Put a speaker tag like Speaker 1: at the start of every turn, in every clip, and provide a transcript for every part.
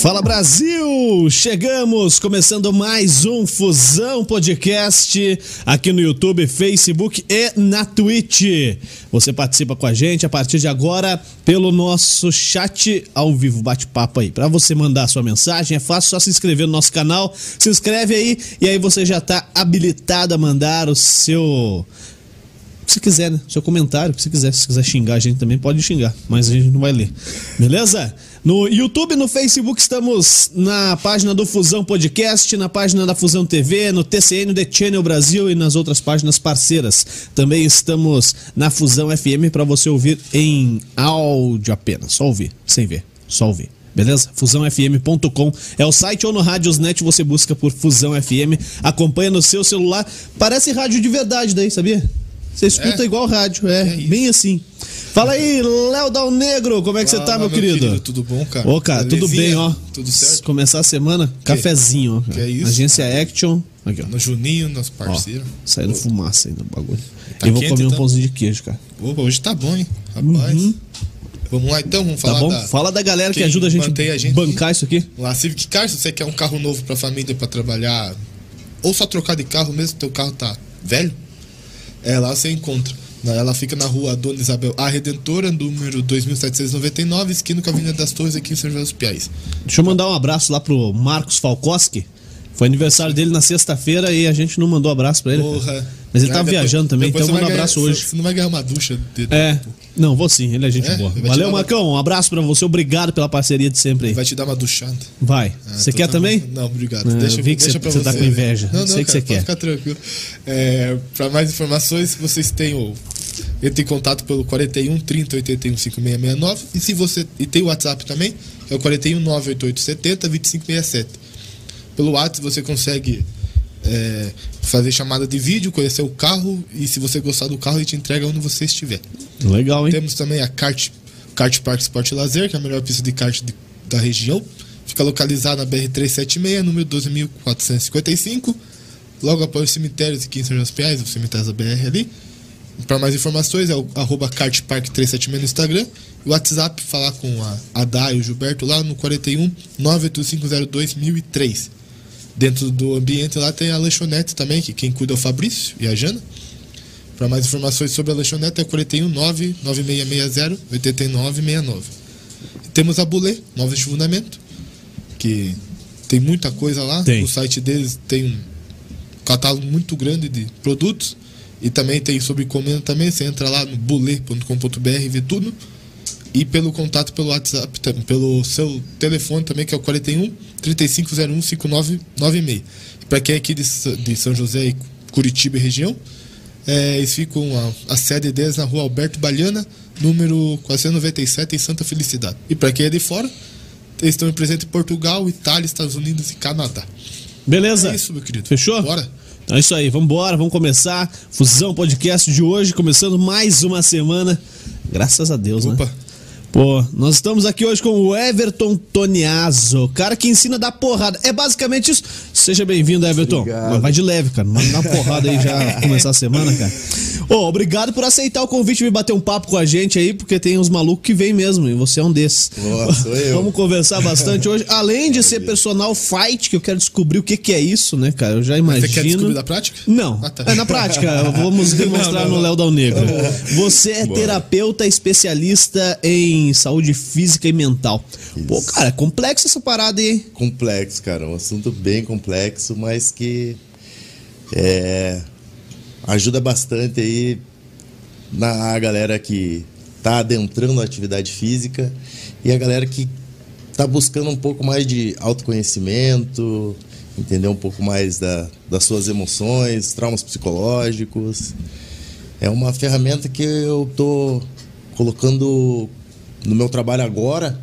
Speaker 1: Fala Brasil! Chegamos começando mais um Fusão Podcast aqui no YouTube, Facebook e na Twitch. Você participa com a gente a partir de agora pelo nosso chat ao vivo, bate-papo aí. Para você mandar sua mensagem é fácil, só se inscrever no nosso canal. Se inscreve aí e aí você já tá habilitado a mandar o seu você quiser, né? Seu comentário, você quiser. Se quiser xingar a gente também, pode xingar, mas a gente não vai ler. Beleza? No YouTube no Facebook estamos na página do Fusão Podcast, na página da Fusão TV, no TCN, The Channel Brasil e nas outras páginas parceiras. Também estamos na Fusão FM para você ouvir em áudio apenas, só ouvir, sem ver, só ouvir. Beleza? FusãoFM.com é o site ou no Radiosnet você busca por Fusão FM, acompanha no seu celular. Parece rádio de verdade daí, sabia? Você escuta
Speaker 2: É?
Speaker 1: igual rádio, é,
Speaker 2: É
Speaker 1: bem assim. Fala aí, Léo Dal Negro, como é que você tá,
Speaker 2: Fala,
Speaker 1: meu, querido?
Speaker 2: Tudo bom, cara?
Speaker 1: Ô, cara, tudo
Speaker 2: Belezinha?
Speaker 1: bem, ó.
Speaker 2: Tudo certo?
Speaker 1: Começar a semana, cafezinho, ó.
Speaker 2: Que é isso?
Speaker 1: Agência Action. Aqui, ó.
Speaker 2: No Juninho, nosso
Speaker 1: ó
Speaker 2: parceiro.
Speaker 1: saindo fumaça aí no bagulho.
Speaker 2: Tá
Speaker 1: e vou comer um
Speaker 2: então?
Speaker 1: pãozinho de queijo, cara.
Speaker 2: Opa, hoje tá bom, hein? Rapaz. Vamos lá então, vamos
Speaker 1: Tá
Speaker 2: falar
Speaker 1: bom?
Speaker 2: da.
Speaker 1: Fala da galera que ajuda a gente
Speaker 2: a gente
Speaker 1: bancar isso aqui.
Speaker 2: Lá, Civic Car, se você quer um carro novo pra família pra trabalhar, ou só trocar de carro mesmo, que teu carro tá velho, é lá você encontra. Na- Ela fica na rua Dona Isabel A Redentora, número 2799, esquina com a Avenida das Torres, aqui em São José dos Piais.
Speaker 1: Deixa eu mandar um abraço lá pro Marcos Falkoski. Foi aniversário dele na sexta-feira e a gente não mandou abraço pra ele.
Speaker 2: Porra.
Speaker 1: Mas ele
Speaker 2: Ah,
Speaker 1: tava
Speaker 2: depois-
Speaker 1: viajando também, então manda um abraço
Speaker 2: ganhar-
Speaker 1: hoje.
Speaker 2: Você não vai ganhar uma ducha de
Speaker 1: É. Não, vou sim, ele é gente
Speaker 2: É?
Speaker 1: boa. Valeu,
Speaker 2: uma-
Speaker 1: Marcão. Um abraço pra você. Obrigado pela parceria de sempre aí.
Speaker 2: Vai te dar uma duchada.
Speaker 1: Vai.
Speaker 2: Ah,
Speaker 1: Você
Speaker 2: então
Speaker 1: quer
Speaker 2: tá
Speaker 1: também?
Speaker 2: Não, obrigado.
Speaker 1: É,
Speaker 2: deixa
Speaker 1: eu vi que
Speaker 2: deixa
Speaker 1: você-
Speaker 2: pra
Speaker 1: você tá com inveja.
Speaker 2: Não, não,
Speaker 1: Sei que
Speaker 2: cara,
Speaker 1: você quer.
Speaker 2: Ficar tranquilo. É, para mais informações, vocês têm o. Entre em contato pelo 41 30 81 5669. E se você. E tem o WhatsApp também, é o 41 988 70 2567. Pelo WhatsApp você consegue é, fazer chamada de vídeo, conhecer o carro e se você gostar do carro, ele te entrega onde você estiver.
Speaker 1: Legal, hein?
Speaker 2: Temos também a Kart, Kart Park Sport Lazer, que é a melhor pista de kart de- da região. Fica localizada na BR-376, número 12.455, logo após o cemitério aqui em São João dos Piais, o cemitério da BR ali. Para mais informações é o arroba kartpark376 no Instagram. E o WhatsApp, falar com a, a Dai e o Gilberto lá no 41 98502 1003. Dentro do ambiente lá tem a lanchonete também, que quem cuida é o Fabrício e a Jana. Para mais informações sobre a lanchonete é 41 9660 8969. E temos a Bulê, Móveis de Fundamento, que tem muita coisa lá.
Speaker 1: Tem.
Speaker 2: O site deles tem um catálogo muito grande de produtos. E também tem sobre encomenda também. Você entra lá no bulê.com.br e vê tudo. E pelo contato pelo WhatsApp, pelo seu telefone também, que é o 41 3501 5996. Para quem é aqui de, de São José e Curitiba e região, é, eles ficam a, a sede deles na rua Alberto Baliana, número 497, em Santa Felicidade. E para quem é de fora, eles estão presentes em Portugal, Itália, Estados Unidos e Canadá.
Speaker 1: Beleza?
Speaker 2: É isso, meu querido.
Speaker 1: Fechou?
Speaker 2: Bora.
Speaker 1: Então é isso aí, vamos embora, vamos começar. Fusão Podcast de hoje, começando mais uma semana. Graças a Deus, né? Pô, nós estamos aqui hoje com o Everton Toniazo, cara que ensina a dar porrada. É basicamente isso. Seja bem-vindo, Everton.
Speaker 3: Obrigado.
Speaker 1: Mas vai de leve, cara. Dá uma porrada aí já começar a semana, cara. Ô, obrigado por aceitar o convite e vir bater um papo com a gente aí, porque tem uns malucos que vêm mesmo, e você é um desses.
Speaker 3: Boa, sou eu.
Speaker 1: Vamos conversar bastante hoje. Além de ser personal fight, que eu quero descobrir o que, que é isso, né, cara? Eu já imagino.
Speaker 2: Você quer descobrir da prática?
Speaker 1: Não.
Speaker 2: Ah, tá.
Speaker 1: É na prática. Vamos demonstrar
Speaker 2: Não, não,
Speaker 1: no. Léo Dal Negro. Você é terapeuta especialista em saúde física e mental. Pô, cara, é complexo essa parada aí, hein?
Speaker 3: Complexo, cara. Um assunto bem complexo, mas que é, ajuda bastante aí na galera que tá adentrando a atividade física e a galera que tá buscando um pouco mais de autoconhecimento, entender um pouco mais da, das suas emoções, traumas psicológicos. É uma ferramenta que eu tô colocando no meu trabalho agora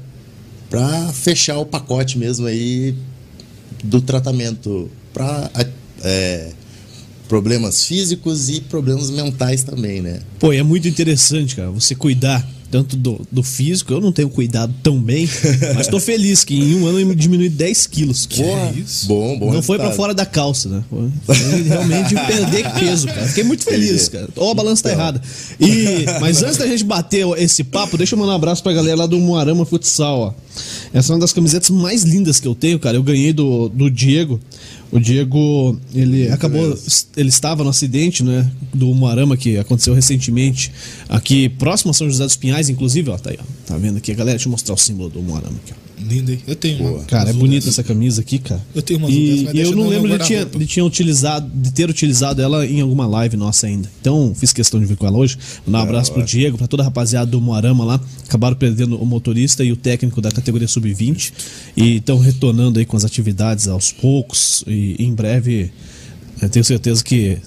Speaker 3: para fechar o pacote mesmo aí do tratamento para problemas físicos e problemas mentais também, né?
Speaker 1: Pô, é muito interessante, cara, você cuidar tanto do, do físico. Eu não tenho cuidado tão bem, mas tô feliz que em um ano eu diminui 10 quilos.
Speaker 2: Porra. isso?
Speaker 3: Bom, bom
Speaker 1: não foi pra
Speaker 3: resultado.
Speaker 1: fora da calça, né? Foi foi realmente perder peso, cara. Fiquei muito feliz, cara. Ou a balança tá
Speaker 3: Então.
Speaker 1: errada. E, mas antes da gente bater esse papo, deixa eu mandar um abraço pra galera lá do Moarama Futsal, ó. Essa é uma das camisetas mais lindas que eu tenho, cara. Eu ganhei do, do Diego. O Diego, ele acabou.
Speaker 3: mesmo.
Speaker 1: Ele estava no acidente, né? Do Moarama que aconteceu recentemente. Aqui próximo a São José dos Pinhais, inclusive, ó. Tá aí, ó. Tá vendo aqui, galera? Deixa eu mostrar o símbolo do Moarama aqui, ó.
Speaker 2: Linda, hein? Eu tenho uma.
Speaker 3: Boa.
Speaker 1: Cara, é bonita essa camisa aqui, cara.
Speaker 2: Eu tenho uma azul
Speaker 1: e,
Speaker 2: dessa, mas
Speaker 1: e eu não lembro de, tinha, de, tinha utilizado, de ter utilizado ela em alguma live nossa ainda. Então, fiz questão de vir com ela hoje. Mandar um abraço pro
Speaker 3: hora.
Speaker 1: Diego, pra toda a rapaziada do Moarama lá. Acabaram perdendo o motorista e o técnico da categoria sub-20. E estão retornando aí com as atividades aos poucos. E em breve, eu tenho certeza que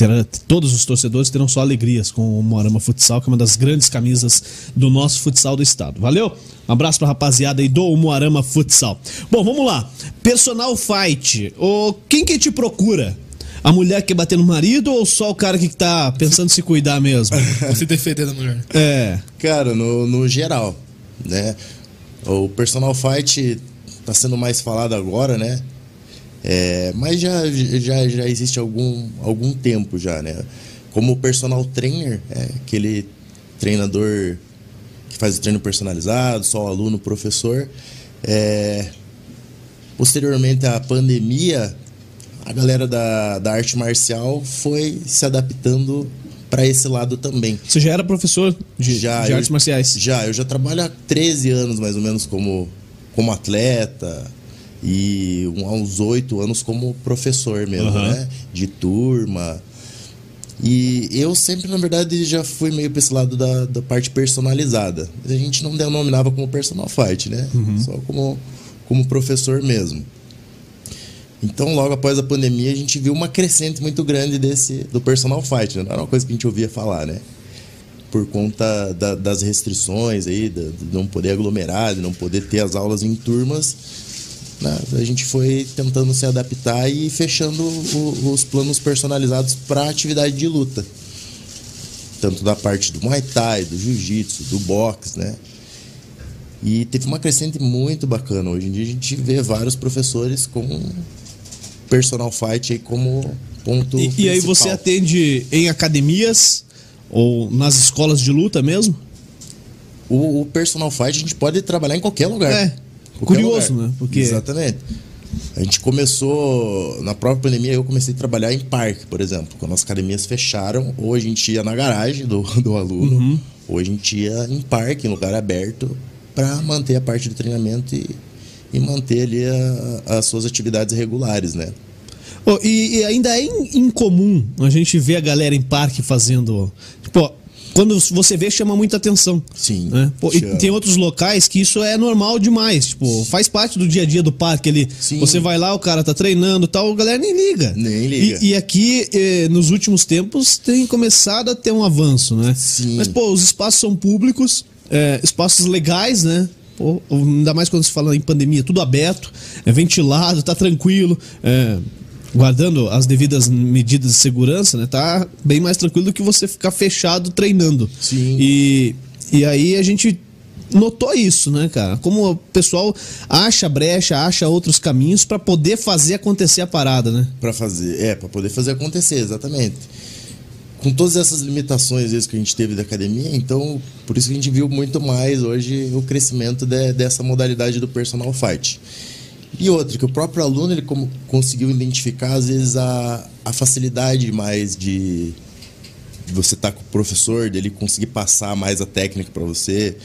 Speaker 1: terá- todos os torcedores terão só alegrias com o Moarama Futsal, que é uma das grandes camisas do nosso futsal do estado. Valeu? Um abraço pra rapaziada aí do Moarama Futsal. Bom, vamos lá. Personal Fight. O, quem que te procura? A mulher que quer bater no marido ou só o cara que tá pensando em se cuidar mesmo?
Speaker 2: Se defender da mulher.
Speaker 1: É.
Speaker 3: Cara, no, no geral, né? O personal fight tá sendo mais falado agora, né? É, mas já, já, já existe algum, algum tempo já, né? Como personal trainer, é aquele treinador que faz o treino personalizado, só o aluno, professor. É, posteriormente à pandemia, a galera da, da arte marcial foi se adaptando para esse lado também.
Speaker 1: Você já era professor de,
Speaker 3: Já,
Speaker 1: de
Speaker 3: eu-
Speaker 1: artes marciais?
Speaker 3: Já, eu já trabalho há 13 anos mais ou menos como, como atleta e uns 8 anos como professor mesmo,
Speaker 1: Aham.
Speaker 3: né? De turma. E eu sempre, na verdade, já fui meio pra esse lado da, da parte personalizada. A gente não denominava como personal fight, né? Só como, como professor mesmo. Então, logo após a pandemia, a gente viu uma crescente muito grande desse do personal fight. Né? Não era uma coisa que a gente ouvia falar, né? Por conta da- das restrições aí, de não poder aglomerar, de não poder ter as aulas em turmas, né? a gente foi tentando se adaptar e fechando o- os planos personalizados para atividade de luta. Tanto da parte do Muay Thai, do Jiu-Jitsu, do boxe, né? E teve uma crescente muito bacana. Hoje em dia a gente vê vários professores com personal fight aí como ponto
Speaker 1: E, e aí
Speaker 3: principal.
Speaker 1: você atende em academias ou nas escolas de luta mesmo?
Speaker 3: O, o personal fight a gente pode trabalhar em qualquer lugar.
Speaker 1: É. Curioso, né? Porque-
Speaker 3: Exatamente. A gente começou, na própria pandemia, eu comecei a trabalhar em parque, por exemplo. Quando as academias fecharam, ou a gente ia na garagem do, do aluno,
Speaker 1: Uhum.
Speaker 3: ou a gente ia em parque, em lugar aberto, para manter a parte do treinamento e, e manter ali a- as suas atividades regulares, né?
Speaker 1: Ô, e, e ainda é in- incomum a gente ver a galera em parque fazendo. Tipo, quando você vê, chama muita atenção.
Speaker 3: Sim,
Speaker 1: Né? Pô, e tem outros locais que isso é normal demais. Tipo, faz parte do dia a dia do parque ali.
Speaker 3: Sim.
Speaker 1: Você vai lá, o cara tá treinando e tal, a galera nem liga.
Speaker 3: Nem liga.
Speaker 1: E, e aqui, eh, nos últimos tempos, tem começado a ter um avanço, né?
Speaker 3: Sim.
Speaker 1: Mas, pô, os espaços são públicos, eh, espaços legais, né? Pô, ainda mais quando se fala em pandemia, tudo aberto, é ventilado, tá tranquilo. é, guardando as devidas medidas de segurança, né? Tá bem mais tranquilo do que você ficar fechado treinando.
Speaker 3: Sim.
Speaker 1: E, e aí a gente notou isso, né, cara? Como o pessoal acha brecha, acha outros caminhos pra poder fazer acontecer a parada, né?
Speaker 3: Para fazer, é, para poder fazer acontecer, exatamente. Com todas essas limitações vezes, que a gente teve da academia, então por isso que a gente viu muito mais hoje o crescimento de- dessa modalidade do personal fight. E outra, que o próprio aluno ele como, conseguiu identificar às vezes a, a facilidade mais de de você estar com o professor, dele conseguir passar mais a técnica para você,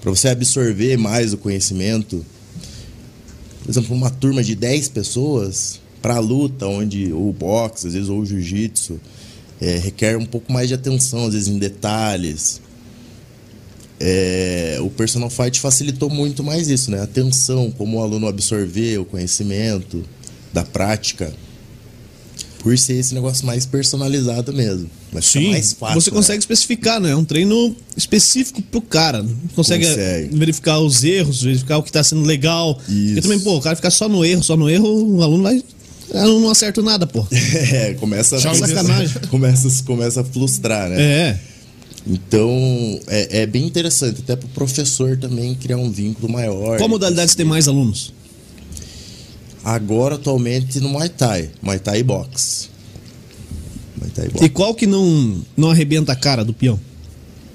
Speaker 3: para você absorver mais o conhecimento por exemplo, uma turma de 10 pessoas para a luta, onde ou boxe, às vezes, ou jiu-jitsu, é, requer um pouco mais de atenção, às vezes, em detalhes. É, o personal fight facilitou muito mais isso, né? A atenção, como o aluno absorver o conhecimento da prática, por ser esse negócio mais personalizado mesmo. Mas fica mais fácil.
Speaker 1: você
Speaker 3: né?
Speaker 1: consegue especificar, né? É um treino específico pro cara. Consegue,
Speaker 3: Consegue.
Speaker 1: verificar os erros, verificar o que tá sendo legal. Porque
Speaker 3: Isso.
Speaker 1: também, pô, o cara ficar só no erro, só no erro, o aluno vai. Eu não acerto nada, pô.
Speaker 3: É, começa, começa,
Speaker 1: sacanagem.
Speaker 3: começa, começa a frustrar, né?
Speaker 1: É.
Speaker 3: Então, é, é bem interessante, até para o professor também criar um vínculo maior.
Speaker 1: Qual modalidade você tem mais alunos?
Speaker 3: Agora, atualmente, no Muay Thai. Muay Thai Box. Muay Thai e
Speaker 1: E
Speaker 3: Box.
Speaker 1: qual que não, não arrebenta a cara do peão?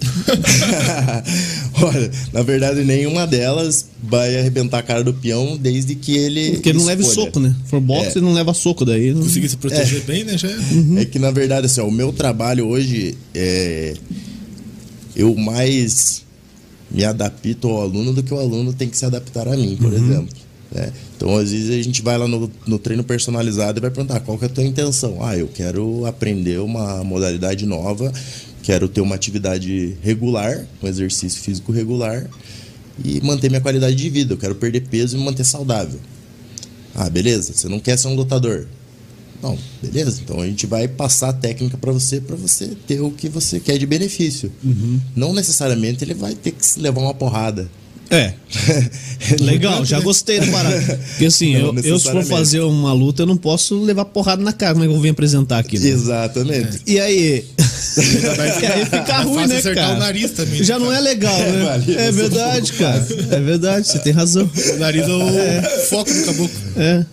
Speaker 3: Olha, na verdade, nenhuma delas vai arrebentar a cara do peão desde que ele.
Speaker 1: Porque ele não leva soco, né? For boxe,
Speaker 3: É.
Speaker 1: ele não leva soco daí. não-
Speaker 2: Conseguir se proteger bem, né? Já é.
Speaker 3: É que na verdade, assim, ó, o meu trabalho hoje é. Eu mais me adapto ao aluno do que o aluno tem que se adaptar a mim, por exemplo. né? Então, às vezes, a gente vai lá no, no treino personalizado e vai perguntar qual que é a tua intenção. Ah, eu quero aprender uma modalidade nova, quero ter uma atividade regular, um exercício físico regular e manter minha qualidade de vida. Eu quero perder peso e me manter saudável. Ah, beleza. Você não quer ser um lutador? Não, beleza. Então a gente vai passar a técnica para você, para você ter o que você quer de benefício. Não necessariamente ele vai ter que levar uma porrada.
Speaker 1: É. Legal, já gostei do barato. Porque assim,
Speaker 3: Não
Speaker 1: eu, eu se for fazer uma luta, eu não posso levar porrada na cara, como é que eu vim apresentar aqui. né?
Speaker 3: Exatamente.
Speaker 1: E aí? e aí fica
Speaker 2: É
Speaker 1: ruim, né,
Speaker 2: acertar
Speaker 1: cara?
Speaker 2: o nariz também,
Speaker 1: Já não é legal, né?
Speaker 3: vale,
Speaker 1: É
Speaker 3: isso é
Speaker 1: verdade, cara. É verdade, você tem razão.
Speaker 2: O nariz é o foco do caboclo.
Speaker 1: É.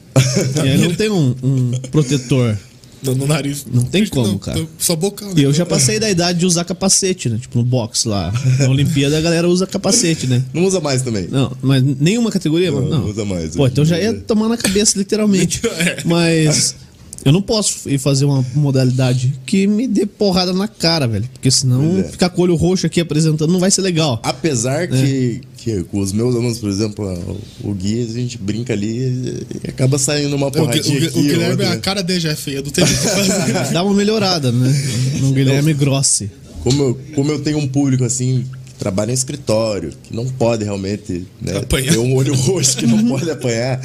Speaker 1: E aí não tem um, um protetor.
Speaker 2: No, no nariz.
Speaker 1: Não tem
Speaker 2: Acho
Speaker 1: como,
Speaker 2: não,
Speaker 1: cara.
Speaker 2: Só bocal. né?
Speaker 1: E eu já passei da idade de usar capacete, né? Tipo no boxe lá. Na Olimpíada a galera usa capacete, né?
Speaker 3: Não usa mais também.
Speaker 1: Não, mas nenhuma categoria?
Speaker 3: Não,
Speaker 1: Não,
Speaker 3: não usa mais.
Speaker 1: Pô, então já ia tomar na cabeça, literalmente.
Speaker 2: É.
Speaker 1: Mas eu não posso ir fazer uma modalidade que me dê porrada na cara, velho. Porque senão
Speaker 3: é.
Speaker 1: ficar com o olho roxo aqui apresentando não vai ser legal.
Speaker 3: Apesar
Speaker 1: É.
Speaker 3: que, que com os meus alunos, por exemplo, o Gui, a gente brinca ali e acaba saindo uma
Speaker 2: O, Gui- o,
Speaker 3: porradinha
Speaker 2: Gui-
Speaker 3: aqui.
Speaker 2: o Guilherme,
Speaker 3: outra.
Speaker 2: a cara dele já é feia. Não tem muito o que fazer.
Speaker 1: Dá uma melhorada, né? No Guilherme Grossi.
Speaker 3: Como eu, como eu tenho um público assim trabalha em escritório, que não pode realmente né, ter um olho roxo, que não pode apanhar.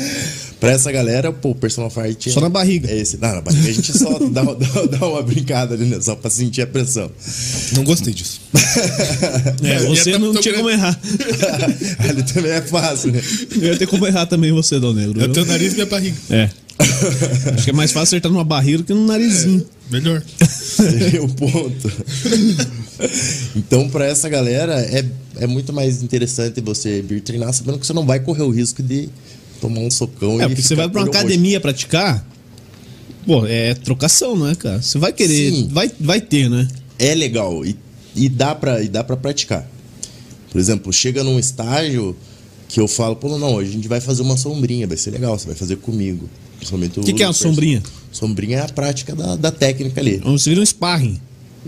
Speaker 3: Pra essa galera, pô, o personal fight.
Speaker 1: Só na barriga.
Speaker 3: É esse. Não, na barriga a gente só dá, dá, dá uma brincada ali, né? Só pra sentir a pressão.
Speaker 2: Não gostei disso.
Speaker 1: É, você
Speaker 2: ia tá-
Speaker 1: não tinha
Speaker 2: querendo-
Speaker 1: como errar.
Speaker 3: ali também é fácil, né?
Speaker 1: Eu ia ter como errar também você, Dom Negro.
Speaker 2: É teu nariz e minha barriga.
Speaker 1: É. Acho que é mais fácil acertar numa barriga do que num narizinho.
Speaker 2: Melhor.
Speaker 3: Seria o ponto. Então, pra essa galera, é, é muito mais interessante você vir treinar sabendo que você não vai correr o risco de tomar um socão
Speaker 1: É,
Speaker 3: e
Speaker 1: porque você vai pra uma academia praticar, pô, é trocação, não é, cara? Você vai querer,
Speaker 3: Sim.
Speaker 1: vai, vai ter, né?
Speaker 3: é legal e, e dá pra e dá para praticar. Por exemplo, chega num estágio que eu falo, pô, não, não, hoje a gente vai fazer uma sombrinha, vai ser legal, você vai fazer comigo. Principalmente
Speaker 1: O que, que é uma sombrinha?
Speaker 3: Sombrinha é a prática da, da técnica ali.
Speaker 1: Você vira um sparring.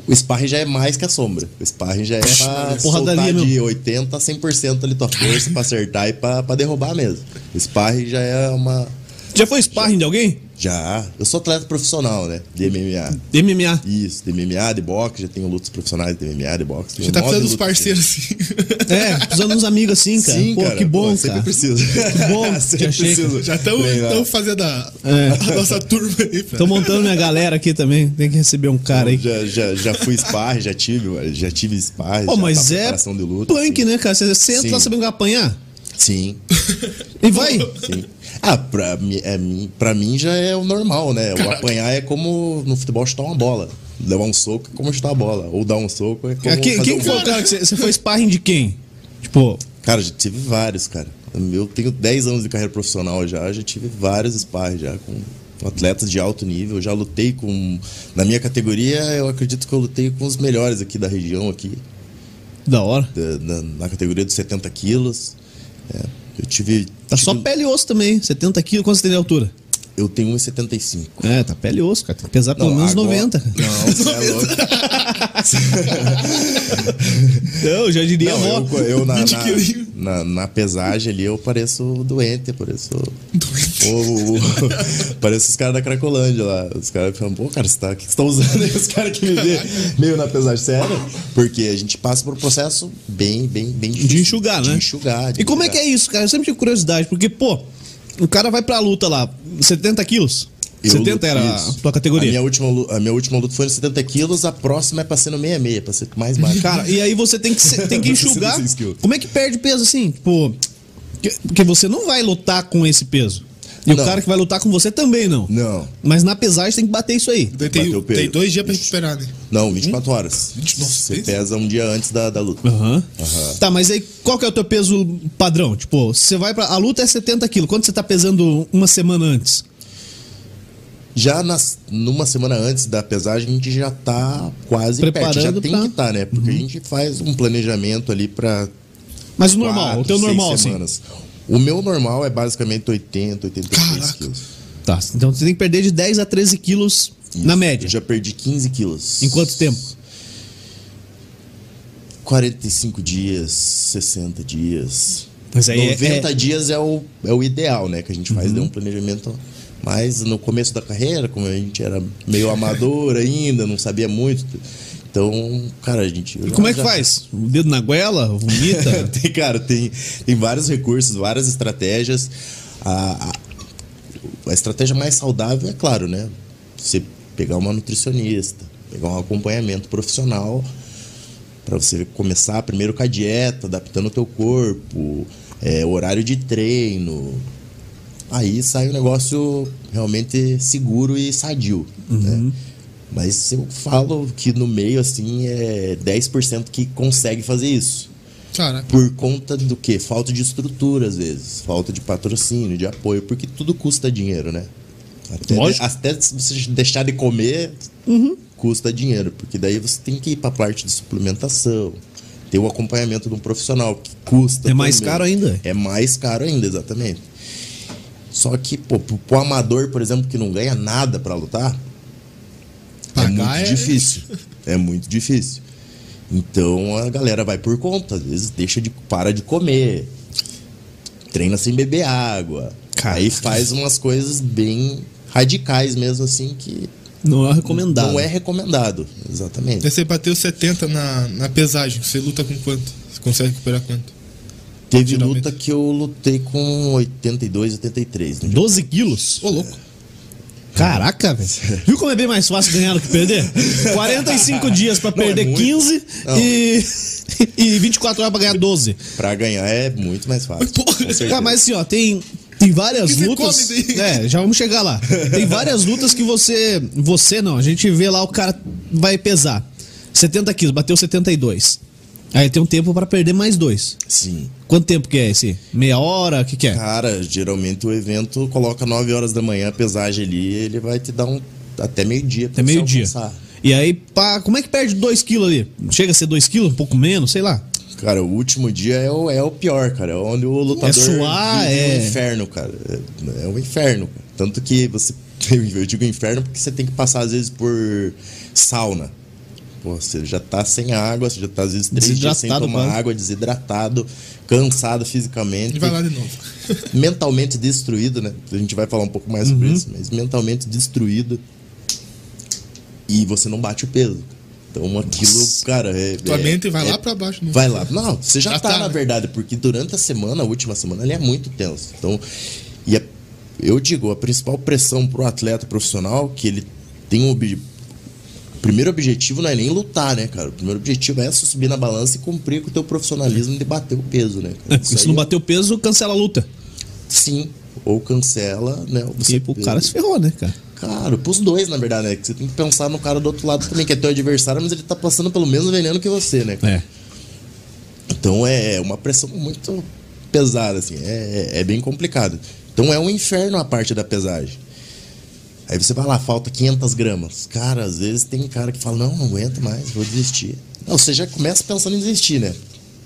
Speaker 3: O sparring já é mais que a sombra. O sparring já é pra
Speaker 1: Porradaria
Speaker 3: soltar
Speaker 1: mesmo.
Speaker 3: de 80 a 100% ali tua força pra acertar e pra, pra derrubar mesmo. O sparring já é uma...
Speaker 1: Já foi sparring de alguém?
Speaker 3: Já... Eu sou atleta profissional, né? De MMA.
Speaker 1: De MMA.
Speaker 3: Isso, de MMA, de boxe, já tenho lutas profissionais de MMA, de boxe.
Speaker 2: Você tá precisando dos parceiros assim.
Speaker 1: É, precisando de uns amigos assim, cara.
Speaker 3: Sim,
Speaker 1: pô,
Speaker 3: cara.
Speaker 1: que bom,
Speaker 3: Pô, sempre
Speaker 1: cara.
Speaker 3: preciso.
Speaker 1: Que bom,
Speaker 3: Sempre preciso.
Speaker 2: Já estão
Speaker 3: Treinar.
Speaker 2: fazendo a,
Speaker 1: É.
Speaker 2: a nossa turma aí. pra-
Speaker 1: Tô montando minha galera aqui também. Tem que receber um cara aí.
Speaker 3: Já, já, já fui sparring, já tive, já tive sparring.
Speaker 1: Pô, mas
Speaker 3: tá
Speaker 1: é
Speaker 3: luta.
Speaker 1: punk,
Speaker 3: sim.
Speaker 1: né, cara? Você senta
Speaker 3: Sim.
Speaker 1: lá sabendo que vai apanhar
Speaker 3: Sim,
Speaker 1: e vai.
Speaker 3: sim. Ah, pra, mim- é, pra mim já é o normal, né? O
Speaker 2: Caraca.
Speaker 3: apanhar é como no futebol chutar uma bola. Levar um soco é como chutar a bola. Ou dar um soco é como.
Speaker 1: Quem,
Speaker 3: fazer
Speaker 1: quem
Speaker 3: um
Speaker 1: foi o cara que você, você foi sparring de quem? Tipo,
Speaker 3: Cara, já tive vários, cara. Eu tenho 10 anos de carreira profissional já, já tive vários sparring já com com atletas de alto nível. Já lutei com. Na minha categoria, eu acredito que eu lutei com os melhores aqui da região, aqui,
Speaker 1: da hora.
Speaker 3: da- na, na categoria dos 70 quilos. É, eu tive.
Speaker 1: Tá
Speaker 3: tive-
Speaker 1: só pele e osso também. 70 quilos, quanto você tem de altura?
Speaker 3: Eu tenho 1,75.
Speaker 1: É, tá pele e osso, cara. Tem que pesar pelo
Speaker 3: Não,
Speaker 1: menos
Speaker 3: agora-
Speaker 1: 90.
Speaker 3: Não, você é louco.
Speaker 1: Eu já diria
Speaker 3: Não, eu, eu na,
Speaker 2: 20
Speaker 3: na, na, na pesagem ali eu pareço doente, pareço. O, o- o- pareço os caras da Cracolândia lá. Os caras falam, pô, cara, você tá, o que você tá usando aí? Os caras que me vê meio na pesagem sério. Porque a gente passa por um processo bem, bem, bem difícil.
Speaker 1: De enxugar,
Speaker 3: de
Speaker 1: né?
Speaker 3: Enxugar, de
Speaker 1: E como é que
Speaker 3: enxugar.
Speaker 1: é isso, cara? Eu sempre tive curiosidade, porque, pô, o cara vai pra luta lá, 70 quilos.
Speaker 3: Eu
Speaker 1: 70
Speaker 3: luto
Speaker 1: era a
Speaker 3: isso.
Speaker 1: tua categoria.
Speaker 3: A minha, última, a minha última luta foi nos 70 quilos, a próxima é pra ser no 66, pra ser mais baixo.
Speaker 1: Cara, e aí você tem que, tem que enxugar.
Speaker 3: 66 quilos.
Speaker 1: Como é que perde peso assim? Tipo, que- porque você não vai lutar com esse peso. E o
Speaker 3: Não.
Speaker 1: cara que vai lutar com você também não.
Speaker 3: Não,
Speaker 1: Mas na pesagem tem que bater isso aí.
Speaker 2: Tem,
Speaker 3: o peso.
Speaker 2: tem dois dias pra recuperar, né?
Speaker 3: não, 24 horas.
Speaker 2: Vinte- nossa,
Speaker 3: Você
Speaker 2: isso?
Speaker 3: pesa um dia antes da, da luta.
Speaker 1: Aham. Tá, mas aí qual que é o teu peso padrão? Tipo, você vai pra. A luta é 70 quilos. Quanto você tá pesando uma semana antes?
Speaker 3: Já nas, numa semana antes da pesagem, a gente já tá quase perto. Já
Speaker 1: Preparando
Speaker 3: tem
Speaker 1: pra-
Speaker 3: que estar, né? Porque a gente faz um planejamento ali pra
Speaker 1: Mas o normal, o teu normal, assim.
Speaker 3: O meu normal é basicamente 80, 83
Speaker 2: Caraca.
Speaker 3: quilos.
Speaker 1: Tá, então você tem que perder de 10 a 13 quilos na
Speaker 3: Isso.
Speaker 1: média.
Speaker 3: Eu já perdi 15 quilos.
Speaker 1: Em quanto tempo?
Speaker 3: 45 dias, 60 dias.
Speaker 1: Mas aí é-
Speaker 3: 90
Speaker 1: é-
Speaker 3: dias é o, é o ideal, né? Que a gente faz
Speaker 1: Uhum.
Speaker 3: de um planejamento. Mas no começo da carreira, como a gente era meio amador ainda, não sabia muito. Então, cara, a gente.
Speaker 1: E
Speaker 3: já-
Speaker 1: como é que
Speaker 3: já-
Speaker 1: faz? O dedo na goela? Vomita?
Speaker 3: tem, cara, tem, tem vários recursos, várias estratégias. A, a, a estratégia mais saudável é claro, né? Você pegar uma nutricionista, pegar um acompanhamento profissional para você começar primeiro com a dieta, adaptando o teu corpo, é, horário de treino. Aí sai um negócio realmente seguro e sadio, né? Mas eu falo que no meio, assim, é 10% que consegue fazer isso.
Speaker 2: Caraca.
Speaker 3: Por conta do quê? Falta de estrutura, às vezes. Falta de patrocínio, de apoio, porque tudo custa dinheiro, né? Até,
Speaker 1: Lógico.
Speaker 3: até se você deixar de comer, custa dinheiro. Porque daí você tem que ir para a parte de suplementação, ter o acompanhamento de um profissional, que custa.
Speaker 1: É mais
Speaker 3: também.
Speaker 1: caro ainda.
Speaker 3: É mais caro ainda, exatamente. Só que, pô, pro, pro amador, por exemplo, que não ganha nada para lutar, é muito
Speaker 2: é-
Speaker 3: difícil. É muito difícil. Então a galera vai por conta, às vezes deixa de para de comer, treina sem beber água.
Speaker 1: Cara.
Speaker 3: Aí faz umas coisas bem radicais mesmo assim que
Speaker 1: Não é recomendado.
Speaker 3: não é recomendado, exatamente.
Speaker 2: Você bateu 70 na, na pesagem. Você luta com quanto? Você consegue recuperar quanto?
Speaker 3: Teve
Speaker 2: geralmente.
Speaker 3: luta que eu lutei com 82, 83. né?
Speaker 1: 12 quilos?
Speaker 2: Ô, louco.
Speaker 1: Caraca, velho. Viu como é bem mais fácil ganhar do que perder? 45 dias pra
Speaker 3: Não, é
Speaker 1: perder
Speaker 3: muito.
Speaker 1: 15
Speaker 3: Não.
Speaker 1: e, e 24 horas pra ganhar 12.
Speaker 3: Pra ganhar é muito mais fácil.
Speaker 2: Porra.
Speaker 3: certeza.
Speaker 1: Ah, mas assim, ó, tem, tem várias lutas. É, já vamos chegar lá. Tem várias lutas que você. Você não, a gente vê lá o cara vai pesar. 70 quilos, bateu 72. Aí tem um tempo pra perder mais dois.
Speaker 3: Sim.
Speaker 1: Quanto tempo que é esse? Meia hora? O que, que é?
Speaker 3: Cara, geralmente o evento coloca 9 horas da manhã a pesagem ali, ele vai te dar um até meio-dia
Speaker 1: Até meio-dia. E aí, pá, como é que perde 2 quilos ali? Chega a ser 2 quilos? Um pouco menos, sei lá.
Speaker 3: Cara, o último dia é o, é o pior, cara. É onde o lutador
Speaker 1: É suar, é-
Speaker 3: um inferno, cara. É, é um inferno. cara. Tanto que você. Eu digo inferno porque você tem que passar, às vezes, por sauna. Pô, você já tá sem água, você já tá, às vezes, três dias sem
Speaker 1: Desidratado,
Speaker 3: tomar
Speaker 1: quase.
Speaker 3: água, desidratado, cansado fisicamente.
Speaker 2: E vai lá de novo.
Speaker 3: mentalmente destruído, né? A gente vai falar um pouco mais sobre
Speaker 1: Uhum.
Speaker 3: isso, mas mentalmente destruído. E você não bate o peso. Então aquilo,
Speaker 1: Nossa.
Speaker 3: cara, é.
Speaker 2: Tua
Speaker 3: é-
Speaker 2: mente vai
Speaker 3: é-
Speaker 2: lá pra baixo. Não.
Speaker 3: Vai lá. Não, você já,
Speaker 2: Já
Speaker 3: tá,
Speaker 2: tá,
Speaker 3: na
Speaker 2: né?
Speaker 3: verdade, porque durante a semana, a última semana, ele é muito tenso. Então, e a- eu digo, a principal pressão pro atleta profissional, que ele tem um obje- o primeiro objetivo não é nem lutar, né, cara? O primeiro objetivo é subir na balança e cumprir com o teu profissionalismo de bater o peso, né? cara? Isso
Speaker 1: Se
Speaker 3: aí
Speaker 1: não
Speaker 3: é-
Speaker 1: bater o peso, cancela a luta.
Speaker 3: Sim. Ou cancela, né? ou
Speaker 1: E o cara se ferrou, né, cara?
Speaker 3: Cara, pros dois, na verdade, né? Você tem que pensar no cara do outro lado também, que é teu adversário, mas ele tá passando pelo mesmo veneno que você, né? cara?
Speaker 1: É.
Speaker 3: Então é uma pressão muito pesada, assim. É, é bem complicado. Então é um inferno a parte da pesagem. Aí você vai lá, falta 500 gramas. Cara, às vezes tem cara que fala, não, não aguento mais, vou desistir. Não, você já começa pensando em desistir, né?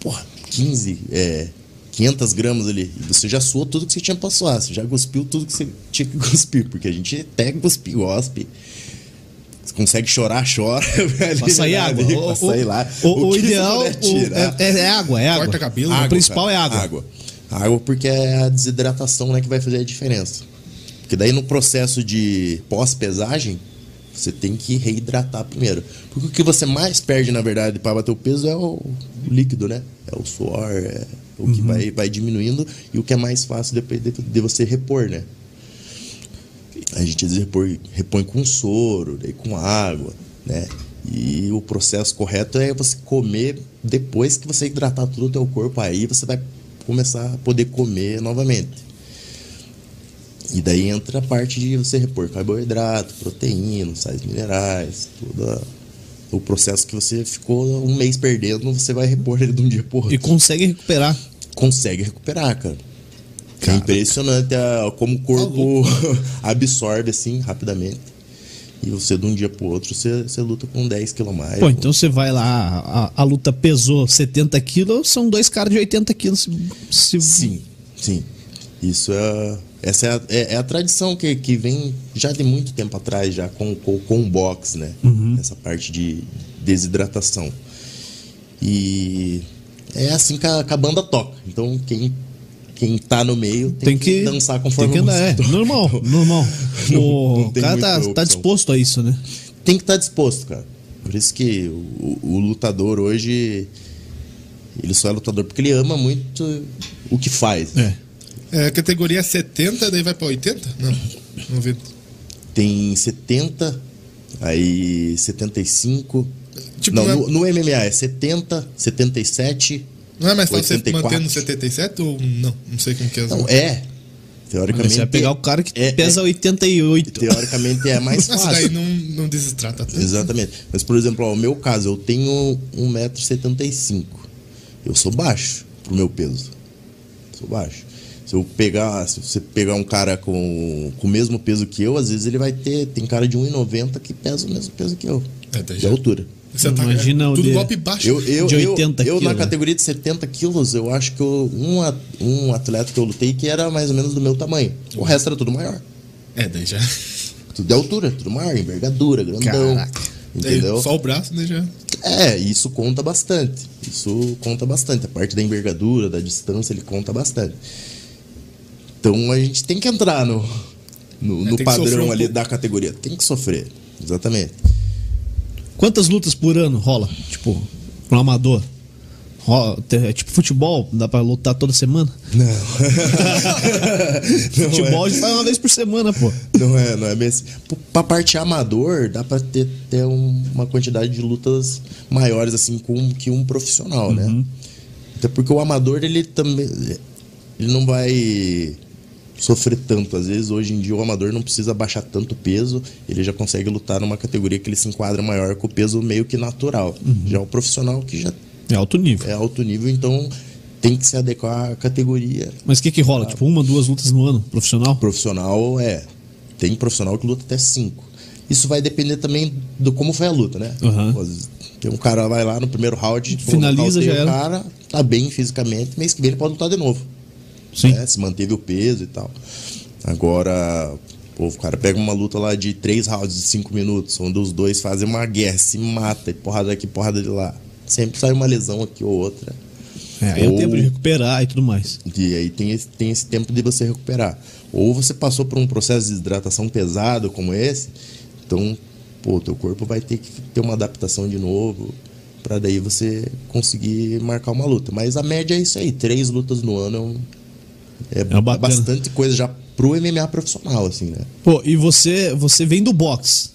Speaker 3: Porra, 15, é, 500 gramas ali. E você já suou tudo que você tinha pra suar. Você já cuspiu tudo que você tinha que cuspir. Porque a gente até cuspe, gospe. Você consegue chorar, chora.
Speaker 1: Pra sair água.
Speaker 3: Ali,
Speaker 1: O-
Speaker 3: pra sair lá.
Speaker 1: O, o
Speaker 3: que você
Speaker 1: ideal o-
Speaker 3: tirar.
Speaker 1: é, é água, é água.
Speaker 2: Corta cabelo.
Speaker 1: O
Speaker 2: Água,
Speaker 1: principal
Speaker 3: cara.
Speaker 1: é água.
Speaker 3: Água. Água porque é a desidratação né, que vai fazer a diferença. Porque daí no processo de pós-pesagem, você tem que reidratar primeiro. Porque o que você mais perde, na verdade, para bater o peso é o líquido, né? É o suor, é o
Speaker 1: Uhum.
Speaker 3: que vai, vai diminuindo e o que é mais fácil depois de, de você repor, né? A gente repõe, repõe com soro, daí com água, né? E o processo correto é você comer depois que você hidratar tudo o teu corpo, aí você vai começar a poder comer novamente. E daí entra a parte de você repor carboidrato, proteína, sais minerais, todo o processo que você ficou um mês perdendo, você vai repor ele de um dia pro outro
Speaker 1: E consegue recuperar.
Speaker 3: consegue recuperar, cara. É
Speaker 1: Cara.
Speaker 3: impressionante a- como o corpo absorve assim rapidamente. E você, de um dia pro outro, você, você luta com 10 quilos a mais.
Speaker 1: Pô, então você vai lá, a, a luta pesou 70 quilos, são dois caras de 80 quilos. Se...
Speaker 3: Sim, sim. Isso é. Essa é a, é, é a tradição que, que vem já de muito tempo atrás, já com, com, com o box, né? Essa parte de desidratação. E é assim que a, que a banda toca. Então quem, quem tá no meio tem,
Speaker 1: Tem que,
Speaker 3: dançar conforme
Speaker 1: tem que
Speaker 3: a
Speaker 1: andar, é, normal, normal. O
Speaker 3: não
Speaker 1: cara tá, tá disposto a isso, né?
Speaker 3: Tem que estar disposto, cara. Por isso que o, o lutador hoje. Ele só é lutador porque ele ama muito o que faz.
Speaker 1: É.
Speaker 2: É, categoria 70, daí vai pra 80? Não, 90.
Speaker 3: Tem 70, aí 75.
Speaker 2: Tipo,
Speaker 3: não,
Speaker 2: não é-
Speaker 3: no, no MMA é 70, 77.
Speaker 2: Não é mais fácil você
Speaker 3: 84.
Speaker 2: manter no 77 ou não? Não sei como que é.
Speaker 3: Não, é. Teoricamente.
Speaker 1: Você vai pegar o cara que
Speaker 3: é-
Speaker 1: pesa
Speaker 3: é-
Speaker 1: 88.
Speaker 3: Teoricamente é mais
Speaker 2: Mas
Speaker 3: fácil.
Speaker 2: daí não, não desidrata tanto.
Speaker 3: Exatamente. Mas, por exemplo, ó, o meu caso, eu tenho 1,75m. Eu sou baixo pro meu peso. Sou baixo. Se eu pegar, se você pegar um cara com, com o mesmo peso que eu, às vezes ele vai ter. Tem cara de 1,90 que pesa o mesmo peso que eu.
Speaker 2: É,
Speaker 3: de
Speaker 2: já-
Speaker 3: altura.
Speaker 2: Você tá,
Speaker 1: Imagina o
Speaker 2: tudo
Speaker 1: de-
Speaker 2: golpe baixo.
Speaker 3: Eu, eu,
Speaker 1: De
Speaker 3: eu-
Speaker 1: 80
Speaker 3: eu, na
Speaker 1: quilos.
Speaker 3: categoria de 70 quilos, eu acho que eu, um, um atleta que eu lutei que era mais ou menos do meu tamanho. O resto era tudo maior.
Speaker 2: É, daí já.
Speaker 3: Tudo de altura, tudo maior, envergadura, grandão.
Speaker 1: Caraca.
Speaker 2: Daí
Speaker 3: Entendeu?
Speaker 2: só o braço, daí já.
Speaker 3: É, isso conta bastante. Isso conta bastante. A parte da envergadura, da distância, ele conta bastante. Então a gente tem que entrar no, no,
Speaker 2: É,
Speaker 3: no padrão
Speaker 2: um
Speaker 3: ali
Speaker 2: pouco.
Speaker 3: da categoria. Tem que sofrer. Exatamente.
Speaker 1: Quantas lutas por ano rola? Tipo, pro amador? Rola- É tipo futebol, dá pra lutar toda semana?
Speaker 3: Não.
Speaker 1: futebol a gente faz uma vez por semana, pô.
Speaker 3: Não é, não é bem assim. Pra parte amador, dá pra ter, ter um- uma quantidade de lutas maiores, assim, com, que um profissional, né? Até porque o amador, ele também. Ele não vai sofrer tanto. Às vezes, hoje em dia, o amador não precisa baixar tanto peso, ele já consegue lutar numa categoria que ele se enquadra maior com o peso meio que natural. Já o profissional que já
Speaker 1: É alto nível.
Speaker 3: é alto nível, então tem que se adequar à categoria.
Speaker 1: Mas o que que rola? Tipo, uma, duas lutas no ano, profissional?
Speaker 3: Profissional é. Tem profissional que luta até cinco. Isso vai depender também do como foi a luta, né? Vezes Tem um cara vai lá no primeiro round,
Speaker 1: Finaliza, já
Speaker 3: o cara, tá bem fisicamente, mês que vem ele pode lutar de novo.
Speaker 1: Sim.
Speaker 3: né? Se manteve o peso e tal. Agora, pô, o cara pega uma luta lá de três rounds de cinco minutos, onde os dois fazem uma guerra, se mata, e porrada aqui, porrada de lá. Sempre sai uma lesão aqui ou outra.
Speaker 1: É, aí é o
Speaker 3: Ou-
Speaker 1: tempo de recuperar e tudo mais.
Speaker 3: E aí tem esse, tem esse tempo de você recuperar. Ou você passou por um processo de desidratação pesado como esse, então, pô, teu corpo vai ter que ter uma adaptação de novo para daí você conseguir marcar uma luta. Mas a média é isso aí, três lutas no ano é, um- é,
Speaker 1: É bacana.
Speaker 3: bastante coisa já pro MMA profissional, assim, né?
Speaker 1: Pô, e você, você vem do boxe?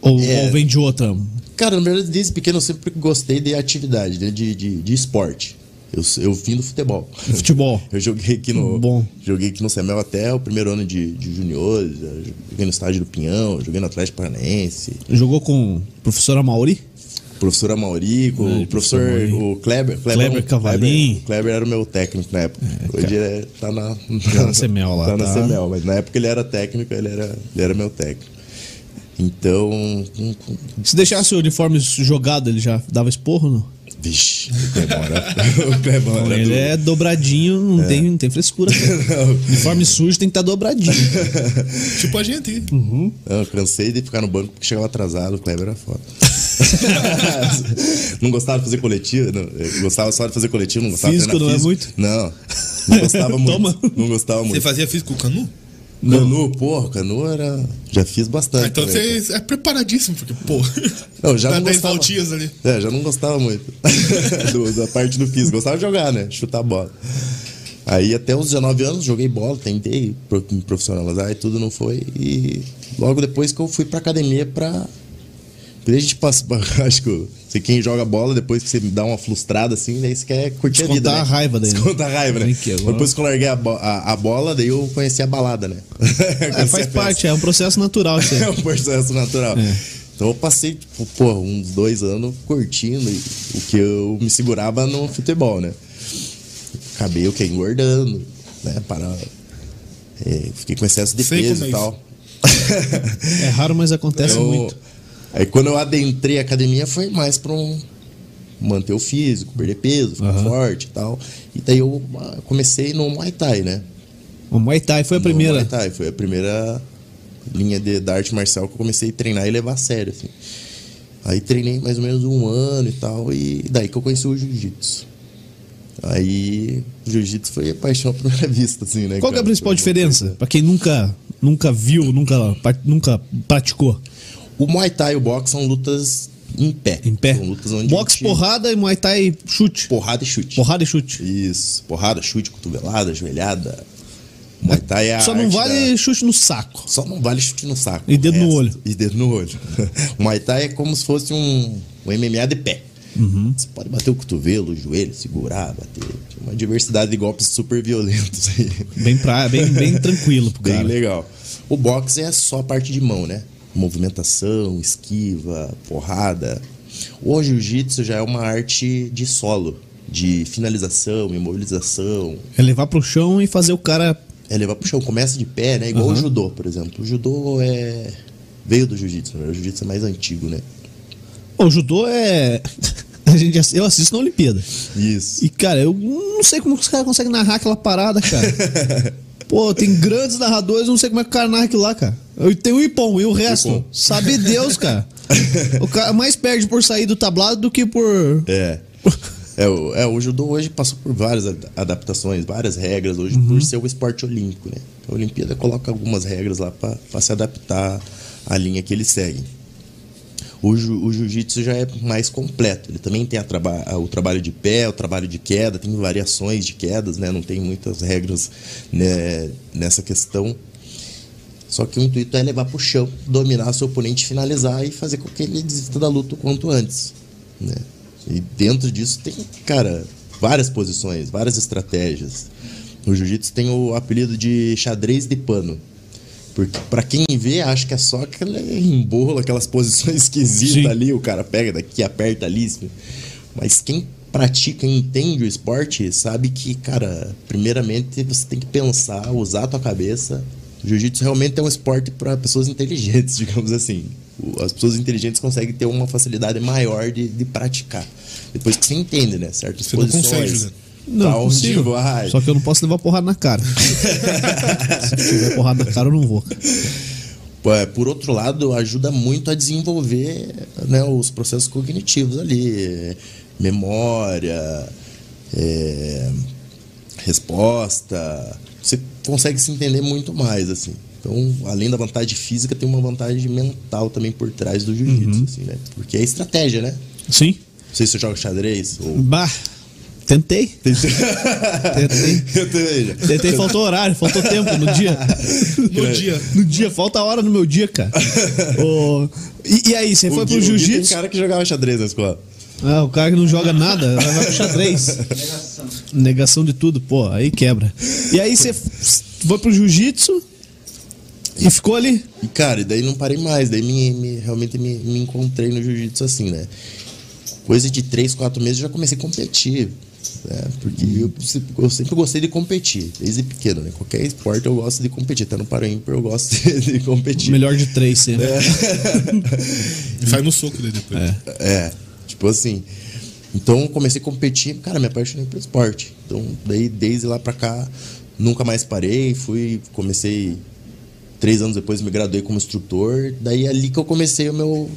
Speaker 1: Ou,
Speaker 3: É.
Speaker 1: ou vem de outra?
Speaker 3: Cara, na verdade, desde pequeno eu sempre gostei de atividade, né? de, de, de esporte. Eu, eu vim do futebol.
Speaker 1: Futebol.
Speaker 3: Eu joguei aqui no.
Speaker 1: Bom.
Speaker 3: Joguei aqui no Semel até o primeiro ano de, de juniores. Joguei no estádio do Pinhão, joguei no Atlético Paranaense.
Speaker 1: Jogou com o professor Amauri?
Speaker 3: Professor Amauri, com
Speaker 1: É,
Speaker 3: o professor.
Speaker 1: professor
Speaker 3: O Kleber.
Speaker 1: Kleber Cavalim.
Speaker 3: Kleber, Kleber era o meu técnico na época. Hoje ele tá na.
Speaker 1: Tá na Semel lá,
Speaker 3: Tá na
Speaker 1: tá?
Speaker 3: Semel, mas na época ele era técnico, ele era, ele era meu técnico. Então.
Speaker 1: Se deixasse o uniforme jogado, ele já dava esporro ou não?
Speaker 3: Vixe, o era
Speaker 1: ele
Speaker 3: do-
Speaker 1: é dobradinho, não, tem, não tem frescura. cara. uniforme sujo tem que estar dobradinho.
Speaker 2: Tipo a gente. aí.
Speaker 3: Não, eu cansei de ficar no banco porque chegava atrasado, o Kleber era foda. não gostava de fazer coletivo, não, eu gostava só de fazer coletivo, não gostava
Speaker 1: Físico
Speaker 3: de treinar
Speaker 1: não é
Speaker 3: físico. Não, não gostava muito.
Speaker 1: Toma.
Speaker 3: Não gostava
Speaker 2: Você
Speaker 3: muito.
Speaker 2: fazia físico com canu?
Speaker 3: Canu, porra, canu era. Já fiz bastante.
Speaker 2: Ah, então
Speaker 3: também,
Speaker 2: você é preparadíssimo, porque, pô.
Speaker 3: Não, já
Speaker 2: dá
Speaker 3: não
Speaker 2: 10
Speaker 3: gostava.
Speaker 2: voltinhas ali.
Speaker 3: É, já não gostava muito do- da parte do físico. Gostava de jogar, né? Chutar bola. Aí até os 19 anos joguei bola, tentei me profissionalizar e tudo não foi. E logo depois que eu fui pra academia pra. Porque a gente passa. Acho que você quem joga bola, depois que você dá uma frustrada assim, daí você quer curtir a vida.
Speaker 1: Descontar
Speaker 3: né?
Speaker 1: a raiva daí, né?
Speaker 3: Descontar a raiva, né?
Speaker 1: Agora.
Speaker 3: Depois que eu larguei a, bo- a- a bola, daí eu conheci a balada, né?
Speaker 1: É, faz parte, é um processo natural
Speaker 3: é um processo natural.
Speaker 1: É.
Speaker 3: Então eu passei, tipo, pô, uns dois anos curtindo o que eu me segurava no futebol, né? Acabei o que? Engordando, né? Para, é, fiquei com excesso de
Speaker 2: Sei
Speaker 3: peso
Speaker 2: é
Speaker 3: e tal.
Speaker 1: É raro, mas acontece
Speaker 3: Eu-
Speaker 1: muito.
Speaker 3: Aí quando eu adentrei a academia foi mais pra um manter o físico, perder peso, ficar
Speaker 1: Aham.
Speaker 3: forte e tal. E daí eu ah, comecei no Muay Thai, né?
Speaker 1: O Muay Thai foi a
Speaker 3: No
Speaker 1: primeira.
Speaker 3: Muay Thai, foi a primeira linha de, da arte marcial que eu comecei a treinar e levar a sério, assim. Aí treinei mais ou menos um ano e tal, e daí que eu conheci o Jiu-Jitsu. Aí o Jiu-Jitsu foi a paixão à primeira vista, assim, né?
Speaker 1: Qual que é a principal diferença? Pra quem nunca, nunca viu, nunca, nunca praticou
Speaker 3: O Muay Thai e o boxe são lutas em pé.
Speaker 1: em pé.
Speaker 3: São lutas onde
Speaker 1: Boxe,
Speaker 3: gente-
Speaker 1: porrada e Muay Thai chute.
Speaker 3: porrada e chute.
Speaker 1: Porrada e chute.
Speaker 3: Isso, porrada, chute, cotovelada, joelhada. Muay Thai é
Speaker 1: Só não vale
Speaker 3: da-
Speaker 1: chute no saco.
Speaker 3: Só não vale chute no saco.
Speaker 1: E dedo
Speaker 3: O
Speaker 1: no
Speaker 3: resto-
Speaker 1: olho.
Speaker 3: E dedo no olho. o Muay Thai é como se fosse um, um MMA de pé.
Speaker 1: Uhum.
Speaker 3: Você pode bater o cotovelo, o joelho, segurar, bater. Uma diversidade de golpes super violentos aí.
Speaker 1: Bem, pra, bem, bem tranquilo pro
Speaker 3: Bem
Speaker 1: cara.
Speaker 3: legal. O boxe é só a parte de mão, né? Movimentação, esquiva, porrada. O jiu-jitsu já é uma arte de solo, de finalização, imobilização,
Speaker 1: É levar pro chão e fazer o cara.
Speaker 3: é levar pro chão. Começa de pé, né? Igual
Speaker 1: Aham.
Speaker 3: o judô, por exemplo. O judô é. veio do jiu-jitsu, né? O jiu-jitsu é mais antigo, né?
Speaker 1: O judô é. A gente, eu assisto na Olimpíada.
Speaker 3: Isso.
Speaker 1: E, cara, eu não sei como os caras conseguem narrar aquela parada, cara. Pô, tem grandes narradores, não sei como é que o cara narra aquilo lá, cara. Eu tenho o Ipom e o resto.
Speaker 3: Ipom.
Speaker 1: Sabe Deus, cara. O cara mais perde por sair do tablado do que por.
Speaker 3: É. É o, é, o judô hoje passou por várias ad- adaptações, várias regras hoje
Speaker 1: Uhum.
Speaker 3: por ser o esporte olímpico, né? A Olimpíada coloca algumas regras lá para se adaptar à linha que eles seguem. O, o jiu-jitsu já é mais completo. Ele também tem traba- o trabalho de pé, o trabalho de queda, tem variações de quedas, né? Não tem muitas regras né, nessa questão. Só que o intuito é levar pro chão, dominar seu oponente, finalizar e fazer com que ele desista da luta o quanto antes. Né? E dentro disso tem, cara, várias posições, várias estratégias. O jiu-jitsu tem o apelido de xadrez de pano. Porque pra quem vê, acha que é só aquele embolo, aquelas posições esquisitas
Speaker 1: Sim.
Speaker 3: ali, o cara pega daqui, aperta ali. Mas quem pratica e entende o esporte sabe que, cara, primeiramente você tem que pensar, usar a tua cabeça. Jiu-jitsu realmente é um esporte para pessoas inteligentes, digamos assim. As pessoas inteligentes conseguem ter uma facilidade maior de, de praticar. Depois que você entende, né? Certas
Speaker 2: Você não
Speaker 3: posições.
Speaker 2: consegue, Juliano.
Speaker 1: Não,
Speaker 3: pra onde
Speaker 1: consigo.
Speaker 3: vai.
Speaker 1: Só que eu não posso levar porrada na cara. Se tiver porrada na cara, eu não vou.
Speaker 3: é, Por outro lado, ajuda muito a desenvolver né, os processos cognitivos ali. Memória, é, resposta. Você consegue se entender muito mais, assim. Então, além da vantagem física, tem uma vantagem mental também por trás do jiu-jitsu, assim, né? Porque é estratégia, né?
Speaker 1: Sim.
Speaker 3: Não sei se você joga xadrez ou...
Speaker 1: Bah, tentei. Tentei.
Speaker 3: Eu também já.
Speaker 1: Tentei, faltou horário, faltou tempo no dia.
Speaker 2: No dia.
Speaker 1: No dia, falta hora no meu dia, cara. Ô, e, e aí, você foi
Speaker 3: O
Speaker 1: pro
Speaker 3: Gui- o Gui
Speaker 1: jiu-jitsu?
Speaker 3: Tem cara que jogava xadrez na escola.
Speaker 1: Ah, o cara que não joga nada, vai pro xadrez. Negação de tudo, pô, aí quebra. E aí você foi pro jiu-jitsu e ficou ali.
Speaker 3: E, cara, e daí não parei mais. Daí me, me- realmente me, me encontrei no jiu-jitsu assim, né? Coisa de três, quatro meses eu já comecei a competir. Né? Porque eu, se- eu sempre gostei de competir, desde pequeno, né? Qualquer esporte eu gosto de competir. Até no Paraímper eu gosto de, de competir.
Speaker 1: Melhor de três sempre.
Speaker 2: E faz no soco daí depois.
Speaker 3: É, tipo assim. Então eu comecei a competir, cara, me apaixonei pelo esporte. Então, daí desde lá pra cá, nunca mais parei. Fui, comecei. Três anos depois me graduei como instrutor. Daí é ali que eu comecei o meu,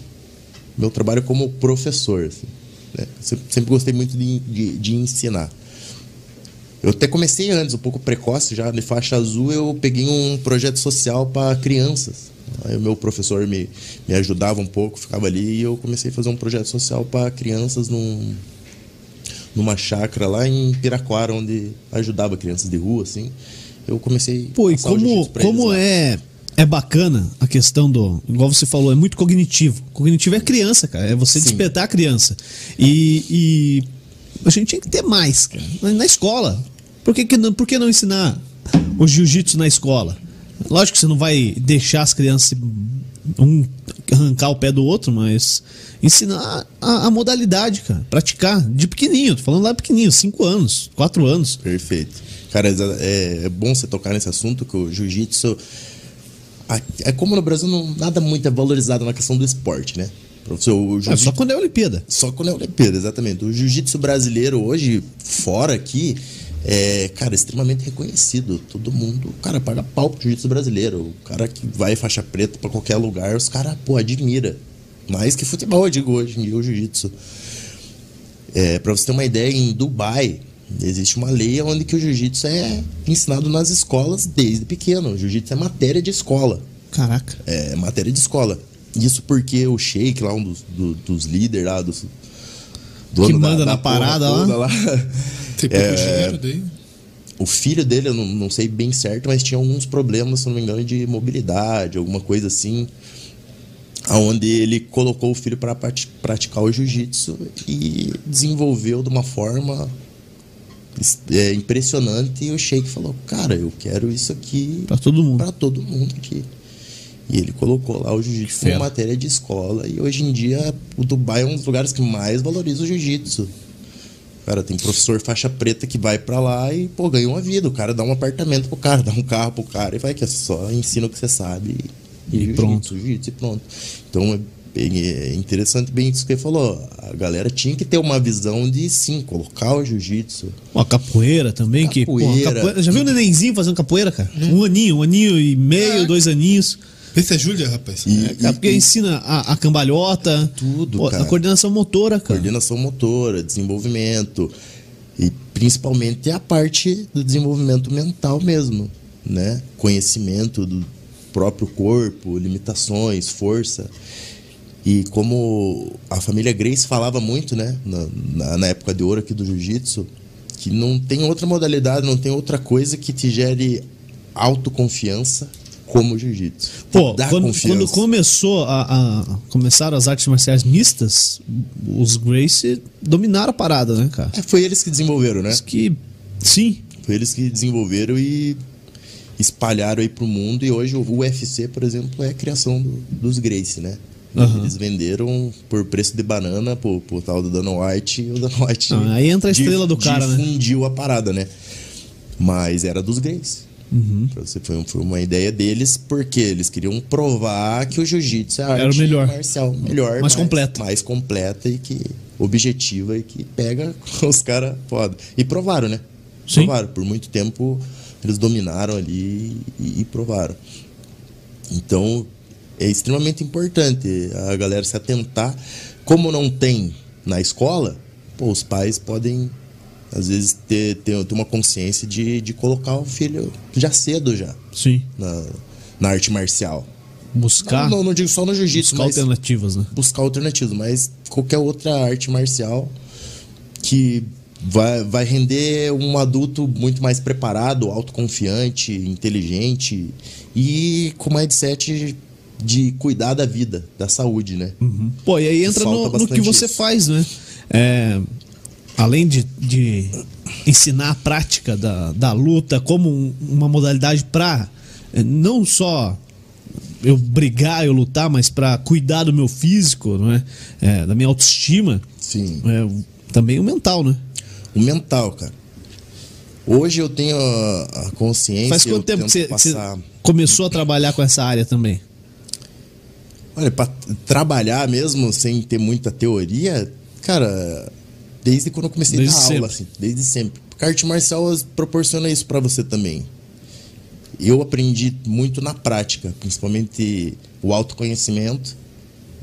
Speaker 3: meu trabalho como professor. Assim, né? sempre, gostei muito de, de, de ensinar. Eu até comecei antes, um pouco precoce já, de faixa azul, eu peguei um projeto social para crianças. Aí o meu professor me, me ajudava um pouco, ficava ali, e eu comecei a fazer um projeto social para crianças num, numa chácara lá em Piraquara, onde ajudava crianças de rua, assim. Eu comecei
Speaker 1: Pô, e como, como é, é bacana a questão do. Igual você falou, é muito cognitivo. Cognitivo é criança, cara. É você
Speaker 3: Sim.
Speaker 1: despertar a criança. E, e a gente tinha que ter mais, cara. Na, escola. Por que, que não, por que não ensinar o jiu-jitsu na escola? Lógico que você não vai deixar as crianças um arrancar o pé do outro, mas ensinar a, a modalidade, cara. Praticar de pequenininho. Tô falando lá pequenininho, 5 anos, 4 anos.
Speaker 3: Perfeito. Cara, é, é bom você tocar nesse assunto, que o jiu-jitsu, é como no Brasil não, nada muito é valorizado na questão do esporte, né? Professor,
Speaker 1: É só quando é Olimpíada.
Speaker 3: só quando é Olimpíada, exatamente. O jiu-jitsu brasileiro hoje, fora aqui, é, cara, extremamente reconhecido. Todo mundo, cara, paga pau pro jiu-jitsu brasileiro. O cara que vai faixa preta pra qualquer lugar, os caras, pô, admira. Mais que futebol, eu digo hoje em dia, o jiu-jitsu. É, pra você ter uma ideia, em Dubai, existe uma lei onde que o jiu-jitsu é ensinado nas escolas desde pequeno. O jiu-jitsu é matéria de escola
Speaker 1: Caraca.
Speaker 3: é, matéria de escola. Isso porque o Sheik, lá, um dos, do- dos líderes lá, dos.
Speaker 1: Que manda na
Speaker 3: porra
Speaker 1: parada lá.
Speaker 3: lá.
Speaker 2: Tem pouco
Speaker 3: É,
Speaker 2: dinheiro daí.
Speaker 3: O filho dele, eu não, não sei bem certo, mas tinha alguns problemas, se não me engano, de mobilidade, alguma coisa assim. Aonde ele colocou o filho para praticar o jiu-jitsu e desenvolveu de uma forma é, impressionante. E o Sheik falou: Cara, eu quero isso aqui
Speaker 1: Pra todo mundo.
Speaker 3: para todo mundo aqui. E ele colocou lá o jiu-jitsu como matéria de escola. E hoje em dia o Dubai é um dos lugares que mais valoriza o jiu-jitsu. Cara, tem professor faixa preta que vai pra lá e, pô, ganha uma vida. O cara dá um apartamento pro cara, dá um carro pro cara e vai que é só ensina o que você sabe.
Speaker 1: E
Speaker 3: jiu-jitsu,
Speaker 1: pronto.
Speaker 3: Jiu-jitsu e pronto. Então é, bem, é interessante bem isso que ele falou. A galera tinha que ter uma visão de, sim, colocar o jiu-jitsu.
Speaker 1: A capoeira também, que. pô,
Speaker 3: Capoeira.
Speaker 1: capoeira- Já viu o nenenzinho fazendo capoeira, cara? Um aninho, um aninho e meio,
Speaker 2: É.
Speaker 1: dois aninhos.
Speaker 2: Esse é Júlia, rapaz.
Speaker 3: E-
Speaker 1: É, cara, porque ensina a, a cambalhota.
Speaker 3: Tudo,
Speaker 1: pô,
Speaker 3: cara.
Speaker 1: A coordenação motora, cara.
Speaker 3: coordenação motora, desenvolvimento e principalmente a parte do desenvolvimento mental mesmo, né? Conhecimento do próprio corpo, limitações, força. E como a família Grace falava muito, né, na, na- época de ouro aqui do jiu-jitsu, que não tem outra modalidade, não tem outra coisa que te gere autoconfiança como o jiu-jitsu.
Speaker 1: Pô, quando, quando começou a, a- começaram as artes marciais mistas, os Gracie dominaram a parada, né, cara?
Speaker 3: É, foi eles que desenvolveram, né?
Speaker 1: Diz que sim,
Speaker 3: Foi eles que desenvolveram e espalharam aí pro mundo. E hoje o UFC, por exemplo, é a criação do- dos Gracie, né?
Speaker 1: Aham.
Speaker 3: Eles venderam por preço de banana pro, pro tal do Dana White e o Dana White.
Speaker 1: Ah, aí entra a estrela do cara, né?
Speaker 3: Difundiu a parada, né? Mas era dos Gracie.
Speaker 1: Uhum.
Speaker 3: Você, foi, foi uma ideia deles, porque eles queriam provar que o jiu-jitsu é a
Speaker 1: Era o
Speaker 3: arte
Speaker 1: melhor.
Speaker 3: marcial melhor,
Speaker 1: Mais completa.
Speaker 3: mais completa e que objetiva e que pega os caras foda. E provaram, né?
Speaker 1: Sim.
Speaker 3: Provaram. Por muito tempo eles dominaram ali e, e provaram. Então é extremamente importante a galera se atentar. Como não tem na escola, pô, os pais podem às vezes ter, ter, ter uma consciência de, de colocar o filho já cedo já
Speaker 1: sim.
Speaker 3: na, na arte marcial.
Speaker 1: Buscar,
Speaker 3: Não, não, não digo só no jiu-jitsu,
Speaker 1: buscar
Speaker 3: mas
Speaker 1: alternativas, né?
Speaker 3: buscar alternativas, mas qualquer outra arte marcial que vai, vai render um adulto muito mais preparado, autoconfiante, inteligente e com mindset de cuidar da vida, da saúde, né?
Speaker 1: Pô, e aí entra no, no que você
Speaker 3: isso.
Speaker 1: faz, né? É, além de, de ensinar a prática da, da luta como um- uma modalidade para não só eu brigar, eu lutar, mas para cuidar do meu físico, não é? É, da minha autoestima,
Speaker 3: Sim.
Speaker 1: é, também o mental, né?
Speaker 3: O mental, cara. Hoje eu tenho a, consciência.
Speaker 1: Faz quanto tempo que você, você
Speaker 3: passar...
Speaker 1: começou a trabalhar com essa área também?
Speaker 3: Olha, pra trabalhar mesmo sem ter muita teoria, cara, desde quando eu comecei
Speaker 1: Desde
Speaker 3: a dar aula, assim, desde sempre. Porque a arte marcial proporciona isso pra você também. Eu aprendi muito na prática, principalmente o autoconhecimento,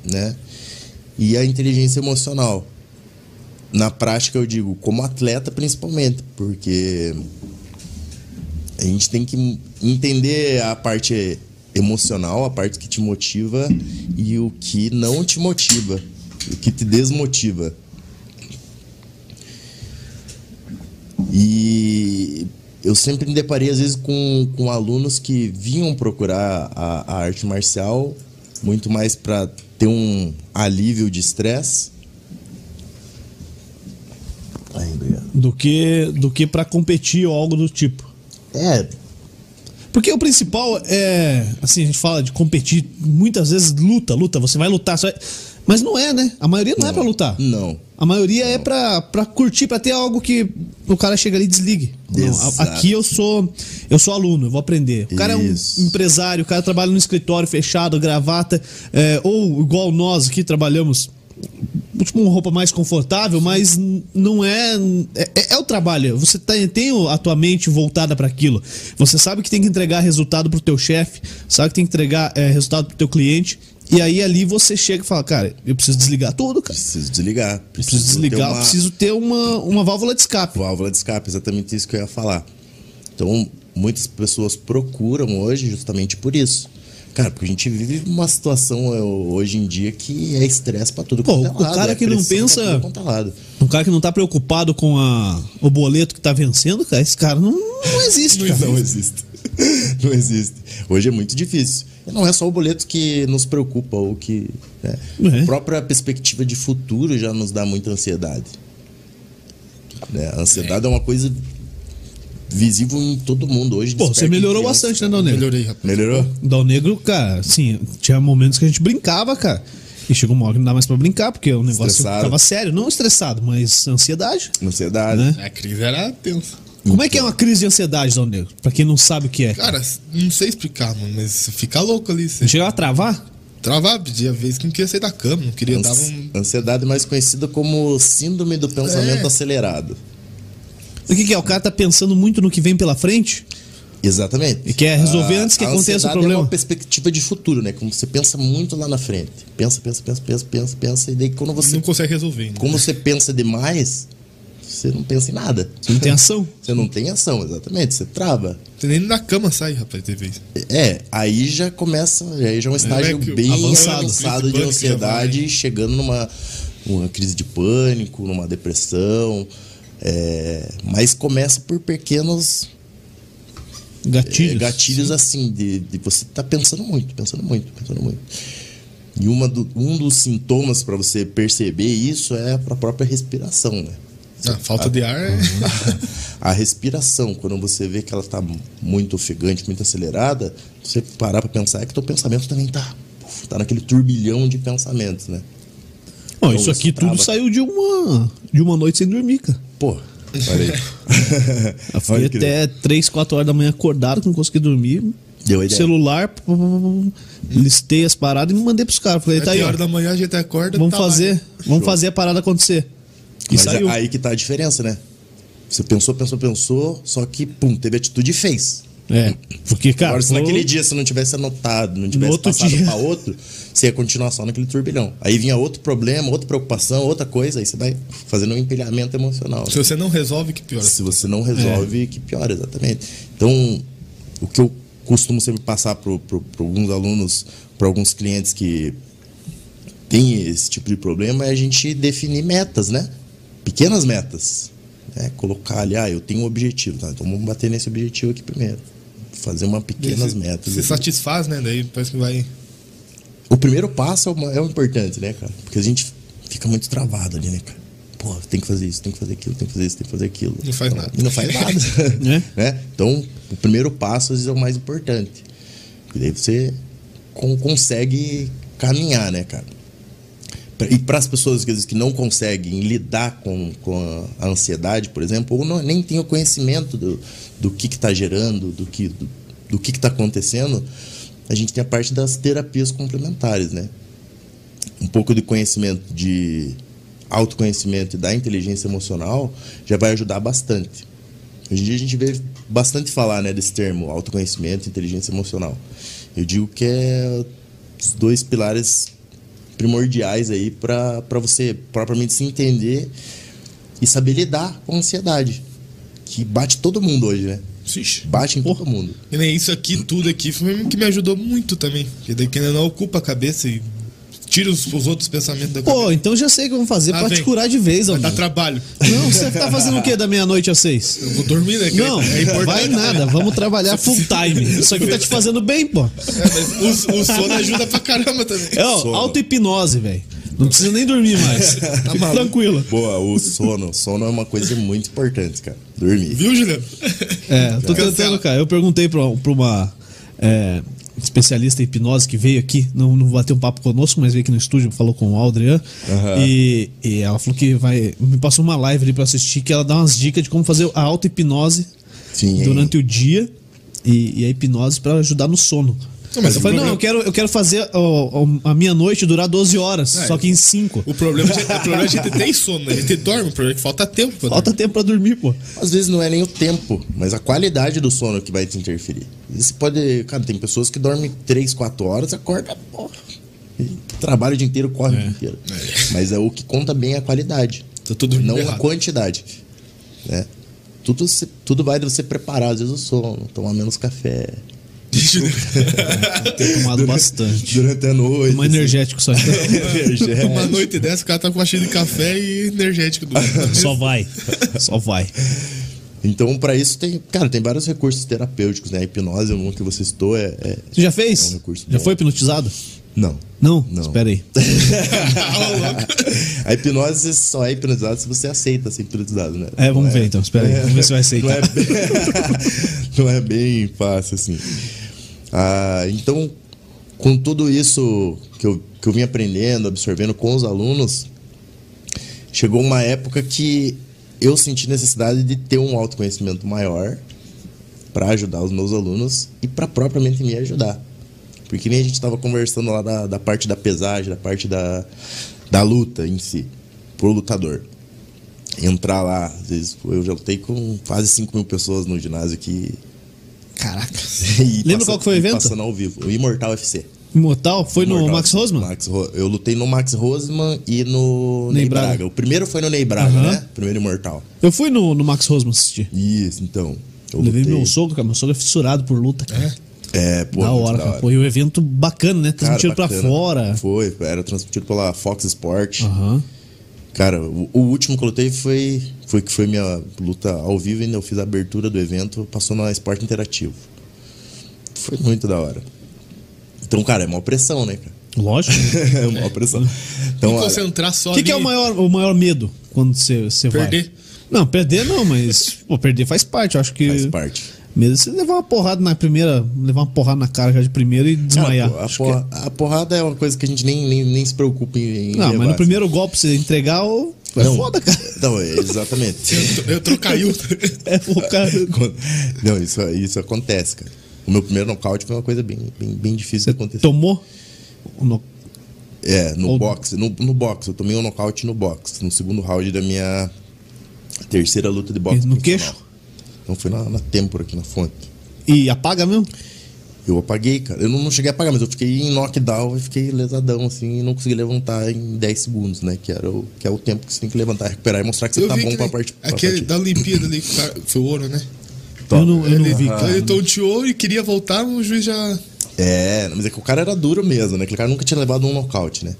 Speaker 3: né? E a inteligência emocional. Na prática, eu digo, como atleta principalmente, porque a gente tem que entender a parte emocional, a parte que te motiva e o que não te motiva, o que te desmotiva. E eu sempre me deparei, às vezes, com, com alunos que vinham procurar a, a arte marcial muito mais para ter um alívio de estresse.
Speaker 1: Do que, do que para competir ou algo do tipo.
Speaker 3: É,
Speaker 1: Porque o principal é, assim, a gente fala de competir, muitas vezes luta, luta, você vai lutar. Vai- Mas não é, né? A maioria não, é pra lutar.
Speaker 3: Não.
Speaker 1: A maioria é pra, pra curtir, pra ter algo que o cara chega ali e desligue. Não, aqui eu sou eu sou aluno, eu vou aprender. O cara é
Speaker 3: Isso.
Speaker 1: um empresário, o cara trabalha no escritório fechado, gravata, é, ou igual nós aqui trabalhamos, tipo uma roupa mais confortável, mas não é é, é- é o trabalho. Você tem, tem a tua mente voltada para aquilo. Você sabe que tem que entregar resultado pro teu chefe, sabe que tem que entregar é, resultado pro teu cliente. E aí ali você chega e fala, cara, eu preciso desligar tudo, cara.
Speaker 3: Preciso desligar.
Speaker 1: Preciso
Speaker 3: ter
Speaker 1: desligar, eu
Speaker 3: uma
Speaker 1: preciso ter uma, uma válvula de escape.
Speaker 3: válvula de escape, exatamente isso que eu ia falar. Então, muitas pessoas procuram hoje justamente por isso. Cara, porque a gente vive uma situação é, hoje em dia que é estresse pra tudo
Speaker 1: Pô,
Speaker 3: quanto é
Speaker 1: o
Speaker 3: lado,
Speaker 1: cara
Speaker 3: é
Speaker 1: que não pensa-
Speaker 3: é.
Speaker 1: Um cara que não tá preocupado com a, o boleto que tá vencendo, cara, esse cara não, não existe, cara.
Speaker 3: Não existe. Não existe. Hoje é muito difícil. Não é só o boleto que nos preocupa, ou que. né?
Speaker 1: É.
Speaker 3: A própria perspectiva de futuro já nos dá muita ansiedade. Né? A ansiedade é. uma coisa visível em todo mundo hoje.
Speaker 1: Pô, você melhorou
Speaker 3: criança.
Speaker 1: bastante, né, Dal Negro?
Speaker 2: Melhorei, rapaz.
Speaker 3: Melhorou?
Speaker 1: Dal Negro, cara, assim, tinha momentos que a gente brincava, cara. E chegou uma hora que não dá mais pra brincar, porque o negócio
Speaker 3: Estressado.
Speaker 1: tava sério. Não estressado, mas ansiedade.
Speaker 3: Ansiedade.
Speaker 1: Né?
Speaker 2: A crise era tensa.
Speaker 1: Como é que é uma crise de ansiedade, Dal Negro? Pra quem não sabe o que é.
Speaker 2: Cara, não sei explicar, mano, mas você fica louco ali. Você
Speaker 1: Chegava a travar?
Speaker 2: travava, pedia vez que não queria sair da cama, não queria dar
Speaker 3: Ans-
Speaker 2: um.
Speaker 3: Ansiedade mais conhecida como síndrome do pensamento
Speaker 2: É.
Speaker 3: acelerado.
Speaker 1: O que, que é? O cara tá pensando muito no que vem pela frente?
Speaker 3: Exatamente.
Speaker 1: E quer resolver antes que
Speaker 3: a
Speaker 1: aconteça o problema.
Speaker 3: É uma perspectiva de futuro, né? Como você pensa muito lá na frente. Pensa, pensa, pensa, pensa, pensa, pensa. E daí quando você,
Speaker 2: Não consegue resolver ainda.
Speaker 3: como você pensa demais, você não pensa em nada.
Speaker 1: Você não tem ação.
Speaker 3: Você não tem ação, exatamente. Você trava.
Speaker 2: Você nem na cama sai, rapaz, de vez.
Speaker 3: É, aí já começa, aí já é um estágio
Speaker 2: que
Speaker 3: bem
Speaker 1: avançado.
Speaker 3: avançado,
Speaker 2: de
Speaker 3: ansiedade, chegando numa uma crise de pânico, numa depressão. É, mas começa por pequenos é,
Speaker 1: Gatilhos.
Speaker 3: gatilhos assim, de, de você tá pensando muito, pensando muito, pensando muito. E uma do- um dos sintomas para você perceber isso é a própria respiração, né?
Speaker 2: Ah, falta de ar é.
Speaker 3: a respiração, quando você vê que ela tá muito ofegante, muito acelerada, você parar para pensar é que teu pensamento também tá, uf, tá naquele turbilhão de pensamentos, né?
Speaker 1: Ó,
Speaker 3: Então
Speaker 1: isso aqui tudo saiu de uma, de uma noite sem dormir, cara.
Speaker 3: Pô, aí.
Speaker 1: Eu fiquei até 3, 4 horas da manhã acordado, que não consegui dormir.
Speaker 3: Deu ideia.
Speaker 1: Celular, pum, pum, pum, pum, listei as paradas e me mandei pros caras. Falei, tá aí,
Speaker 2: hora da manhã a gente acorda.
Speaker 1: vamos
Speaker 2: tá lá.
Speaker 1: fazer, vamos fazer a parada acontecer. E
Speaker 3: Mas
Speaker 1: saiu.
Speaker 3: é aí que tá a diferença, né? Você pensou, pensou, pensou, só que, pum, teve atitude e fez.
Speaker 1: É, porque, cara,
Speaker 3: Agora, se naquele dia você não tivesse anotado, não tivesse
Speaker 1: outro
Speaker 3: passado
Speaker 1: dia.
Speaker 3: para outro, você ia continuar só naquele turbilhão. Aí vinha outro problema, outra preocupação, outra coisa, aí você vai fazendo um empilhamento emocional.
Speaker 2: Se você não resolve, que pior.
Speaker 3: Se você não resolve, que piora, exatamente. Então, o que eu costumo sempre passar para alguns alunos, para alguns clientes que têm esse tipo de problema, é a gente definir metas, né? Pequenas metas. Né? Colocar ali, ah, eu tenho um objetivo, tá? Então vamos bater nesse objetivo aqui primeiro. Fazer uma pequenas
Speaker 2: se,
Speaker 3: metas.
Speaker 2: Se satisfaz, né? Daí parece que vai.
Speaker 3: O primeiro passo é o, é o importante, né, cara? Porque a gente fica muito travado ali, né, cara? Pô, tem que fazer isso, tem que fazer aquilo, tem que fazer isso, tem que fazer aquilo.
Speaker 2: Não faz
Speaker 3: Então,
Speaker 2: nada.
Speaker 3: E não faz nada.
Speaker 1: Né?
Speaker 3: né? Então, o primeiro passo às vezes é o mais importante. Porque daí você con- consegue caminhar, né, cara? E para as pessoas vezes, que não conseguem lidar com, com a, a ansiedade, por exemplo, ou não, nem têm o conhecimento do, do que está gerando, do que do, do que está acontecendo, a gente tem a parte das terapias complementares, né? Um pouco de conhecimento de autoconhecimento e da inteligência emocional já vai ajudar bastante. Hoje em dia a gente vê bastante falar né, desse termo, autoconhecimento e inteligência emocional. Eu digo que é os dois pilares primordiais aí para você propriamente se entender e saber lidar com a ansiedade, que bate todo mundo hoje, né?
Speaker 2: Ixi.
Speaker 3: Bate em todo mundo.
Speaker 2: E nem isso aqui, tudo aqui, foi o que me ajudou muito também. Porque daí que ainda não ocupa a cabeça e tira os, os outros pensamentos da cabeça.
Speaker 1: Pô, então já sei o que vamos fazer
Speaker 2: Ah,
Speaker 1: pra
Speaker 2: vem.
Speaker 1: te curar de vez,
Speaker 2: Vai
Speaker 1: Almir.
Speaker 2: dar trabalho.
Speaker 1: Não, você tá fazendo o quê da meia-noite às seis?
Speaker 2: Eu vou dormir, né?
Speaker 1: Não,
Speaker 2: é importante.
Speaker 1: vai nada, vamos trabalhar full time. Isso aqui tá te fazendo bem, pô.
Speaker 2: É, mas o, o sono ajuda pra caramba também.
Speaker 1: É, ó, auto-hipnose, velho. Não precisa nem dormir mais. Fica
Speaker 2: maluco.
Speaker 1: tranquilo.
Speaker 3: Boa, o sono. Sono é uma coisa muito importante, cara. Dormir.
Speaker 2: Viu, Juliano?
Speaker 1: É, eu tô tentando, cara. Eu perguntei pra, pra uma. é, especialista em hipnose que veio aqui, não, não bateu um papo conosco, mas veio aqui no estúdio, falou com o Aldrian.
Speaker 3: Aham.
Speaker 1: E, e ela falou que vai. Me passou uma live ali pra assistir, que ela dá umas dicas de como fazer a auto-hipnose durante o dia e, e a hipnose pra ajudar no sono.
Speaker 2: Não, mas
Speaker 1: eu falei, não,
Speaker 2: problema-
Speaker 1: eu quero, eu quero fazer ó, a minha noite durar 12 horas,
Speaker 2: É.
Speaker 1: só que em 5.
Speaker 2: O problema, é, o problema é a gente tem sono, né? a gente dorme, o problema é que falta tempo. pra
Speaker 1: Falta tempo pra dormir, pô.
Speaker 3: Às vezes não é nem o tempo, mas a qualidade do sono que vai te interferir. Você pode. Cara, tem pessoas que dormem 3, 4 horas, acorda, porra. Trabalha o dia inteiro, corre o dia inteiro. Mas é o que conta bem é a qualidade.
Speaker 2: Tá tudo
Speaker 3: não a
Speaker 2: errado.
Speaker 3: quantidade. Né? Tudo, tudo vai de você preparar, às vezes o sono, tomar menos café.
Speaker 1: Ter tomado bastante.
Speaker 3: Durante a noite.
Speaker 1: Tomar energético só.
Speaker 3: energético.
Speaker 2: Uma noite dessa, o cara tá com uma cheia de café e energético do
Speaker 1: Só vai. Só vai.
Speaker 3: Então, pra isso, tem, cara, tem vários recursos terapêuticos, né? A hipnose, um que você citou, é. é-
Speaker 1: Você já fez?
Speaker 3: É um
Speaker 1: já
Speaker 3: bom.
Speaker 1: foi hipnotizado?
Speaker 3: Não.
Speaker 1: Não?
Speaker 3: Não.
Speaker 1: Espera aí.
Speaker 3: A hipnose só é hipnotizado se você aceita ser hipnotizado, né?
Speaker 1: É, vamos
Speaker 3: Não
Speaker 1: ver então. Espera aí. Vamos ver se vai
Speaker 3: Não
Speaker 1: aceitar.
Speaker 3: é, bem, não é bem fácil assim. Ah, então, com tudo isso que eu, que eu vim aprendendo, absorvendo com os alunos, chegou uma época que eu senti necessidade de ter um autoconhecimento maior para ajudar os meus alunos e para propriamente me ajudar. Porque nem a gente estava conversando lá da, da parte da pesagem, da parte da, da luta em si, pro lutador. Entrar lá, às vezes, eu já lutei com quase 5 mil pessoas no ginásio aqui.
Speaker 1: Caraca.
Speaker 3: E
Speaker 1: Lembra qual que foi o evento?
Speaker 3: Passando ao vivo. O Imortal UFC.
Speaker 1: Imortal? Foi no
Speaker 3: Imortal
Speaker 1: Max
Speaker 3: FC.
Speaker 1: Rosman?
Speaker 3: Max Ro- eu lutei no Max Rosman e no
Speaker 1: Ney
Speaker 3: Ney
Speaker 1: Braga.
Speaker 3: Braga. O primeiro foi no Ney Braga,
Speaker 1: Aham.
Speaker 3: né? Primeiro Imortal.
Speaker 1: Eu fui no, no Max Rosman assistir.
Speaker 3: Isso, então. Eu
Speaker 1: Levei
Speaker 3: lutei.
Speaker 1: meu sogro, cara. Meu sogro é fissurado por luta, cara.
Speaker 3: É, pô,
Speaker 1: da hora,
Speaker 3: da
Speaker 1: cara. Pô, e o evento bacana, né?
Speaker 3: Cara,
Speaker 1: Transmitido pra
Speaker 3: bacana.
Speaker 1: fora.
Speaker 3: Foi, era transmitido pela Fox Sport.
Speaker 1: Aham.
Speaker 3: Cara, o, o último que eu lutei foi, foi que foi minha luta ao vivo, ainda eu fiz a abertura do evento, passou na Esporte Interativo. Foi muito da hora. Então, cara, é uma pressão, né, cara?
Speaker 1: Lógico.
Speaker 3: é uma pressão. Então,
Speaker 2: e concentrar só
Speaker 1: O que, que é o maior, o maior medo quando você, você vai?
Speaker 2: Perder.
Speaker 1: Não, perder não, mas pô, perder faz parte. Eu acho que.
Speaker 3: faz parte.
Speaker 1: Medo é você levar uma porrada na primeira, levar uma porrada na cara já de primeira e desmaiar.
Speaker 3: Cara, a, porra- a porrada é uma coisa que a gente nem, nem, nem se preocupa em. em
Speaker 1: é- Não, mas
Speaker 3: levar,
Speaker 1: no
Speaker 3: assim.
Speaker 1: primeiro golpe você entregar, o- é
Speaker 3: Não.
Speaker 1: foda, cara.
Speaker 3: Não, é, exatamente.
Speaker 2: Eu, eu trocaiu.
Speaker 1: É o cara.
Speaker 3: Não, isso, isso acontece, cara. O meu primeiro nocaute foi uma coisa bem, bem, bem difícil de acontecer.
Speaker 1: Tomou? No-
Speaker 3: É, no
Speaker 1: Ou-
Speaker 3: boxe. No, no boxe. Eu tomei um nocaute no boxe. No segundo round da minha terceira luta de boxe.
Speaker 1: No
Speaker 3: profissional.
Speaker 1: queixo?
Speaker 3: Então foi na, na têmpora aqui na fonte.
Speaker 1: E apaga mesmo?
Speaker 3: Eu apaguei, cara. Eu não, não cheguei a apagar, mas eu fiquei em knockdown e fiquei lesadão, assim, e não consegui levantar em 10 segundos, né? Que, era o, que é o tempo que você tem que levantar, recuperar e mostrar que você
Speaker 2: Eu
Speaker 3: tá bom pra parte. pra
Speaker 2: Aquele
Speaker 3: partir.
Speaker 2: da Olimpíada ali, que cara- foi o ouro, né?
Speaker 1: Eu não, eu não
Speaker 2: ele,
Speaker 1: vi, cara.
Speaker 2: ele tonteou e queria voltar, o juiz já.
Speaker 3: É, mas é que o cara era duro mesmo, né? Aquele cara nunca tinha levado um nocaute, né?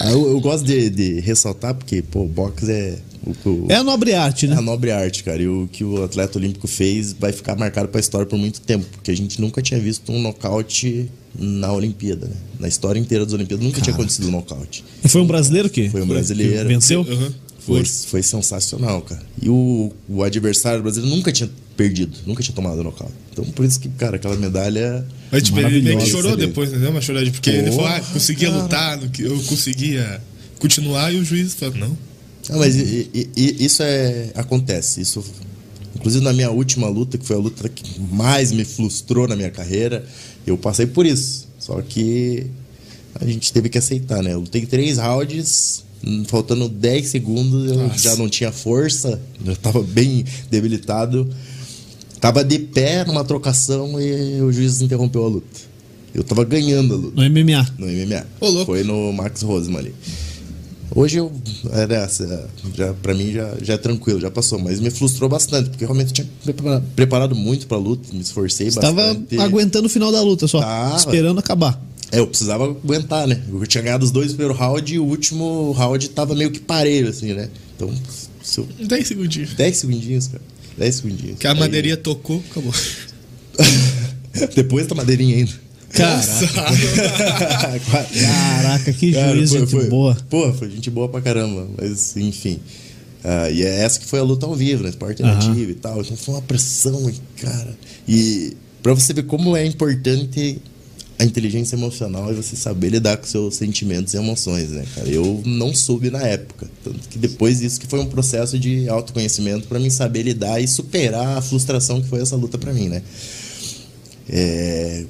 Speaker 3: Aí Eu, eu gosto de, de ressaltar, porque, pô, o boxe é. O, o-
Speaker 1: É a nobre arte,
Speaker 3: É
Speaker 1: né?
Speaker 3: a nobre arte, cara. E o que o atleta olímpico fez vai ficar marcado pra história por muito tempo. Porque a gente nunca tinha visto um nocaute na Olimpíada, né? Na história inteira das Olimpíadas nunca tinha acontecido um nocaute.
Speaker 1: E foi um brasileiro que?
Speaker 3: Foi um brasileiro.
Speaker 1: que venceu?
Speaker 2: Aham.
Speaker 3: Foi, foi sensacional, cara. E o, o adversário brasileiro nunca tinha perdido, nunca tinha tomado nocaute. Então por isso que, cara, aquela medalha.
Speaker 2: Mas tipo, ele meio que chorou
Speaker 3: dele.
Speaker 2: depois, entendeu? Uma choradinha. Porque ele falou, ah,
Speaker 3: Porra,
Speaker 2: conseguia
Speaker 3: cara.
Speaker 2: lutar, eu conseguia continuar, e o juiz falou, não.
Speaker 3: Ah, mas i- i- isso é. acontece. Isso. Inclusive na minha última luta, que foi a luta que mais me frustrou na minha carreira, eu passei por isso. Só que a gente teve que aceitar, né? Eu lutei três rounds, faltando 10 segundos, eu
Speaker 2: Nossa.
Speaker 3: já não tinha força, já tava bem debilitado. Tava de pé numa trocação e o juiz interrompeu a luta. Eu tava ganhando a luta
Speaker 1: No MMA.
Speaker 3: no MMA.
Speaker 2: Ô.
Speaker 3: Foi no Max Roseman ali. Hoje eu. Era essa. Já, pra mim já, já é tranquilo, já passou. Mas me frustrou bastante, porque realmente eu tinha prepara- preparado muito pra luta, me esforcei
Speaker 1: Você tava
Speaker 3: bastante.
Speaker 1: aguentando o final da luta só.
Speaker 3: Tava.
Speaker 1: Esperando acabar.
Speaker 3: É, eu precisava aguentar, né? Eu tinha ganhado os dois primeiros round e o último round tava meio que parelho, assim, né? Então, se eu-
Speaker 2: 10 segundinhos.
Speaker 3: 10 segundinhos, cara. 10 segundinhos.
Speaker 2: Que a
Speaker 3: Aí-
Speaker 2: madeirinha tocou, acabou.
Speaker 3: Depois da madeirinha ainda.
Speaker 1: Caraca. Caraca, que
Speaker 3: Cara,
Speaker 1: juiz,
Speaker 3: foi-
Speaker 1: gente
Speaker 3: foi-
Speaker 1: boa.
Speaker 3: Pô, foi gente boa pra caramba. Mas, enfim. Ah, e é essa que foi a luta ao vivo, né? Esporte alternativo e tal. Então foi uma pressão, cara. E Pra você ver como é importante a inteligência emocional e você saber lidar com seus sentimentos e emoções, né, cara? Eu não soube na época. Tanto que depois disso que foi um processo de autoconhecimento para mim saber lidar e superar a frustração que foi essa luta para mim, né? É...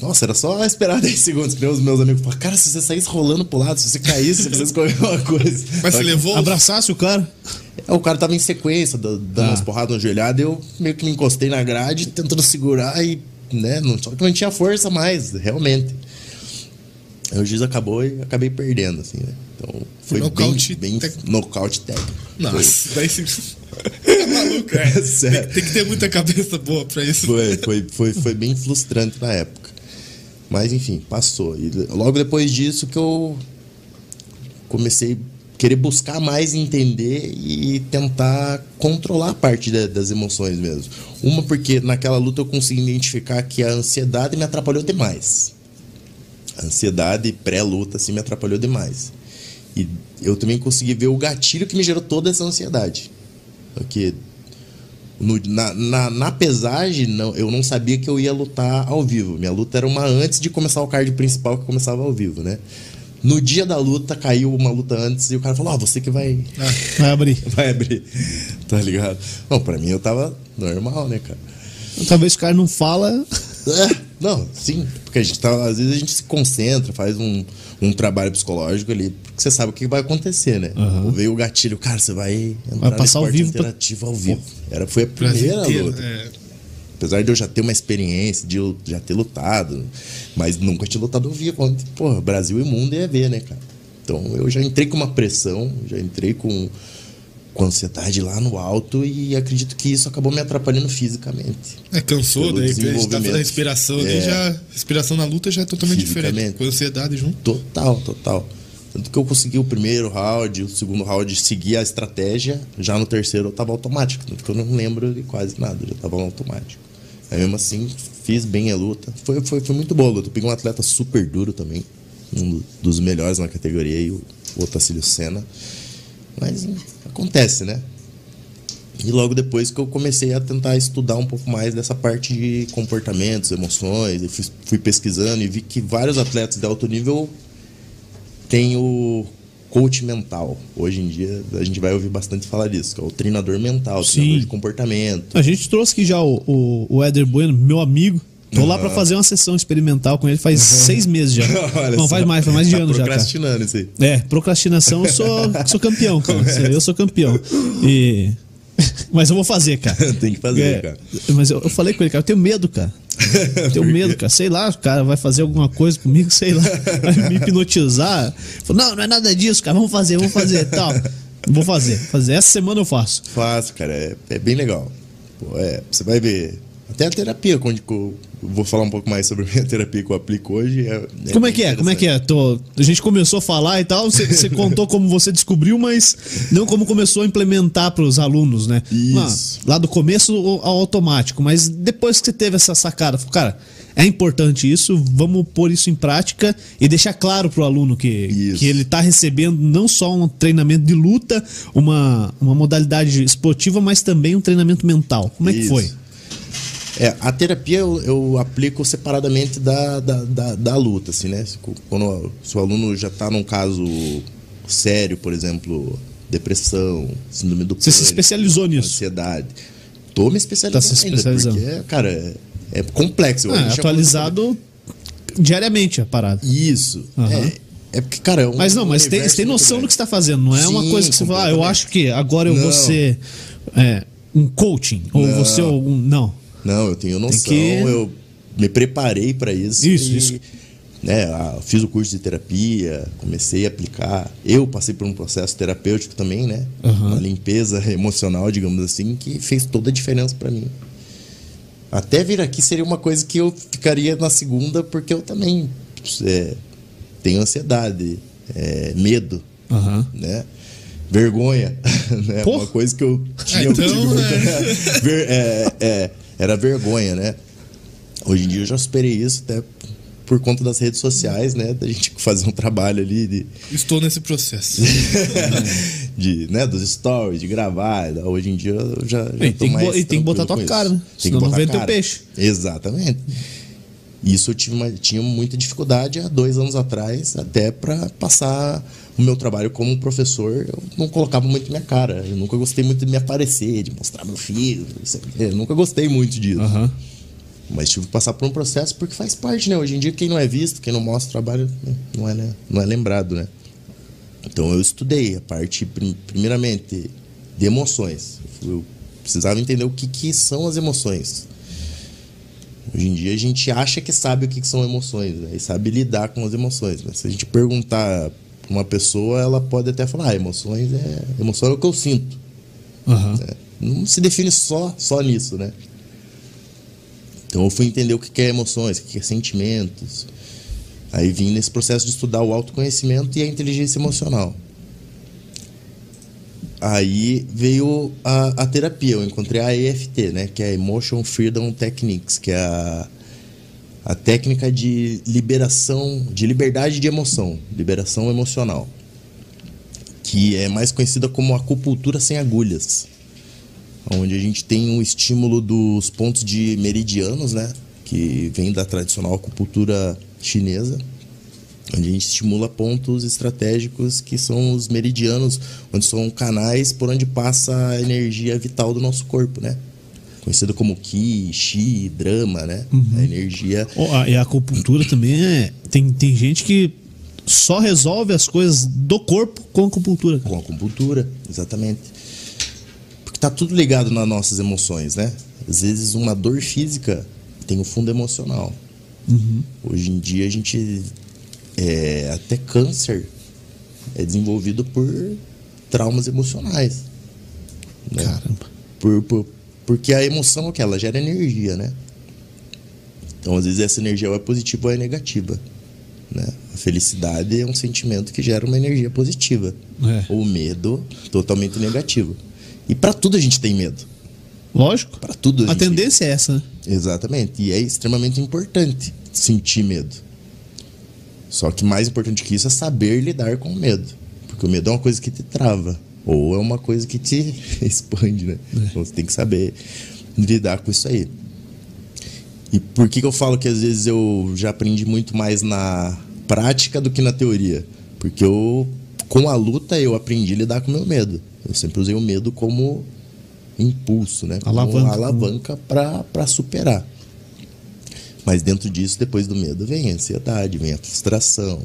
Speaker 3: Nossa, era só esperar 10 segundos que os meus amigos falaram, cara, se você saísse rolando pro lado, se você caísse, se você escolher uma coisa.
Speaker 2: Mas você levou.
Speaker 1: Abraçasse o cara.
Speaker 3: É, O cara tava em sequência, da- dando
Speaker 1: Ah.
Speaker 3: umas porradas no joelhado, eu meio que me encostei na grade, tentando segurar e, né, não, só que não tinha força mais, realmente. Aí o juiz acabou e acabei perdendo, assim, né? Então foi
Speaker 2: Nocaute
Speaker 3: bem, bem nocaute técnico.
Speaker 2: Nossa, daí sim. Tá maluco, é.
Speaker 3: Foi, sério.
Speaker 2: Tem, tem que ter muita cabeça boa pra isso.
Speaker 3: Foi, foi, foi, foi bem frustrante na época. Mas enfim, passou. E logo depois disso que eu comecei querer buscar mais entender e tentar controlar parte da- das emoções mesmo. Uma porque naquela luta eu consegui identificar que a ansiedade me atrapalhou demais. A ansiedade pré-luta assim, me atrapalhou demais. E eu também consegui ver o gatilho que me gerou toda essa ansiedade. Porque no- na, na, na pesagem, não, eu não sabia que eu ia lutar ao vivo. Minha luta era uma antes de começar o card principal que começava ao vivo, né? No dia da luta, caiu uma luta antes e o cara falou: Ó, você que vai,
Speaker 1: Vai abrir.
Speaker 3: vai abrir. Tá ligado? Não, pra mim eu tava normal, né, cara?
Speaker 1: Talvez o cara não fala.
Speaker 3: É, não, sim. Porque a gente tá, às vezes a gente se concentra, faz um, um trabalho psicológico ali, porque você sabe o que vai acontecer, né?
Speaker 1: Aham.
Speaker 3: Veio o gatilho, cara, você vai entrar
Speaker 1: Vai passar
Speaker 3: no
Speaker 1: ao vivo pra-
Speaker 3: interativo ao vivo. Era, foi a
Speaker 2: Brasil
Speaker 3: primeira
Speaker 2: inteiro,
Speaker 3: luta.
Speaker 2: é.
Speaker 3: Apesar de eu já ter uma experiência, de eu já ter lutado, mas nunca tinha lutado ao vivo. Pô, Brasil e mundo ia ver, né, cara? Então eu já entrei com uma pressão, já entrei com, com ansiedade lá no alto e acredito que isso acabou me atrapalhando fisicamente.
Speaker 2: É, cansou, daí tá fazendo a respiração
Speaker 3: É.
Speaker 2: já. Respiração na luta já é totalmente diferente. Com ansiedade junto.
Speaker 3: Total, total. Tanto que eu consegui o primeiro round, o segundo round, seguir a estratégia. Já no terceiro eu tava automático. Tanto que eu não lembro de quase nada, já tava automático. Aí mesmo assim, fiz bem a luta. Foi, foi, foi muito boa a luta. Peguei um atleta super duro também. Um dos melhores na categoria, e o, o Otacílio Senna. Mas hum, acontece, né? E logo depois que eu comecei a tentar estudar um pouco mais dessa parte de comportamentos, emoções, eu fui, fui pesquisando e vi que vários atletas de alto nível têm o coach mental. Hoje em dia a gente vai ouvir bastante falar disso, que é o treinador mental,
Speaker 1: Sim.
Speaker 3: treinador de comportamento.
Speaker 1: A gente trouxe aqui já o, o, o Éder Bueno, meu amigo. Tô lá pra fazer uma sessão experimental com ele faz seis meses já.
Speaker 3: Olha
Speaker 1: não, faz mais, faz mais de
Speaker 3: Tá
Speaker 1: ano já.
Speaker 3: Procrastinando isso aí.
Speaker 1: É, procrastinação, eu sou, sou campeão, cara. Eu sou campeão. E. Mas eu vou fazer, cara.
Speaker 3: Tem que fazer,
Speaker 1: É,
Speaker 3: cara.
Speaker 1: Mas eu, eu falei com ele, cara, eu tenho medo, cara. Tenho medo, cara. Sei lá, o cara vai fazer alguma coisa comigo, sei lá. Vai me hipnotizar. Falei, não, não é nada disso, cara. Vamos fazer, vamos fazer tal. Vou fazer, fazer. Essa semana eu faço.
Speaker 3: Fácil, cara. É, é bem legal. Pô, é, você vai ver. Até a terapia, quando eu vou falar um pouco mais sobre a minha terapia que eu aplico hoje. É,
Speaker 1: Como é que é? Como é que é? Tô- a gente começou a falar e tal, você, contou como você descobriu, mas não como começou a implementar para os alunos, né?
Speaker 3: Isso.
Speaker 1: Ah, lá do começo ao automático, mas depois que você teve essa sacada, falou, cara, é importante isso, vamos pôr isso em prática e deixar claro pro aluno que,
Speaker 3: Isso.
Speaker 1: que ele tá recebendo não só um treinamento de luta, uma, uma modalidade esportiva, mas também um treinamento mental. Como é que
Speaker 3: Isso.
Speaker 1: foi?
Speaker 3: É, a terapia eu, eu aplico separadamente da, da, da, da luta, assim, né? Se- Quando se o aluno já está num caso sério, por exemplo, depressão, síndrome do
Speaker 1: Você se
Speaker 3: pânico,
Speaker 1: especializou nisso?
Speaker 3: Ansiedade. Tô me especializando
Speaker 1: Tá se
Speaker 3: ainda,
Speaker 1: especializando.
Speaker 3: porque, cara, é, é complexo.
Speaker 1: Ah,
Speaker 3: já
Speaker 1: atualizado diariamente a parada.
Speaker 3: Isso.
Speaker 1: Aham.
Speaker 3: É, é porque, cara, é um
Speaker 1: Mas não, mas tem, tem noção do que você está fazendo. Não é uma
Speaker 3: Sim,
Speaker 1: coisa que você fala, ah, eu acho que agora eu vou
Speaker 3: Não.
Speaker 1: ser é, um coaching. Ou
Speaker 3: Não.
Speaker 1: você algum. Não.
Speaker 3: Não, eu tenho noção,
Speaker 1: que-
Speaker 3: eu me preparei para isso.
Speaker 1: Isso,
Speaker 3: e,
Speaker 1: isso.
Speaker 3: Né, ah, fiz o curso de terapia, comecei a aplicar. Eu passei por um processo terapêutico também, né?
Speaker 1: Aham.
Speaker 3: Uma limpeza emocional, digamos assim, que fez toda a diferença para mim. Até vir aqui seria uma coisa que eu ficaria na segunda, porque eu também é, tenho ansiedade, é, medo,
Speaker 1: Aham.
Speaker 3: né? Vergonha, né?
Speaker 1: Pô.
Speaker 3: Uma coisa que eu tinha
Speaker 2: então,
Speaker 3: contigo,
Speaker 2: né?
Speaker 3: Ver- é, é, era vergonha, né? Hoje em dia eu já superei isso até por conta das redes sociais, né? Da gente fazer um trabalho ali de,
Speaker 2: Estou nesse processo.
Speaker 3: de, né, dos stories, de gravar. Hoje em dia eu já, já
Speaker 1: E
Speaker 3: tô
Speaker 1: tem, que,
Speaker 3: mais
Speaker 1: e tem que botar tua cara, né?
Speaker 3: Tem que
Speaker 1: Senão não
Speaker 3: botar
Speaker 1: vende teu peixe.
Speaker 3: Exatamente. Isso eu tive uma- tinha muita dificuldade há dois anos atrás, até para passar o meu trabalho como professor. Eu não colocava muito minha cara. Eu nunca gostei muito de me aparecer, de mostrar meu filho. Eu nunca gostei muito disso.
Speaker 1: Aham.
Speaker 3: Mas tive que passar por um processo porque faz parte, né? Hoje em dia, quem não é visto, quem não mostra o trabalho, não é, né? não é lembrado, né? Então eu estudei a parte, prim- primeiramente, de emoções. Eu precisava entender o que, que são as emoções. Hoje em dia a gente acha que sabe o que, que são emoções, né? E sabe lidar com as emoções. Mas se a gente perguntar uma pessoa, ela pode até falar, ah, emoções é. Emoção é o que eu sinto.
Speaker 1: Aham.
Speaker 3: né? Não se define só, só nisso, né? Então eu fui entender o que é emoções, o que é sentimentos. Aí vim nesse processo de estudar o autoconhecimento e a inteligência emocional. Aí veio a, a terapia, eu encontrei a EFT, né? Que é Emotion Freedom Techniques, que é a, a técnica de liberação, de liberdade de emoção, liberação emocional. Que é mais conhecida como acupuntura sem agulhas onde a gente tem um estímulo dos pontos de meridianos, né? Que vem da tradicional acupuntura chinesa, onde a gente estimula pontos estratégicos que são os meridianos, onde são canais por onde passa a energia vital do nosso corpo, né? Conhecido como Qi, Chi, Drama, né? A energia
Speaker 1: Ó, a- E a acupuntura também é. Tem, tem gente que só resolve as coisas do corpo com acupuntura. cara.
Speaker 3: Com a acupuntura, exatamente. Porque tá tudo ligado nas nossas emoções, né? Às vezes uma dor física tem um fundo emocional. Hoje em dia a gente. É, até câncer é desenvolvido por traumas emocionais. né?
Speaker 1: Caramba.
Speaker 3: Por, por- porque a emoção é o que? Ela gera energia, né? Então, às vezes, essa energia ou é positiva ou é negativa. Né? A felicidade é um sentimento que gera uma energia positiva.
Speaker 1: É.
Speaker 3: O medo, totalmente negativo. E para tudo a gente tem medo.
Speaker 1: Lógico.
Speaker 3: Para tudo a,
Speaker 1: A
Speaker 3: gente
Speaker 1: tendência é essa, né?
Speaker 3: Exatamente. E é extremamente importante sentir medo. Só que mais importante que isso é saber lidar com o medo. Porque o medo é uma coisa que te trava. Ou é uma coisa que te expande, né? Então você tem que saber lidar com isso aí. E por que, que eu falo que às vezes eu já aprendi muito mais na prática do que na teoria? Porque eu, com a luta, eu aprendi a lidar com o meu medo. Eu sempre usei o medo como impulso, né? Como
Speaker 1: Alavanca.
Speaker 3: alavanca para superar. Mas dentro disso, depois do medo, vem a ansiedade, vem a frustração.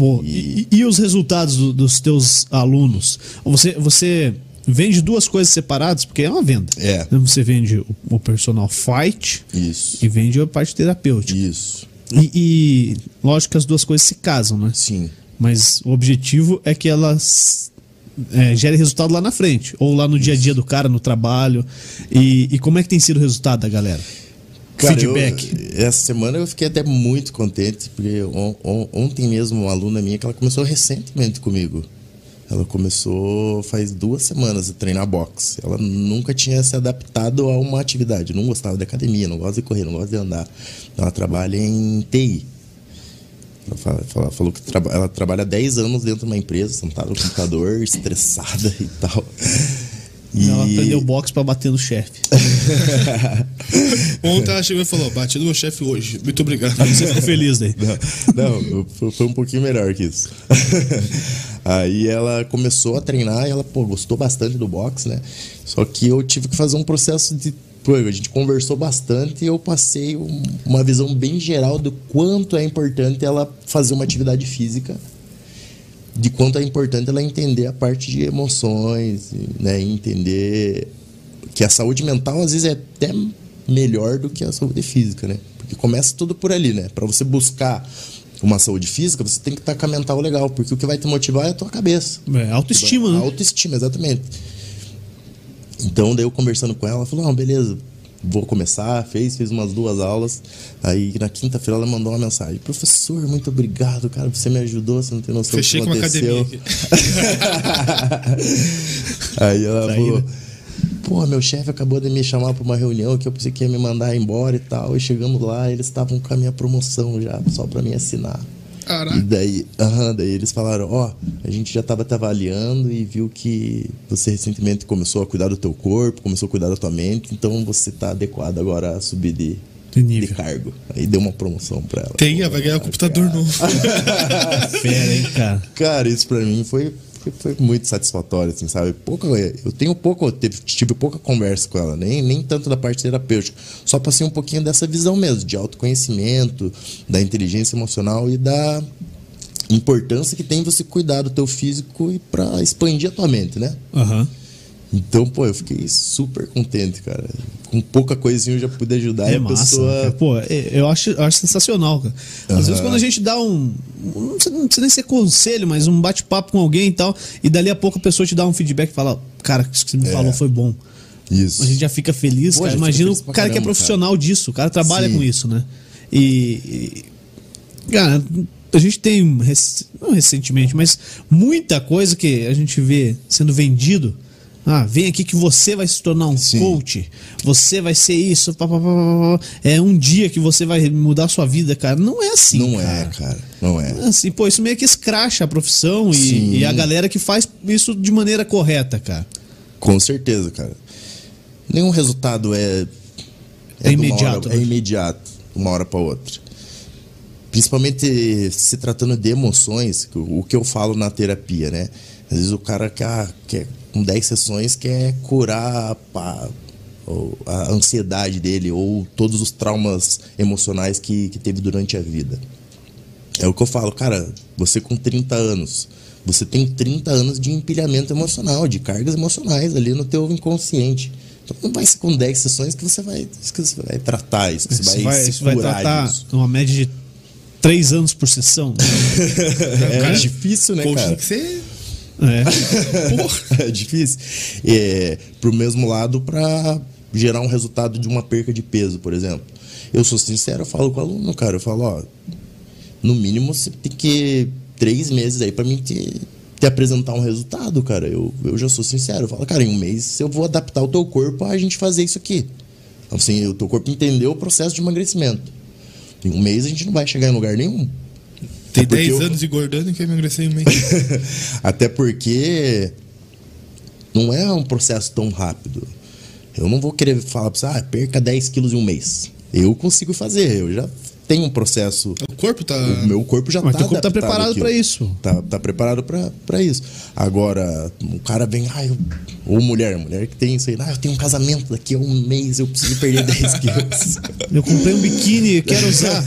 Speaker 1: Pô, e, e os resultados do- dos teus alunos? Você, você vende duas coisas separadas, porque é uma venda.
Speaker 3: É.
Speaker 1: Você vende o, o personal fight
Speaker 3: Isso.
Speaker 1: e vende a parte terapêutica.
Speaker 3: Isso.
Speaker 1: E, e lógico que as duas coisas se casam, né?
Speaker 3: Sim.
Speaker 1: Mas o objetivo é que elas é, gerem resultado lá na frente, ou lá no dia a dia do cara, no trabalho. E, e como é que tem sido o resultado da galera?
Speaker 3: Cara,
Speaker 1: Feedback.
Speaker 3: eu- essa semana eu fiquei até muito contente, porque on- on- ontem mesmo uma aluna minha que ela começou recentemente comigo. Ela começou faz duas semanas a treinar boxe. Ela nunca tinha se adaptado a uma atividade. Não gostava de academia, não gosta de correr, não gosta de andar. Ela trabalha em TI. Ela, fala- fala- falou que traba- ela trabalha 10 anos dentro de uma empresa, sentada no computador, estressada e tal. E...
Speaker 1: Ela aprendeu boxe pra bater no chefe.
Speaker 2: Ontem ela chegou e falou: bati no meu chefe hoje. Muito obrigado.
Speaker 1: Você ficou feliz daí.
Speaker 3: Não, não, foi- um pouquinho melhor que isso. Aí ela começou a treinar e ela, pô, gostou bastante do boxe, né? Só que eu tive que fazer um processo de. Pô, a gente conversou bastante e eu passei um- uma visão bem geral do quanto é importante ela fazer uma atividade física, de quanto é importante ela entender a parte de emoções, né? Entender que a saúde mental às vezes é até melhor do que a saúde física, né? Porque começa tudo por ali, né? Para você buscar uma saúde física, você tem que estar com a mental legal, porque o que vai te motivar é a tua cabeça.
Speaker 1: É, autoestima,
Speaker 3: A
Speaker 1: né?
Speaker 3: autoestima, exatamente. Então, daí eu conversando com ela, ela falou: Não, beleza, vou começar. Fez, fez umas duas aulas. Aí na quinta-feira ela mandou uma mensagem: Professor, muito obrigado, cara, você me ajudou, você não tem noção
Speaker 2: Fechei
Speaker 3: do
Speaker 2: com
Speaker 3: que aconteceu.
Speaker 2: aqui.
Speaker 3: Aí ela
Speaker 1: Tá
Speaker 3: falou:
Speaker 1: né?
Speaker 3: Pô, meu chefe acabou de me chamar pra uma reunião que eu pensei que ia me mandar embora e tal. E chegamos lá, eles estavam com a minha promoção já, só pra me assinar.
Speaker 2: Caraca.
Speaker 3: E daí, aham, daí eles falaram, ó, a gente já tava te avaliando e viu que você recentemente começou a cuidar do teu corpo, começou a cuidar da tua mente, então você tá adequado agora a subir de,
Speaker 1: De
Speaker 3: de cargo. Aí deu uma promoção pra ela.
Speaker 2: Tem, vai ganhar um computador novo.
Speaker 1: Fera, hein, cara?
Speaker 3: Cara, isso pra mim foi, foi, foi muito satisfatório, assim, sabe? Pouca, eu tenho pouco, eu tive, tive pouca conversa com ela, nem, nem tanto da parte terapêutica. Só passei um pouquinho dessa visão mesmo, de autoconhecimento, da inteligência emocional e da importância que tem você cuidar do teu físico e pra expandir a tua mente, né?
Speaker 1: Aham.
Speaker 3: Então, pô, eu fiquei super contente, cara. Com pouca coisinha eu já pude ajudar
Speaker 1: É
Speaker 3: e a
Speaker 1: massa.
Speaker 3: pessoa.
Speaker 1: cara. Pô, é- eu acho, eu acho sensacional, cara. Às
Speaker 3: Aham.
Speaker 1: vezes quando a gente dá um. Não precisa, não precisa nem ser conselho, mas um bate-papo com alguém e tal, e dali a pouco a pessoa te dá um feedback e fala: Cara, isso que você me
Speaker 3: É.
Speaker 1: falou foi bom.
Speaker 3: Isso.
Speaker 1: A gente já fica feliz,
Speaker 3: Pô,
Speaker 1: cara. Imagina o cara que é
Speaker 3: caramba,
Speaker 1: profissional disso, o cara trabalha
Speaker 3: Sim.
Speaker 1: com isso, né? E. e- Cara, a gente tem, não recentemente, mas muita coisa que a gente vê sendo vendido. Ah, vem aqui que você vai se tornar um
Speaker 3: Sim.
Speaker 1: coach, você vai ser isso, pá, pá, pá, é um dia que você vai mudar a sua vida, cara. Não é assim.
Speaker 3: Não
Speaker 1: cara.
Speaker 3: é, cara. Não é.
Speaker 1: Assim, pô, isso meio que escracha a profissão e, e a galera que faz isso de maneira correta, cara.
Speaker 3: Com certeza, cara. Nenhum resultado é.
Speaker 1: É
Speaker 3: uma
Speaker 1: imediato,
Speaker 3: hora-
Speaker 1: né?
Speaker 3: é imediato, de uma hora para outra. Principalmente se tratando de emoções, o que eu falo na terapia, né? Às vezes o cara quer, quer com 10 sessões quer curar pá, ou a ansiedade dele ou todos os traumas emocionais que, que teve durante a vida. É o que eu falo, cara, você com 30 anos, você tem 30 anos de empilhamento emocional, de cargas emocionais ali no teu inconsciente. Então não vai ser com 10 sessões que você vai, que você vai tratar isso, que você vai,
Speaker 1: vai,
Speaker 3: se
Speaker 1: vai
Speaker 3: curar
Speaker 1: tratar
Speaker 3: disso.
Speaker 1: uma média de três anos por sessão.
Speaker 3: É difícil, né, cara?
Speaker 2: tem que ser.
Speaker 1: É.
Speaker 3: é difícil. É, pro mesmo lado, para gerar um resultado de uma perca de peso, por exemplo. Eu sou sincero, eu falo com o aluno, cara, eu falo, ó, no mínimo você tem que três meses aí para mim te, te apresentar um resultado, cara. Eu, eu já sou sincero, eu falo, cara, em um mês eu vou adaptar o teu corpo a gente fazer isso aqui. Então, Assim, o teu corpo entendeu o processo de emagrecimento. Em um mês a gente não vai chegar em lugar nenhum.
Speaker 2: Tem
Speaker 3: É porque
Speaker 2: 10
Speaker 3: eu-
Speaker 2: anos engordando e quer emagrecer em um mês.
Speaker 3: Até porque não é um processo tão rápido. Eu não vou querer falar pra você, ah, perca 10 quilos em um mês. Eu consigo fazer, eu já tenho um processo.
Speaker 2: o corpo tá.
Speaker 3: O meu corpo já
Speaker 1: Mas
Speaker 3: tá
Speaker 1: teu corpo tá preparado pra isso.
Speaker 3: Tá, tá preparado pra, pra isso. Agora, o cara vem, ah, eu... ou mulher, mulher que tem isso aí, ah, eu tenho um casamento daqui a um mês, eu preciso perder 10 quilos.
Speaker 1: Eu comprei um biquíni, quero usar.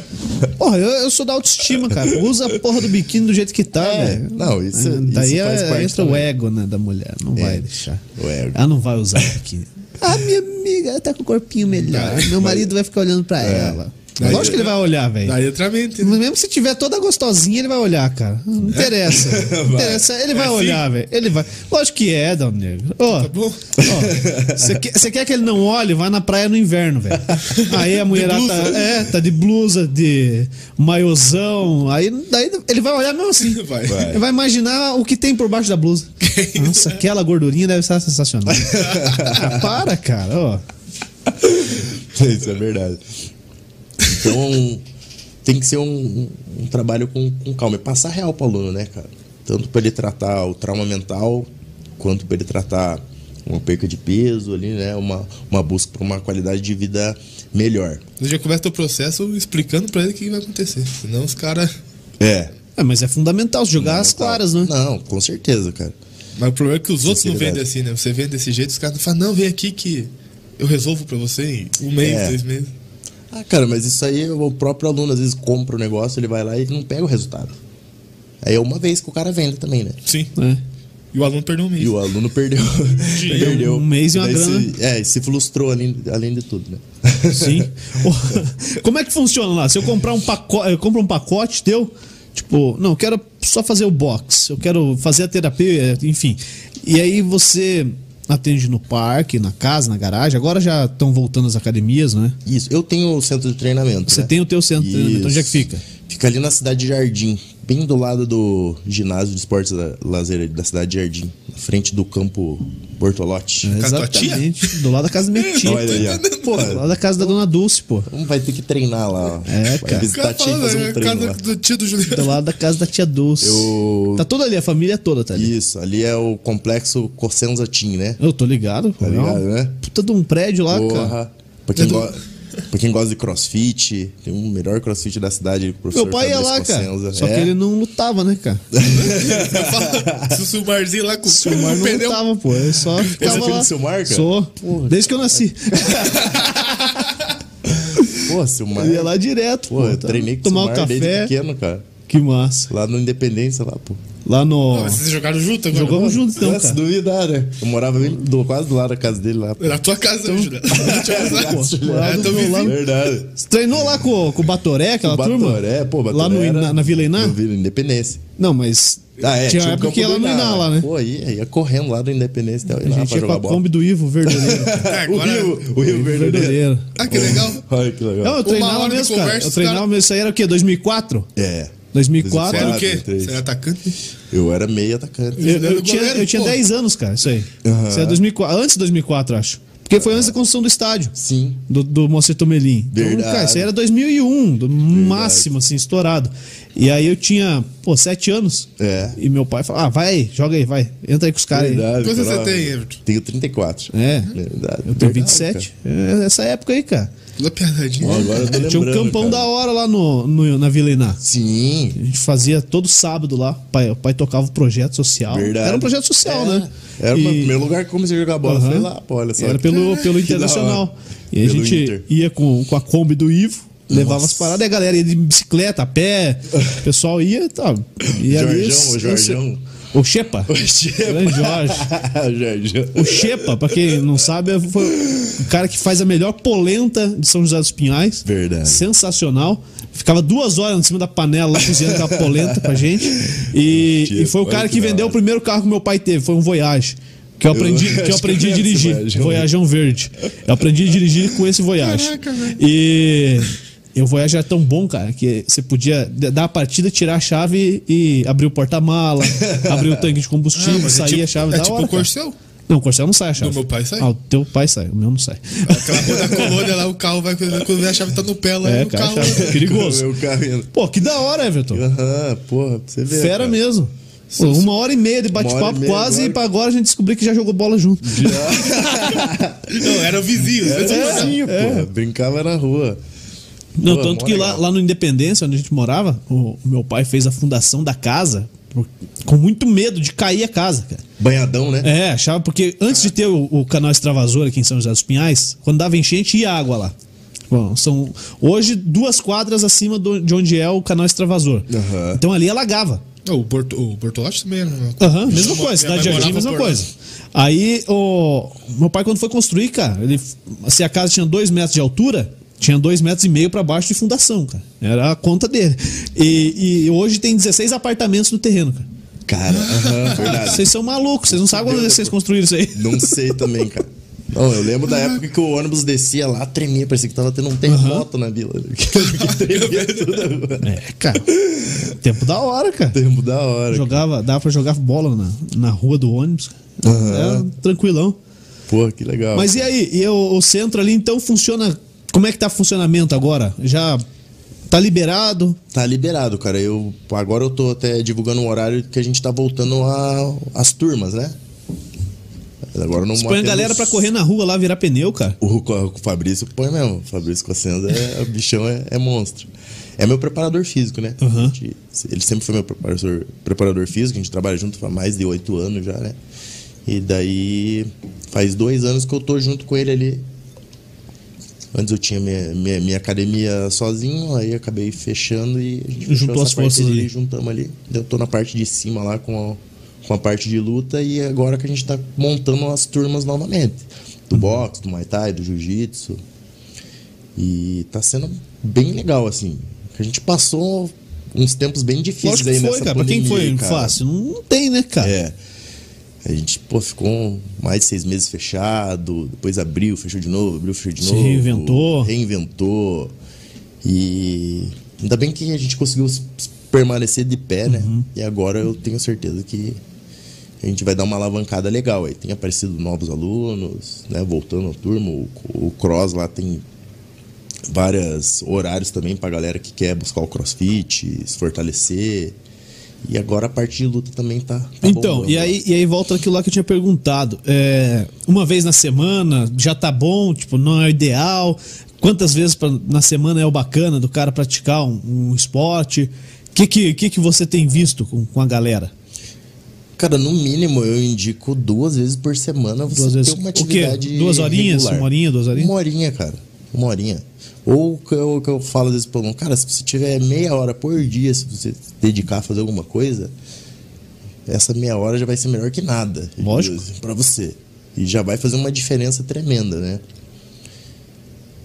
Speaker 1: Porra, eu, eu sou da autoestima, cara. Usa a porra do biquíni do jeito que tá,
Speaker 3: É,
Speaker 1: velho.
Speaker 3: não, isso-
Speaker 1: É, Daí
Speaker 3: isso faz
Speaker 1: é,
Speaker 3: parte
Speaker 1: entra o
Speaker 3: também.
Speaker 1: ego né, da mulher. Não vai deixar.
Speaker 3: o ego.
Speaker 1: Ela não vai usar biquíni. Ah, minha amiga, ela tá com o corpinho melhor. Meu marido vai ficar olhando pra ela.
Speaker 2: Daí-
Speaker 1: Lógico que ele vai olhar, velho.
Speaker 2: Daí outra mente, né?
Speaker 1: Mesmo se tiver toda gostosinha, ele vai olhar, cara. Não interessa. Não interessa. Ele vai
Speaker 2: É assim?
Speaker 1: olhar, velho. Ele vai. Lógico que é, Dal Negro. Ó,
Speaker 2: Tá bom?
Speaker 1: Você quer, você quer que ele não olhe? Vai na praia no inverno, velho. Aí a mulherada
Speaker 2: blusa.
Speaker 1: tá, é, tá de blusa, de maiozão. Aí daí ele vai olhar mesmo assim.
Speaker 2: Vai.
Speaker 1: Ele vai imaginar o que tem por baixo da blusa. Nossa, aquela gordurinha deve estar sensacional. ah, para, cara. Ó.
Speaker 3: Isso é verdade. Então, tem que ser um, um- um trabalho com, com calma. E passar real pro aluno, né, cara? Tanto para ele tratar o trauma mental, quanto para ele tratar uma perca de peso ali, né? Uma, uma busca por uma qualidade de vida melhor.
Speaker 2: Você já começa o processo explicando pra ele o que vai acontecer. Senão os caras.
Speaker 3: É.
Speaker 1: É, mas é fundamental jogar as claras, né?
Speaker 3: Não, com certeza, cara.
Speaker 2: Mas o problema é que os outros não vendem assim, né? Você vende desse jeito, os caras não falam, não, vem aqui que eu resolvo pra você em um mês,
Speaker 3: É.
Speaker 2: dois meses.
Speaker 3: Ah, cara, mas isso aí o próprio aluno às vezes compra o negócio, ele vai lá e não pega o resultado. Aí é uma vez que o cara vende também, né?
Speaker 2: Sim.
Speaker 1: É.
Speaker 2: E o aluno perdeu um mês.
Speaker 3: E o aluno perdeu. perdeu
Speaker 1: Um mês e uma grana.
Speaker 3: Se, é, e se frustrou além, além de tudo, né?
Speaker 1: Sim. Como é que funciona lá? Se eu comprar um pacote, eu compro um pacote teu, tipo, não, eu quero só fazer o box, eu quero fazer a terapia, enfim. E aí você atende no parque, na casa, na garagem. Agora já estão voltando as academias, né?
Speaker 3: Isso, eu tenho o centro de treinamento.
Speaker 1: Você
Speaker 3: né?
Speaker 1: tem o teu centro de treinamento. Onde é que fica?
Speaker 3: Fica ali na cidade de Jardim, bem do lado do ginásio de esportes da lazer da cidade de Jardim, na frente do campo Bortolotti.
Speaker 1: É? Exatamente. Do lado da casa da minha tia.
Speaker 3: Olha aí, ó.
Speaker 1: Do lado da casa da dona Dulce, pô.
Speaker 3: vamos vai ter que treinar lá, ó.
Speaker 1: É,
Speaker 3: Vai
Speaker 1: cara.
Speaker 2: O
Speaker 3: visitar
Speaker 2: cara
Speaker 3: a tia e
Speaker 2: falando,
Speaker 3: fazer
Speaker 2: é
Speaker 3: um
Speaker 2: a
Speaker 3: treino
Speaker 2: casa
Speaker 3: lá.
Speaker 2: do tio do Juliano.
Speaker 1: Do lado da casa da tia Dulce.
Speaker 3: Eu...
Speaker 1: Tá toda ali, a família toda tá ali.
Speaker 3: Isso, ali é o complexo Cossenza Team, né?
Speaker 1: Eu tô ligado.
Speaker 3: Tá
Speaker 1: é
Speaker 3: ligado, né?
Speaker 1: Puta de um prédio lá, cara.
Speaker 3: Porra. Pra quem, go... pra quem gosta de crossfit, tem um melhor crossfit da cidade, o
Speaker 1: Meu pai ia lá, cara. Só que
Speaker 3: É.
Speaker 1: ele não lutava, né, cara?
Speaker 2: Eu Se o Silmarzinho lá com
Speaker 1: O Mar
Speaker 2: o
Speaker 1: não
Speaker 2: pneu.
Speaker 1: lutava, pô. Ele só ficava
Speaker 3: filho
Speaker 1: lá.
Speaker 3: do Silmar, cara?
Speaker 1: Sou. Desde que eu nasci.
Speaker 3: Pô, Silmar.
Speaker 1: Eu ia lá direto,
Speaker 3: Pô,
Speaker 1: pô.
Speaker 3: eu
Speaker 1: tá?
Speaker 3: treinei com o
Speaker 1: Tomar um
Speaker 3: Silmar desde
Speaker 1: café.
Speaker 3: pequeno, cara.
Speaker 1: Que massa.
Speaker 3: Lá no Independência, lá, pô.
Speaker 1: Lá no.
Speaker 2: Mas Vocês jogaram junto agora?
Speaker 1: Jogamos juntos então,
Speaker 3: É, se
Speaker 1: cara.
Speaker 3: duvidar, né? Eu morava bem do, quase do lado da casa dele lá. pô.
Speaker 2: Na tua casa,
Speaker 1: Então, lá
Speaker 2: É,
Speaker 1: do
Speaker 2: tô
Speaker 1: meu
Speaker 2: vizinho.
Speaker 1: lado.
Speaker 3: Verdade.
Speaker 1: Você treinou lá com, com o Batoré, aquela
Speaker 3: O
Speaker 1: turma?
Speaker 3: Batoré, pô, Batoré
Speaker 1: Lá no,
Speaker 3: era-
Speaker 1: na, na Vila Iná?
Speaker 3: No Vila Independência.
Speaker 1: Não, mas.
Speaker 3: Ah, é,
Speaker 1: tinha uma
Speaker 3: o
Speaker 1: época que lá no Iná, lá, né?
Speaker 3: Pô, ia, ia correndo lá do Independência até o
Speaker 1: A gente ia com a. Kombi do Ivo Verdadeiro.
Speaker 2: É,
Speaker 3: O
Speaker 2: agora...
Speaker 3: Rio, o Rio Verdadeiro.
Speaker 1: Verdadeiro.
Speaker 2: Ah, que legal.
Speaker 3: Olha que legal.
Speaker 1: Não, eu treinava mesmo, cara.
Speaker 2: conversa,
Speaker 1: Eu treinava mesmo. Isso aí era o quê? 2004?
Speaker 3: É.
Speaker 1: 2004?
Speaker 2: Você era o
Speaker 3: 2004,
Speaker 2: quê?
Speaker 3: 2003.
Speaker 2: Você era atacante?
Speaker 3: Eu era meio atacante.
Speaker 1: Eu, eu
Speaker 2: Juliano
Speaker 1: tinha,
Speaker 2: goleiro,
Speaker 1: eu tinha
Speaker 2: pô.
Speaker 1: 10 anos, cara, isso aí.
Speaker 3: Aham.
Speaker 1: Isso é 2004, antes de 2004, acho. Porque foi antes da construção do estádio.
Speaker 3: Sim.
Speaker 1: Do, do Moacir Tomelin. Então,
Speaker 3: Verdade.
Speaker 1: cara, isso aí era 2001, do máximo, assim, estourado. E aí eu tinha, pô, 7 anos.
Speaker 3: É.
Speaker 1: E meu pai falou: ah, vai aí, joga aí, vai. Entra aí com os caras aí.
Speaker 3: Verdade.
Speaker 2: Quantos você tem, Everton?
Speaker 3: Tenho 34.
Speaker 1: É.
Speaker 3: Verdade.
Speaker 1: Eu tenho
Speaker 3: Verdade,
Speaker 1: 27. É essa época aí, cara.
Speaker 2: Toda piadadinha.
Speaker 3: Ó, agora eu tô
Speaker 1: Tinha um campão
Speaker 3: cara.
Speaker 1: da hora lá no, no- na Vila Iná.
Speaker 3: Sim.
Speaker 1: A gente fazia todo sábado lá. O pai, o pai tocava o projeto social.
Speaker 3: Verdade.
Speaker 1: Era um projeto social,
Speaker 3: É.
Speaker 1: né?
Speaker 3: Era o
Speaker 1: E-
Speaker 3: meu primeiro lugar que comecei a jogar bola.
Speaker 1: Aham.
Speaker 3: Foi lá, pô, olha só.
Speaker 1: Era pelo, pelo Internacional. E a
Speaker 3: Pelo
Speaker 1: gente
Speaker 3: Inter.
Speaker 1: ia com, com a Kombi do Ivo, levava
Speaker 3: Nossa.
Speaker 1: as paradas, e a galera ia de bicicleta, a pé, o pessoal ia e tal. E ali,
Speaker 3: Jorjão, o Jorjão.
Speaker 1: O Xepa.
Speaker 3: O Xepa.
Speaker 1: Grande Jorge.
Speaker 3: Jorge.
Speaker 1: O Xepa, pra quem não sabe, foi o cara que faz a melhor polenta de São José dos Pinhais.
Speaker 3: Verdade.
Speaker 1: Sensacional. Ficava duas horas em cima da panela lá cozinhando aquela polenta pra gente. E, e foi o cara
Speaker 3: que
Speaker 1: que vendeu o primeiro carro que meu pai teve. Foi um Voyage. Que eu aprendi, que eu
Speaker 3: que
Speaker 1: aprendi
Speaker 3: eu
Speaker 1: a
Speaker 3: conheço
Speaker 1: dirigir.
Speaker 3: esse Voyageão.
Speaker 1: Voyageão verde. Eu aprendi a dirigir com esse Voyage.
Speaker 2: Caraca, velho.
Speaker 1: E, e o Voyage era tão bom, cara, que você podia dar a partida, tirar a chave e abrir o porta-mala, abrir o tanque de combustível,
Speaker 2: mas é
Speaker 1: sair
Speaker 2: tipo-
Speaker 1: a chave
Speaker 2: é
Speaker 1: da
Speaker 2: tipo
Speaker 1: hora,
Speaker 2: o
Speaker 1: cara.
Speaker 2: Corcel?
Speaker 1: Não, o Corcel não sai a chave.
Speaker 2: Do meu pai sai?
Speaker 1: Ah, o teu pai sai, o meu não sai.
Speaker 2: Aquela coisa da colônia lá, o carro vai. Quando vê a chave tá no pé lá,
Speaker 1: É,
Speaker 2: o
Speaker 1: cara,
Speaker 2: carro.
Speaker 1: chave. perigoso.
Speaker 3: Carro.
Speaker 1: Pô, que da hora, Everton.
Speaker 3: Aham, porra, pra você ver.
Speaker 1: Fera
Speaker 3: cara.
Speaker 1: mesmo. Pô, uma hora e meia de bate-papo quase
Speaker 3: agora.
Speaker 1: e pra agora a gente descobriu que já jogou bola junto.
Speaker 2: Não, era vizinho.
Speaker 3: Era
Speaker 2: É,
Speaker 3: vizinho, porra. Brincava na rua.
Speaker 1: Não, tanto que lá, lá no Independência, onde a gente morava, o, o meu pai fez a fundação da casa por- com muito medo de cair a casa, cara.
Speaker 3: Banhadão, né?
Speaker 1: É, achava, porque antes de ter o, o canal Extravasor aqui em São José dos Pinhais, quando dava enchente, ia água lá. Bom, são hoje duas quadras acima do- de onde é o canal Extravasor.
Speaker 3: Aham.
Speaker 1: Então ali alagava.
Speaker 2: O, Borto, o também era. né?
Speaker 1: Aham, mesma coisa, cidade de Jardim, mesma coisa. Aí, o meu pai, quando foi construir, cara, ele, se a casa tinha dois metros de altura, tinha dois metros e meio pra baixo de fundação, cara. Era a conta dele. E, e hoje tem 16 apartamentos no terreno, cara.
Speaker 3: Cara, aham, verdade.
Speaker 1: Vocês são malucos, vocês não sabem quando vocês construíram isso aí.
Speaker 3: Não sei também, cara. Não, eu lembro da época que o ônibus descia lá, tremia, parecia que tava tendo um terremoto na vila. Que tremia tudo.
Speaker 1: É, cara. Tempo da hora, cara.
Speaker 3: Tempo da hora.
Speaker 1: Jogava, dava pra jogar bola na, na rua do ônibus. cara.
Speaker 3: Aham.
Speaker 1: Era tranquilão.
Speaker 3: Pô, que legal.
Speaker 1: Mas e aí? E o, o centro ali, então, funciona. Como é que tá o funcionamento agora? Já tá liberado?
Speaker 3: Tá liberado, cara. Eu, agora eu tô até divulgando um horário que a gente tá voltando a- às turmas, né? Agora não
Speaker 1: Você põe a galera pra correr na rua lá, virar pneu, cara.
Speaker 3: O, o Fabrício põe mesmo. O Fabrício Cossenza é o bichão, é, é monstro. É meu preparador físico, né?
Speaker 1: Uhum.
Speaker 3: Gente- ele sempre foi meu preparador, preparador físico, a gente trabalha junto há mais de oito anos já, né? E daí faz dois anos que eu tô junto com ele ali. Antes eu tinha minha, minha, minha academia sozinho, aí acabei fechando e a gente
Speaker 1: Juntou as forças ali.
Speaker 3: juntamos ali. Eu tô na parte de cima lá com a, com a parte de luta e agora que a gente tá montando as turmas novamente. Do
Speaker 1: Uhum.
Speaker 3: boxe, do Muay Thai, do Jiu-Jitsu. E tá sendo bem legal, assim. A gente passou uns tempos bem difíceis
Speaker 1: Lógico
Speaker 3: aí
Speaker 1: que foi,
Speaker 3: nessa
Speaker 1: cara. Pra quem
Speaker 3: pandemia,
Speaker 1: foi
Speaker 3: cara.
Speaker 1: fácil? Não, não tem, né, cara?
Speaker 3: É. A gente, pô, ficou mais de seis meses fechado, depois abriu, fechou de novo, abriu, fechou de
Speaker 1: Se
Speaker 3: novo.
Speaker 1: reinventou.
Speaker 3: Reinventou. E ainda bem que a gente conseguiu permanecer de pé, né?
Speaker 1: Uhum.
Speaker 3: E agora eu tenho certeza que a gente vai dar uma alavancada legal aí. Tem aparecido novos alunos, né? Voltando ao turma, o, o Cross lá tem vários horários também pra galera que quer buscar o crossfit, se fortalecer. E agora a parte de luta também tá. tá
Speaker 1: Então,
Speaker 3: bombando
Speaker 1: e aí, e aí volta aquilo lá que eu tinha perguntado. É, uma vez na semana já tá bom, tipo, não é o ideal. Quantas vezes pra- na semana é o bacana do cara praticar um, um esporte? O que, que, que, que você tem visto com, com a galera?
Speaker 3: Cara, no mínimo eu indico duas vezes por semana você
Speaker 1: Duas vezes.
Speaker 3: ter uma
Speaker 1: O quê?
Speaker 3: atividade.
Speaker 1: Duas horinhas?
Speaker 3: regular.
Speaker 1: Uma horinha, duas horinhas?
Speaker 3: Uma horinha, cara. Uma horinha. Ou o que eu, que eu falo às vezes aluno, cara, se você tiver meia hora por dia, se você dedicar a fazer alguma coisa, essa meia hora já vai ser melhor que nada.
Speaker 1: Lógico.
Speaker 3: Pra você. E já vai fazer uma diferença tremenda, né?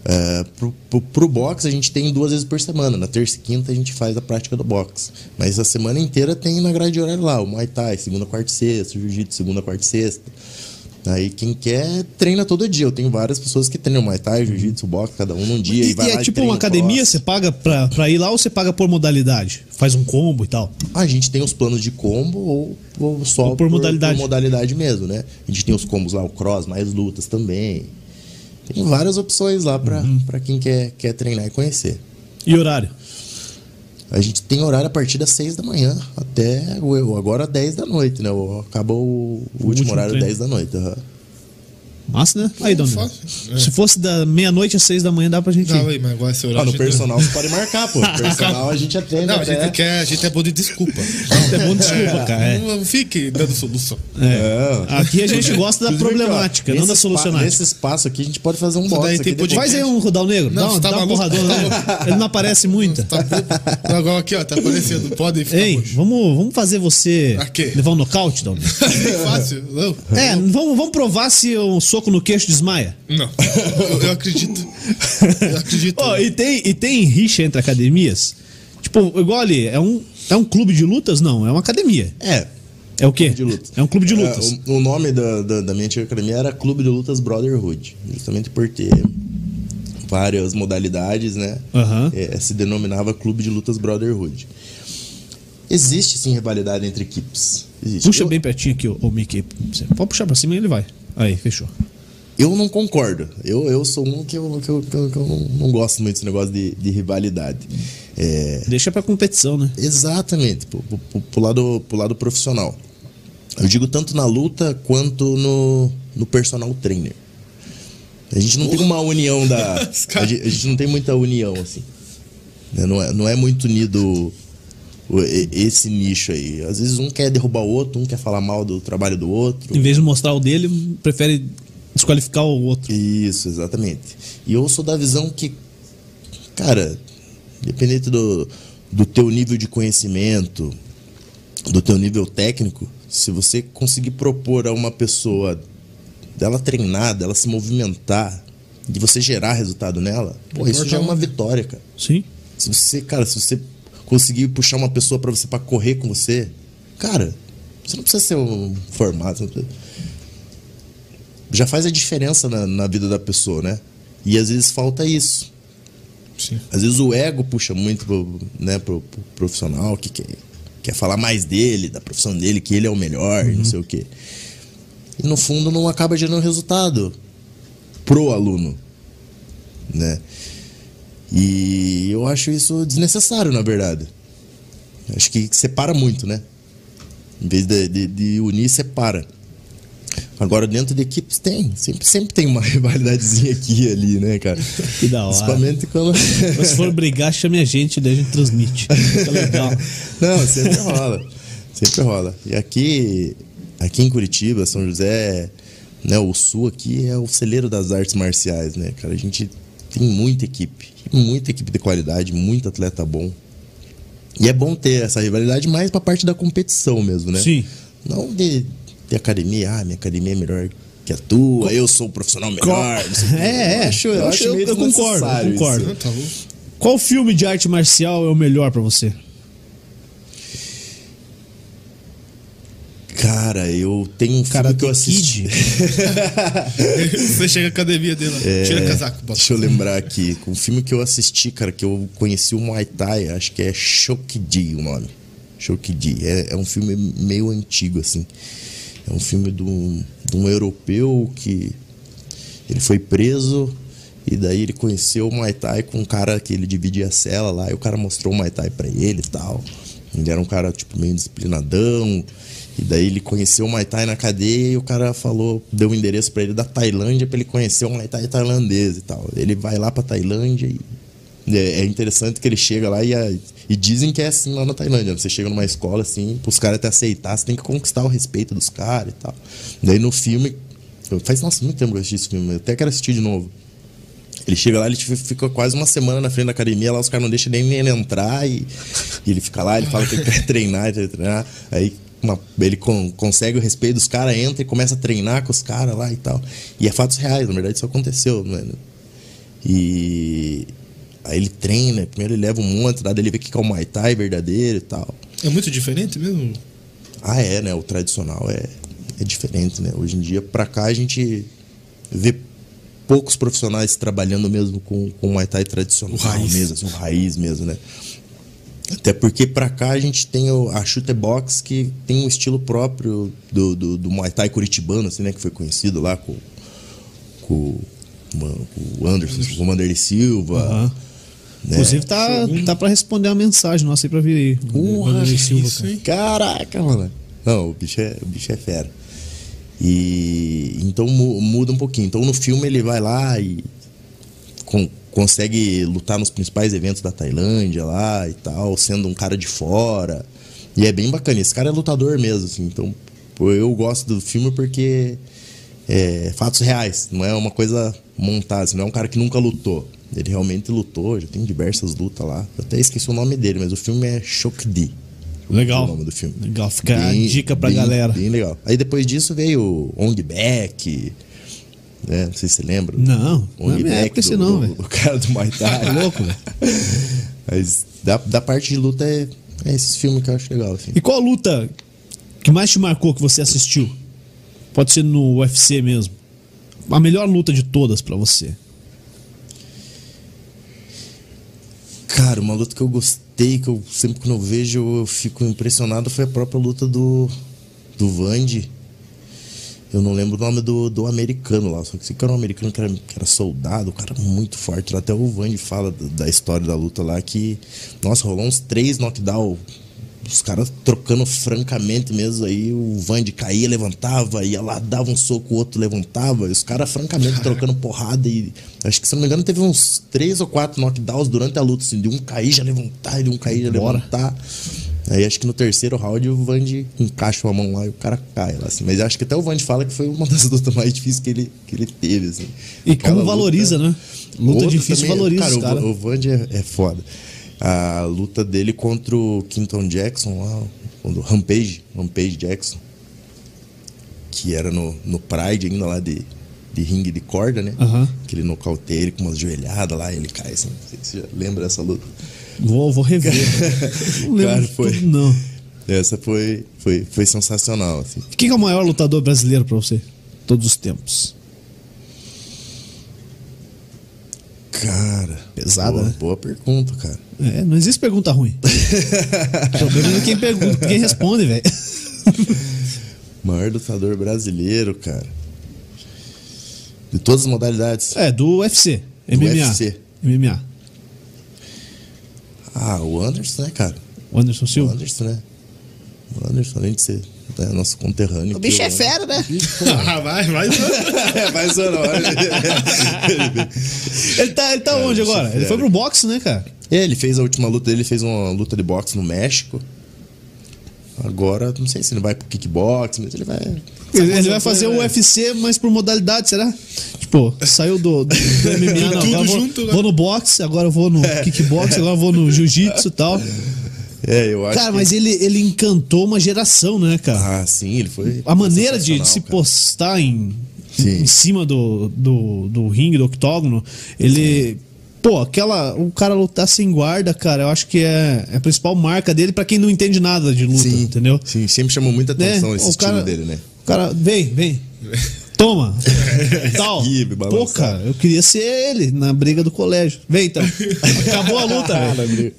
Speaker 3: É, pro, pro, pro boxe a gente tem duas vezes por semana. Na terça e quinta a gente faz a prática do boxe. Mas a semana inteira tem na grade de horário lá, o Muay Thai, segunda, quarta e sexta, o Jiu-Jitsu, segunda, quarta e sexta. Aí quem quer treina todo dia. Eu tenho várias pessoas que treinam Muay Thai, Jiu-Jitsu, boxe, cada um num dia. E,
Speaker 1: E,
Speaker 3: vai
Speaker 1: e é
Speaker 3: lá
Speaker 1: tipo
Speaker 3: treina
Speaker 1: uma academia,
Speaker 3: cross.
Speaker 1: você paga pra, pra ir lá ou você paga por modalidade? Faz um combo e tal.
Speaker 3: A gente tem os planos de combo ou, ou só
Speaker 1: Ou por modalidade.
Speaker 3: modalidade mesmo, né? A gente tem os combos lá, o cross, mais lutas também. Tem várias opções lá pra,
Speaker 1: Uhum.
Speaker 3: pra quem quer, quer treinar e conhecer.
Speaker 1: E horário?
Speaker 3: A gente tem horário a partir das 6 da manhã até agora 10 da noite, né? Acaba o, o último,
Speaker 1: último
Speaker 3: horário
Speaker 1: treino.
Speaker 3: 10 da noite. aham.
Speaker 1: Massa, né? Aí, Dona.
Speaker 2: fácil. É.
Speaker 1: Se fosse da meia-noite às seis da manhã, dá pra gente
Speaker 2: Não,
Speaker 1: ir.
Speaker 2: aí, mas agora esse horário.
Speaker 3: Ah, no
Speaker 2: a gente-
Speaker 3: personal você pode marcar, pô. No personal a gente atende
Speaker 2: Não, a
Speaker 3: até...
Speaker 2: gente, quer, a gente é bom de desculpa.
Speaker 1: É bom desculpa, cara. é.
Speaker 2: Não, fique dando solução.
Speaker 3: É.
Speaker 1: Aqui a gente gosta da problemática, não da solucionática.
Speaker 3: Nesse espaço aqui a gente pode fazer um box aqui depois.
Speaker 1: Faz aí um Rudal Negro.
Speaker 2: Não,
Speaker 1: dá,
Speaker 2: tá
Speaker 1: dá uma porradona.
Speaker 2: Tá
Speaker 1: né? Ele não aparece muito.
Speaker 2: Tá bom? Agora aqui, ó, tá aparecendo. Pode ficar
Speaker 1: Ei, vamos, vamos fazer você
Speaker 2: A
Speaker 1: levar um nocaute, Dom?
Speaker 2: É fácil. Não.
Speaker 1: É, vamos, vamos provar se um soco no queixo desmaia.
Speaker 2: Não. Eu, eu acredito. Eu acredito.
Speaker 1: Ó, e, tem, e tem rixa entre academias? Tipo, igual ali, é um, é um clube de lutas? Não, é uma academia.
Speaker 3: É,
Speaker 1: É o quê?
Speaker 3: de lutas.
Speaker 1: É um clube de lutas.
Speaker 3: É, o, o nome da, da, da minha antiga academia era Clube de Lutas Brotherhood. Justamente por ter várias modalidades, né?
Speaker 1: Aham.
Speaker 3: É, se denominava Clube de Lutas Brotherhood. Existe sim rivalidade entre equipes. Existe.
Speaker 1: Puxa
Speaker 3: Eu-
Speaker 1: bem pertinho aqui, o, o Mickey. Pode puxar pra cima e ele vai. Aí, fechou.
Speaker 3: Eu não concordo. Eu, eu sou um que eu, que eu, que eu, que eu não, não gosto muito desse negócio de, de rivalidade. É,
Speaker 1: Deixa pra competição, né?
Speaker 3: exatamente, pro, pro, pro lado, pro lado profissional. Eu digo tanto na luta quanto no, no personal trainer. A gente não tem uma união da. A gente, a gente não tem muita união, assim. Né? Não é, não é muito unido esse nicho aí. Às vezes um quer derrubar o outro, um quer falar mal do trabalho do outro.
Speaker 1: Em vez de mostrar o dele, prefere desqualificar o outro.
Speaker 3: Isso, exatamente. E eu sou da visão que, cara, independente do, do teu nível de conhecimento, do teu nível técnico, se você conseguir propor a uma pessoa dela treinar, dela se movimentar, de você gerar resultado nela, pô, isso já é uma vitória, cara.
Speaker 1: Sim.
Speaker 3: Se você, cara, se você conseguir puxar uma pessoa pra você para correr com você, cara, você não precisa ser um formado, precisa- já faz a diferença na, na vida da pessoa, né? E às vezes falta isso.
Speaker 2: Sim.
Speaker 3: Às vezes o ego puxa muito pro, né, pro, pro profissional que quer, quer falar mais dele, da profissão dele, que ele é o melhor, e não sei o quê. E no fundo não acaba gerando resultado pro aluno, né? E eu acho isso desnecessário, na verdade. Acho que separa muito, né? Em vez de, de, de unir, separa. Agora, dentro de equipes, tem. Sempre, sempre tem uma rivalidadezinha aqui e ali, né, cara?
Speaker 1: Que da hora.
Speaker 3: Principalmente quando.
Speaker 1: Se for brigar, chame a gente, daí a gente transmite. Fica legal.
Speaker 3: Não, sempre rola. Sempre rola. E aqui, aqui em Curitiba, São José, né, o Sul aqui é o celeiro das artes marciais, né, cara? A gente tem muita equipe, muita equipe de qualidade, muito atleta bom. E é bom ter essa rivalidade mais pra parte da competição mesmo, né?
Speaker 1: Sim.
Speaker 3: Não de, de academia, ah, minha academia é melhor que a tua, eu sou o profissional melhor. não sei o quê.
Speaker 1: É, é.
Speaker 3: Eu acho, eu
Speaker 1: Eu
Speaker 3: acho
Speaker 1: eu concordo, eu concordo.
Speaker 2: bom.
Speaker 1: Qual filme de arte marcial é o melhor pra você?
Speaker 3: Cara, eu tenho um filme
Speaker 1: Karate
Speaker 3: que eu assisti.
Speaker 2: Você chega à academia dele, lá, tira casaco, bota.
Speaker 3: Deixa eu lembrar aqui. Um filme que eu assisti, cara, que eu conheci o Muay Thai, acho que é Shokiji o nome. Shokiji. É, é um filme meio antigo, assim. É um filme de um, de um europeu que ele foi preso e daí ele conheceu o Muay Thai com um cara que ele dividia a cela lá e o cara mostrou o Muay Thai pra ele e tal. Ele era um cara, tipo, meio disciplinadão. E daí ele conheceu o Muay Thai na cadeia e o cara falou, deu um endereço pra ele da Tailândia pra ele conhecer o Muay Thai tailandês e tal. Ele vai lá pra Tailândia e é é interessante que ele chega lá e, a- e dizem que é assim lá na Tailândia. Você chega numa escola assim, pros caras te aceitar, você tem que conquistar o respeito dos caras e tal. Daí no filme, faz nossa, muito tempo que eu assisti esse filme, eu até quero assistir de novo. Ele chega lá, ele fi- fica quase uma semana na frente da academia, lá os caras não deixam nem ele entrar e, e ele fica lá, ele fala que ele quer treinar, ele quer treinar. Aí uma- ele con- consegue o respeito dos caras, entra e começa a treinar com os caras lá e tal. E é fatos reais, na verdade isso aconteceu, mano. E aí ele treina, primeiro ele leva um monte, daí ele vê que é o Muay Thai verdadeiro e tal.
Speaker 2: É muito diferente mesmo?
Speaker 3: Ah, é, né? O tradicional é, é diferente, né? Hoje em dia, pra cá, a gente vê poucos profissionais trabalhando mesmo com, com o Muay Thai tradicional
Speaker 2: O raiz.
Speaker 3: mesmo, assim, o raiz mesmo, né? Até porque pra cá a gente tem o, a Shooter Box que tem um estilo próprio do, do, do Muay Thai curitibano, assim, né? Que foi conhecido lá com, com, com o Anderson, com o Wanderlei Silva.
Speaker 1: Aham.
Speaker 3: né?
Speaker 1: Inclusive, tá, tá pra responder uma mensagem nossa aí pra vir aí.
Speaker 3: Porra,
Speaker 1: Vanderlei Silva,
Speaker 2: isso,
Speaker 1: cara.
Speaker 3: Caraca, mano. Não, o bicho é, o bicho é fera. E então mu- muda um pouquinho. Então no filme ele vai lá e con- consegue lutar nos principais eventos da Tailândia lá e tal, sendo um cara de fora. E é bem bacana. Esse cara é lutador mesmo, assim. Então eu gosto do filme porque é fatos reais, não é uma coisa montada, assim, não é um cara que nunca lutou. Ele realmente lutou, já tem diversas lutas lá. Eu até esqueci o nome dele, mas o filme é Shokdi.
Speaker 1: Legal.
Speaker 3: o nome do filme.
Speaker 1: Legal, fica a dica pra
Speaker 3: bem-
Speaker 1: galera.
Speaker 3: Bem legal. Aí depois disso veio Ong Back, né? Não sei se você lembra.
Speaker 1: Não, não é minha época esse não,
Speaker 3: do,
Speaker 1: velho.
Speaker 3: do cara do Muay Thai.
Speaker 1: Tá louco, velho.
Speaker 3: Mas da, da parte de luta é, é esse filme que eu acho legal, assim.
Speaker 1: E qual a luta que mais te marcou que você assistiu? Pode ser no UFC mesmo. A melhor luta de todas pra você.
Speaker 3: Cara, uma luta que eu gostei, que eu sempre quando eu vejo eu fico impressionado, foi a própria luta do, do Vandy. Eu não lembro o nome do, do americano lá, só que sei que era um americano que era, que era soldado, o cara muito forte. Até o Vandy fala da, da história da luta lá que, nossa, rolou uns três knockdown. Os caras trocando francamente mesmo, aí o Vandy caía, levantava, ia lá, dava um soco, o outro levantava, e os caras francamente trocando porrada e acho que se não me engano teve uns três ou quatro knockdowns durante a luta, assim, de um cair já levantar, e de um cair já
Speaker 1: Bora.
Speaker 3: levantar. Aí acho que no terceiro round o Vandy encaixa a mão lá e o cara cai lá, assim. Mas acho que até o Vandy fala que foi uma das lutas mais difíceis que ele, que ele teve, assim.
Speaker 1: E
Speaker 3: Aquela
Speaker 1: como valoriza, né? Luta difícil
Speaker 3: também-
Speaker 1: valoriza
Speaker 3: cara,
Speaker 1: os caras.
Speaker 3: o, o Vandy é, é foda. A luta dele contra o Quinton Jackson lá, o Rampage, Rampage Jackson, que era no, no Pride ainda lá de, de ringue de corda, né?
Speaker 1: Aham.
Speaker 3: Que ele nocauteia ele com umas joelhadas lá e ele cai assim. Não sei se você já lembra dessa luta.
Speaker 1: Vou, vou rever. não lembro
Speaker 3: Cara, foi-
Speaker 1: tudo, não.
Speaker 3: Essa foi, foi, foi sensacional, assim.
Speaker 1: Quem que é o maior lutador brasileiro pra você? Todos os tempos.
Speaker 3: Cara.
Speaker 1: Pesada,
Speaker 3: boa,
Speaker 1: né?
Speaker 3: boa pergunta, cara.
Speaker 1: É, não existe pergunta ruim. o problema é quem pergunta, quem responde, velho.
Speaker 3: Maior lutador brasileiro, cara. De todas as modalidades.
Speaker 1: É, do UFC.
Speaker 3: Do
Speaker 1: MMA.
Speaker 3: UFC.
Speaker 1: MMA.
Speaker 3: Ah, o Anderson, né, cara?
Speaker 1: O Anderson
Speaker 3: O
Speaker 1: Silva.
Speaker 3: Anderson, né? O Anderson, além de ser né, nosso conterrâneo.
Speaker 1: O bicho
Speaker 3: que
Speaker 1: é fera, né?
Speaker 2: Ah, vai, vai.
Speaker 3: é, vai sonora.
Speaker 1: Ele tá, ele tá onde
Speaker 3: bicho
Speaker 1: agora?
Speaker 3: é
Speaker 1: Ele foi pro boxe, né, cara?
Speaker 3: É, ele fez a última luta dele, ele fez uma luta de boxe no México. Agora, não sei se ele vai pro kickbox, mas ele vai.
Speaker 1: Ele, ele vai fazer o UFC, mas por modalidade, será? Tipo, saiu do, do, do MMA, não.
Speaker 2: Tudo
Speaker 1: vou,
Speaker 2: junto, né?
Speaker 1: vou no boxe, agora eu vou no kickbox, agora eu vou no jiu-jitsu e tal.
Speaker 3: É, eu acho.
Speaker 1: Cara,
Speaker 3: que-
Speaker 1: mas ele, ele encantou uma geração, né, cara?
Speaker 3: Ah, sim, ele foi.
Speaker 1: A maneira de, de se
Speaker 3: cara.
Speaker 1: postar em,
Speaker 3: Sim.
Speaker 1: em cima do, do, do ringue, do octógono, ele Pô, aquela. O cara lutar sem guarda, cara, eu acho que é, é a principal marca dele pra quem não entende nada de luta,
Speaker 3: Sim,
Speaker 1: entendeu?
Speaker 3: Sim, sempre chamou muita atenção
Speaker 1: Né?
Speaker 3: esse estilo
Speaker 1: cara-
Speaker 3: dele, né?
Speaker 1: O cara, vem, vem. Toma. Tal.
Speaker 3: Esquive,
Speaker 1: Pô, cara, eu queria ser ele na briga do colégio. Vem então. Acabou a luta, velho.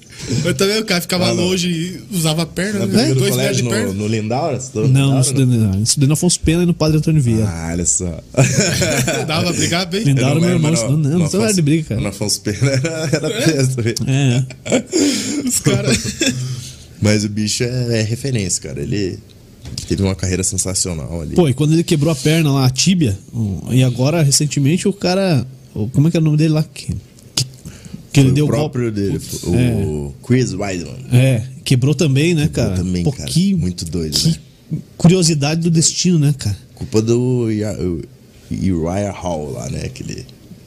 Speaker 2: Eu também, o cara ficava
Speaker 3: Ah, não.
Speaker 2: longe e usava a perna,
Speaker 3: Na
Speaker 2: né? Dois metros
Speaker 3: colégio
Speaker 2: de perna.
Speaker 3: no, no no
Speaker 1: Não, não estudei, não. Estudei no Afonso Pena e no Padre Antônio Vieira.
Speaker 3: Ah, olha só.
Speaker 2: Dava pra brigar bem.
Speaker 1: Lindaura,
Speaker 3: Eu
Speaker 1: meu
Speaker 3: lembro,
Speaker 1: irmão, estudou- não, não, não era de briga, cara.
Speaker 3: No Afonso Pena era, era tenso, velho.
Speaker 1: É.
Speaker 2: Os caras.
Speaker 3: Mas o bicho é, é referência, cara. Ele teve uma carreira sensacional ali.
Speaker 1: Pô, e quando ele quebrou a perna lá, a tíbia, e agora, recentemente, o cara. Como é que é o nome dele lá? Que, que, que ele deu
Speaker 3: o
Speaker 1: golpe.
Speaker 3: próprio dele, o Chris Weidman.
Speaker 1: É, quebrou também, né, cara?
Speaker 3: também,
Speaker 1: Pô,
Speaker 3: cara.
Speaker 1: que-
Speaker 3: Muito doido,
Speaker 1: que
Speaker 3: né?
Speaker 1: curiosidade do destino, né, cara?
Speaker 3: Culpa do Uriah Hall lá, né? Aquele,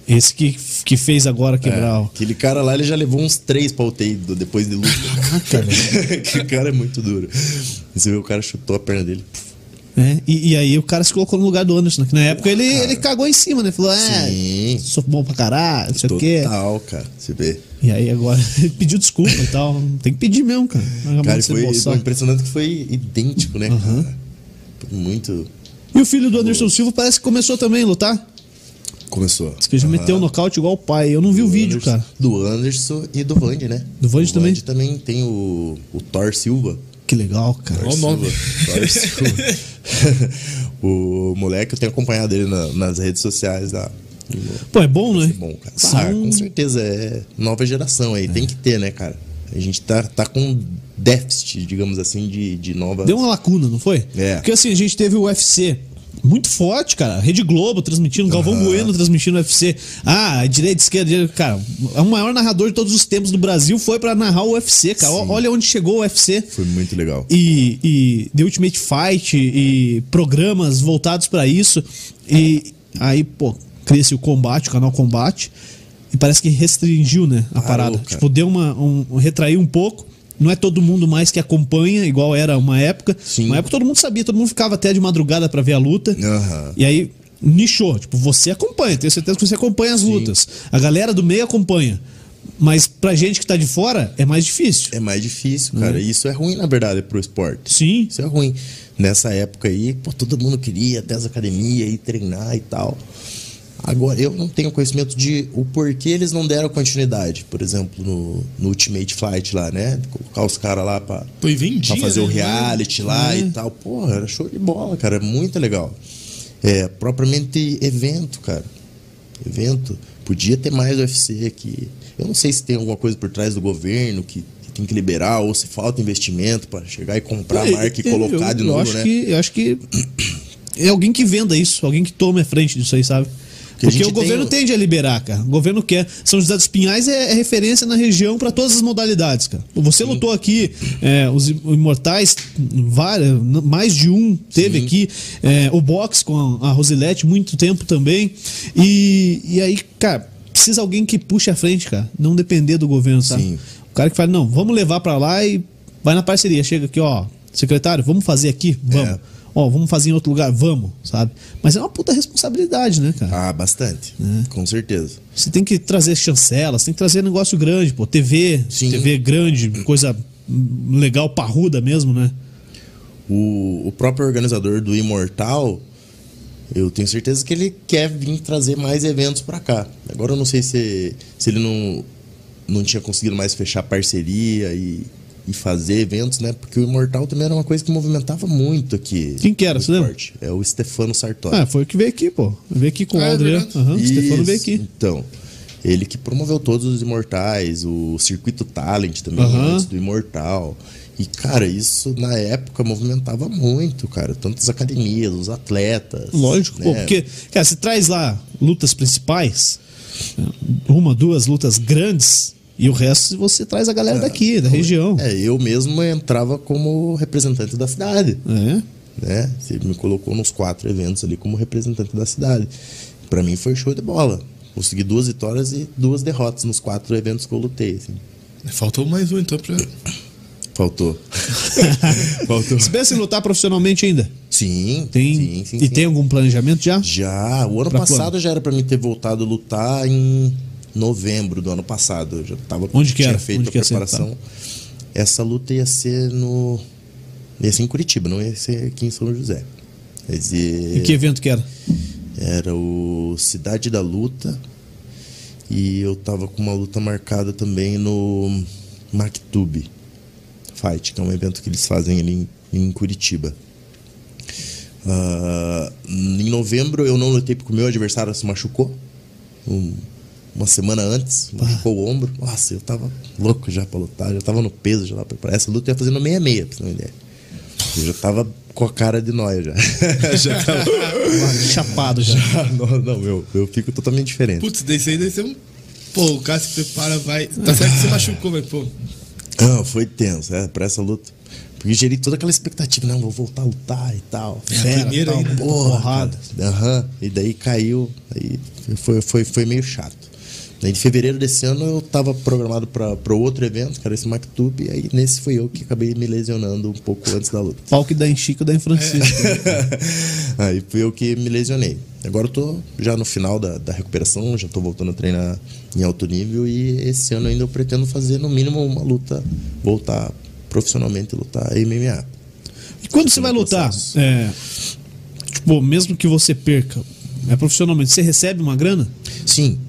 Speaker 1: Esse que, que fez agora quebrar. o-
Speaker 3: aquele cara lá, ele já levou uns três pra UTI depois de luta. Que cara é muito duro. Você vê o cara chutou a perna dele.
Speaker 1: É, e, e aí o cara se colocou no lugar do Anderson, né? Que na época ele, ele cagou em cima, né? Falou, é,
Speaker 3: Sim.
Speaker 1: sou bom pra caralho, não sei o quê.
Speaker 3: Total, cara. Você vê.
Speaker 1: E aí agora ele pediu desculpa e tal. Tem que pedir mesmo, cara. Acabou
Speaker 3: Cara, foi, impressionante que foi idêntico, né, cara? Muito.
Speaker 1: E o filho do Anderson Silva parece que começou também a lutar.
Speaker 3: Começou.
Speaker 1: Diz que já meteu o nocaute igual o pai. Eu não vi o vídeo,
Speaker 3: Anderson-
Speaker 1: cara.
Speaker 3: Do Anderson e do Vande, né?
Speaker 1: Do Vande também?
Speaker 3: Vande também tem o, o Thor Silva.
Speaker 1: Que legal, cara.
Speaker 2: Olha o nome.
Speaker 3: Thor Silva. o moleque, eu tenho acompanhado ele na- nas redes sociais lá.
Speaker 1: Pô, é bom, né?
Speaker 3: Bom, cara.
Speaker 1: São-
Speaker 3: Ah, com certeza, é nova geração aí. Tem que ter, né, cara? A gente tá, tá com déficit, digamos assim, de, de nova.
Speaker 1: Deu uma lacuna, não foi?
Speaker 3: É.
Speaker 1: Porque assim, a gente teve o UFC muito forte, cara. Rede Globo transmitindo, Galvão Bueno transmitindo o UFC. Ah, direita, esquerda, direita. Cara, é o maior narrador de todos os tempos do Brasil foi pra narrar o UFC, cara. Ó- Olha onde chegou o UFC.
Speaker 3: Foi muito legal.
Speaker 1: e, e The Ultimate Fight e programas voltados pra isso. E aí, pô, cria-se o combate, o canal Combate. E parece que restringiu, né, a
Speaker 3: Parou,
Speaker 1: parada.
Speaker 3: cara.
Speaker 1: Tipo, deu uma. Um, retraiu um pouco. Não é todo mundo mais que acompanha, igual era uma época.
Speaker 3: Sim.
Speaker 1: Uma época todo mundo sabia, todo mundo ficava até de madrugada pra ver a luta.
Speaker 3: Aham.
Speaker 1: E aí nichou. Tipo, você acompanha, tenho certeza que você acompanha as lutas. A galera do meio acompanha. Mas pra gente que tá de fora, é mais difícil.
Speaker 3: É mais difícil, cara. E isso é ruim, na verdade, pro esporte.
Speaker 1: Sim.
Speaker 3: Isso é ruim. Nessa época aí, pô, todo mundo queria até as academias e treinar e tal. Agora, eu não tenho conhecimento de o porquê eles não deram continuidade. Por exemplo, no, no Ultimate Fight lá, né? Colocar os caras lá pra,
Speaker 2: Pô, e vendia,
Speaker 3: pra fazer o
Speaker 2: né?
Speaker 3: reality lá
Speaker 1: É.
Speaker 3: e tal. Porra, era show de bola, cara. Muito legal. É, propriamente evento, cara. Evento. Podia ter mais UFC aqui. Eu não sei se tem alguma coisa por trás do governo que, tem que liberar ou se falta investimento pra chegar e comprar a marca e
Speaker 1: Eu-
Speaker 3: colocar
Speaker 1: eu,
Speaker 3: de
Speaker 1: eu
Speaker 3: novo,
Speaker 1: acho
Speaker 3: né?
Speaker 1: Que, eu acho que é alguém que venda isso, alguém que tome a frente disso aí, sabe?
Speaker 3: Porque
Speaker 1: Porque o governo
Speaker 3: tem
Speaker 1: tende a liberar, cara. O governo quer. São José dos Pinhais é, é referência na região pra todas as modalidades, cara. Você lutou aqui, é, os im- Imortais, várias, mais de um teve aqui. é, o boxe com a, a Rosilete, muito tempo também. E, e aí, cara, precisa alguém que puxe a frente, cara. Não depender do governo, sabe?
Speaker 3: Sim.
Speaker 1: O cara que fala, não, vamos levar pra lá e vai na parceria. Chega aqui, ó, secretário, vamos fazer aqui? Vamos.
Speaker 3: É.
Speaker 1: Ó, vamos fazer em outro lugar? Vamos, sabe? Mas é uma puta responsabilidade, né, cara?
Speaker 3: Ah, bastante.
Speaker 1: É.
Speaker 3: Com certeza.
Speaker 1: Você tem que trazer chancelas, tem que trazer negócio grande, pô. TV,
Speaker 3: Sim.
Speaker 1: TV grande, coisa legal, parruda mesmo, né?
Speaker 3: O, o próprio organizador do Imortal, eu tenho certeza que ele quer vir trazer mais eventos pra cá. Agora eu não sei se, se ele não, não tinha conseguido mais fechar parceria e, e fazer eventos, né? Porque o Imortal também era uma coisa que movimentava muito aqui.
Speaker 1: Quem que era, você lembra?
Speaker 3: esporte. É o Stefano Sartori.
Speaker 1: Ah, foi o que veio aqui, pô. Veio aqui com
Speaker 2: Ah,
Speaker 1: o Adriano. Aham, o Stefano veio aqui.
Speaker 3: Então, ele que promoveu todos os Imortais, o Circuito Talent também,
Speaker 1: Aham.
Speaker 3: antes do Imortal. E, cara, isso na época movimentava muito, cara. Tantas academias, os atletas.
Speaker 1: Lógico, pô,
Speaker 3: né?
Speaker 1: porque, cara, você traz lá lutas principais, uma, duas lutas grandes, e o resto você traz a galera daqui, da região.
Speaker 3: É, eu mesmo entrava como representante da cidade.
Speaker 1: É.
Speaker 3: né? Você me colocou nos quatro eventos ali como representante da cidade. Pra mim foi show de bola. Consegui duas vitórias e duas derrotas nos quatro eventos que eu lutei. assim.
Speaker 2: Faltou mais um, então, pra...
Speaker 3: Faltou. Faltou.
Speaker 1: Você pensa em lutar profissionalmente ainda?
Speaker 3: Sim,
Speaker 1: Tem,
Speaker 3: sim, sim,
Speaker 1: e
Speaker 3: sim.
Speaker 1: tem algum planejamento já?
Speaker 3: Já, o ano
Speaker 1: Pra
Speaker 3: passado
Speaker 1: quando?
Speaker 3: já era pra mim ter voltado a lutar em, novembro do ano passado. Eu já tava,
Speaker 1: Onde que
Speaker 3: tinha
Speaker 1: era?
Speaker 3: feito
Speaker 1: Onde
Speaker 3: a
Speaker 1: ser?
Speaker 3: preparação. Essa luta ia ser no. ia ser em Curitiba, não ia ser aqui em São José. Ia-
Speaker 1: E que evento que era?
Speaker 3: era o Cidade da Luta. E eu tava com uma luta marcada também no Mactube Fight, que é um evento que eles fazem ali em, em Curitiba. Ah, em novembro eu não lutei porque o meu adversário se machucou. Um- uma semana antes, machucou o ombro. Nossa, eu tava louco já pra lutar, já tava no peso, já tava preparado. Essa luta eu ia fazer no meia-meia, pra você ter uma ideia. Eu já tava com a cara de nóia já. já tava.
Speaker 1: Chapado já.
Speaker 3: Ah, não, não, eu, eu fico totalmente diferente.
Speaker 2: Putz, desse aí deve ser um. Pô, o cara se prepara, vai. Tá certo que você machucou, mas, pô.
Speaker 3: Não, foi tenso, é, pra essa luta. Porque gerei toda aquela expectativa, não, vou voltar a lutar e tal. Fera,
Speaker 2: primeira
Speaker 3: tal,
Speaker 2: ainda, né?
Speaker 3: porra. Aham. E daí caiu, aí foi, foi, foi meio chato. Daí, em fevereiro desse ano eu tava programado pra outro evento, que era esse MacTube, e aí nesse foi eu que acabei me lesionando um pouco antes da luta.
Speaker 1: Pau que dá em Chico dá em Francisco.
Speaker 3: aí fui eu que me lesionei. Agora eu tô já no final da, da recuperação, já tô voltando a treinar em alto nível e esse ano ainda eu pretendo fazer no mínimo uma luta, voltar profissionalmente a lutar MMA.
Speaker 1: E quando você vai lutar, é, tipo, mesmo que você perca, é profissionalmente, você recebe uma grana?
Speaker 3: Sim.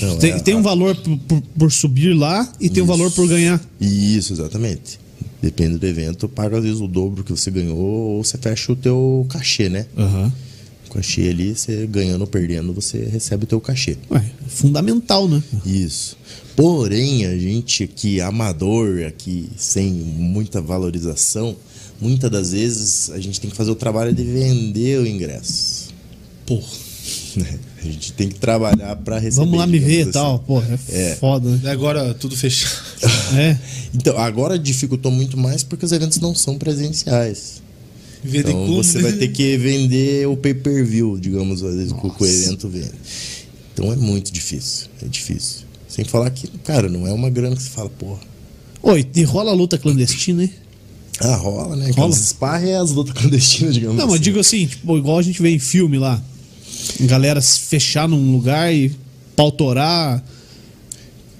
Speaker 3: Não,
Speaker 1: Tem,
Speaker 3: é-
Speaker 1: tem um valor por, por- por subir lá e tem um
Speaker 3: Isso.
Speaker 1: valor por ganhar.
Speaker 3: Isso, exatamente. Depende do evento, paga às vezes o dobro que você ganhou ou você fecha o teu cachê, né?
Speaker 1: Aham.
Speaker 3: O cachê ali, você ganhando ou perdendo, você recebe o teu cachê.
Speaker 1: Ué, é fundamental, né?
Speaker 3: Isso. Porém, a gente aqui, amador, aqui, sem muita valorização, muitas das vezes a gente tem que fazer o trabalho de vender o ingresso.
Speaker 2: Porra.
Speaker 3: A gente tem que trabalhar para receber.
Speaker 1: Vamos lá me ver e
Speaker 3: assim.
Speaker 1: tal. Pô, é,
Speaker 3: É.
Speaker 1: foda, né?
Speaker 2: E agora tudo fechado.
Speaker 1: É.
Speaker 3: Então, agora dificultou muito mais porque os eventos não são presenciais.
Speaker 2: Vender
Speaker 3: Então
Speaker 2: como,
Speaker 3: você vai ter que vender o pay-per-view, digamos, às vezes, o- que o evento vende. Então é muito difícil. É difícil. Sem falar que, cara, não é uma grana que você fala, porra.
Speaker 1: Oi, e rola luta clandestina, hein?
Speaker 3: Ah, rola, né?
Speaker 1: Rola.
Speaker 3: Os sparring é as lutas clandestinas, digamos
Speaker 1: Não, mas
Speaker 3: assim.
Speaker 1: digo assim, tipo, igual a gente vê em filme lá. Galera se fechar num lugar e pautorar,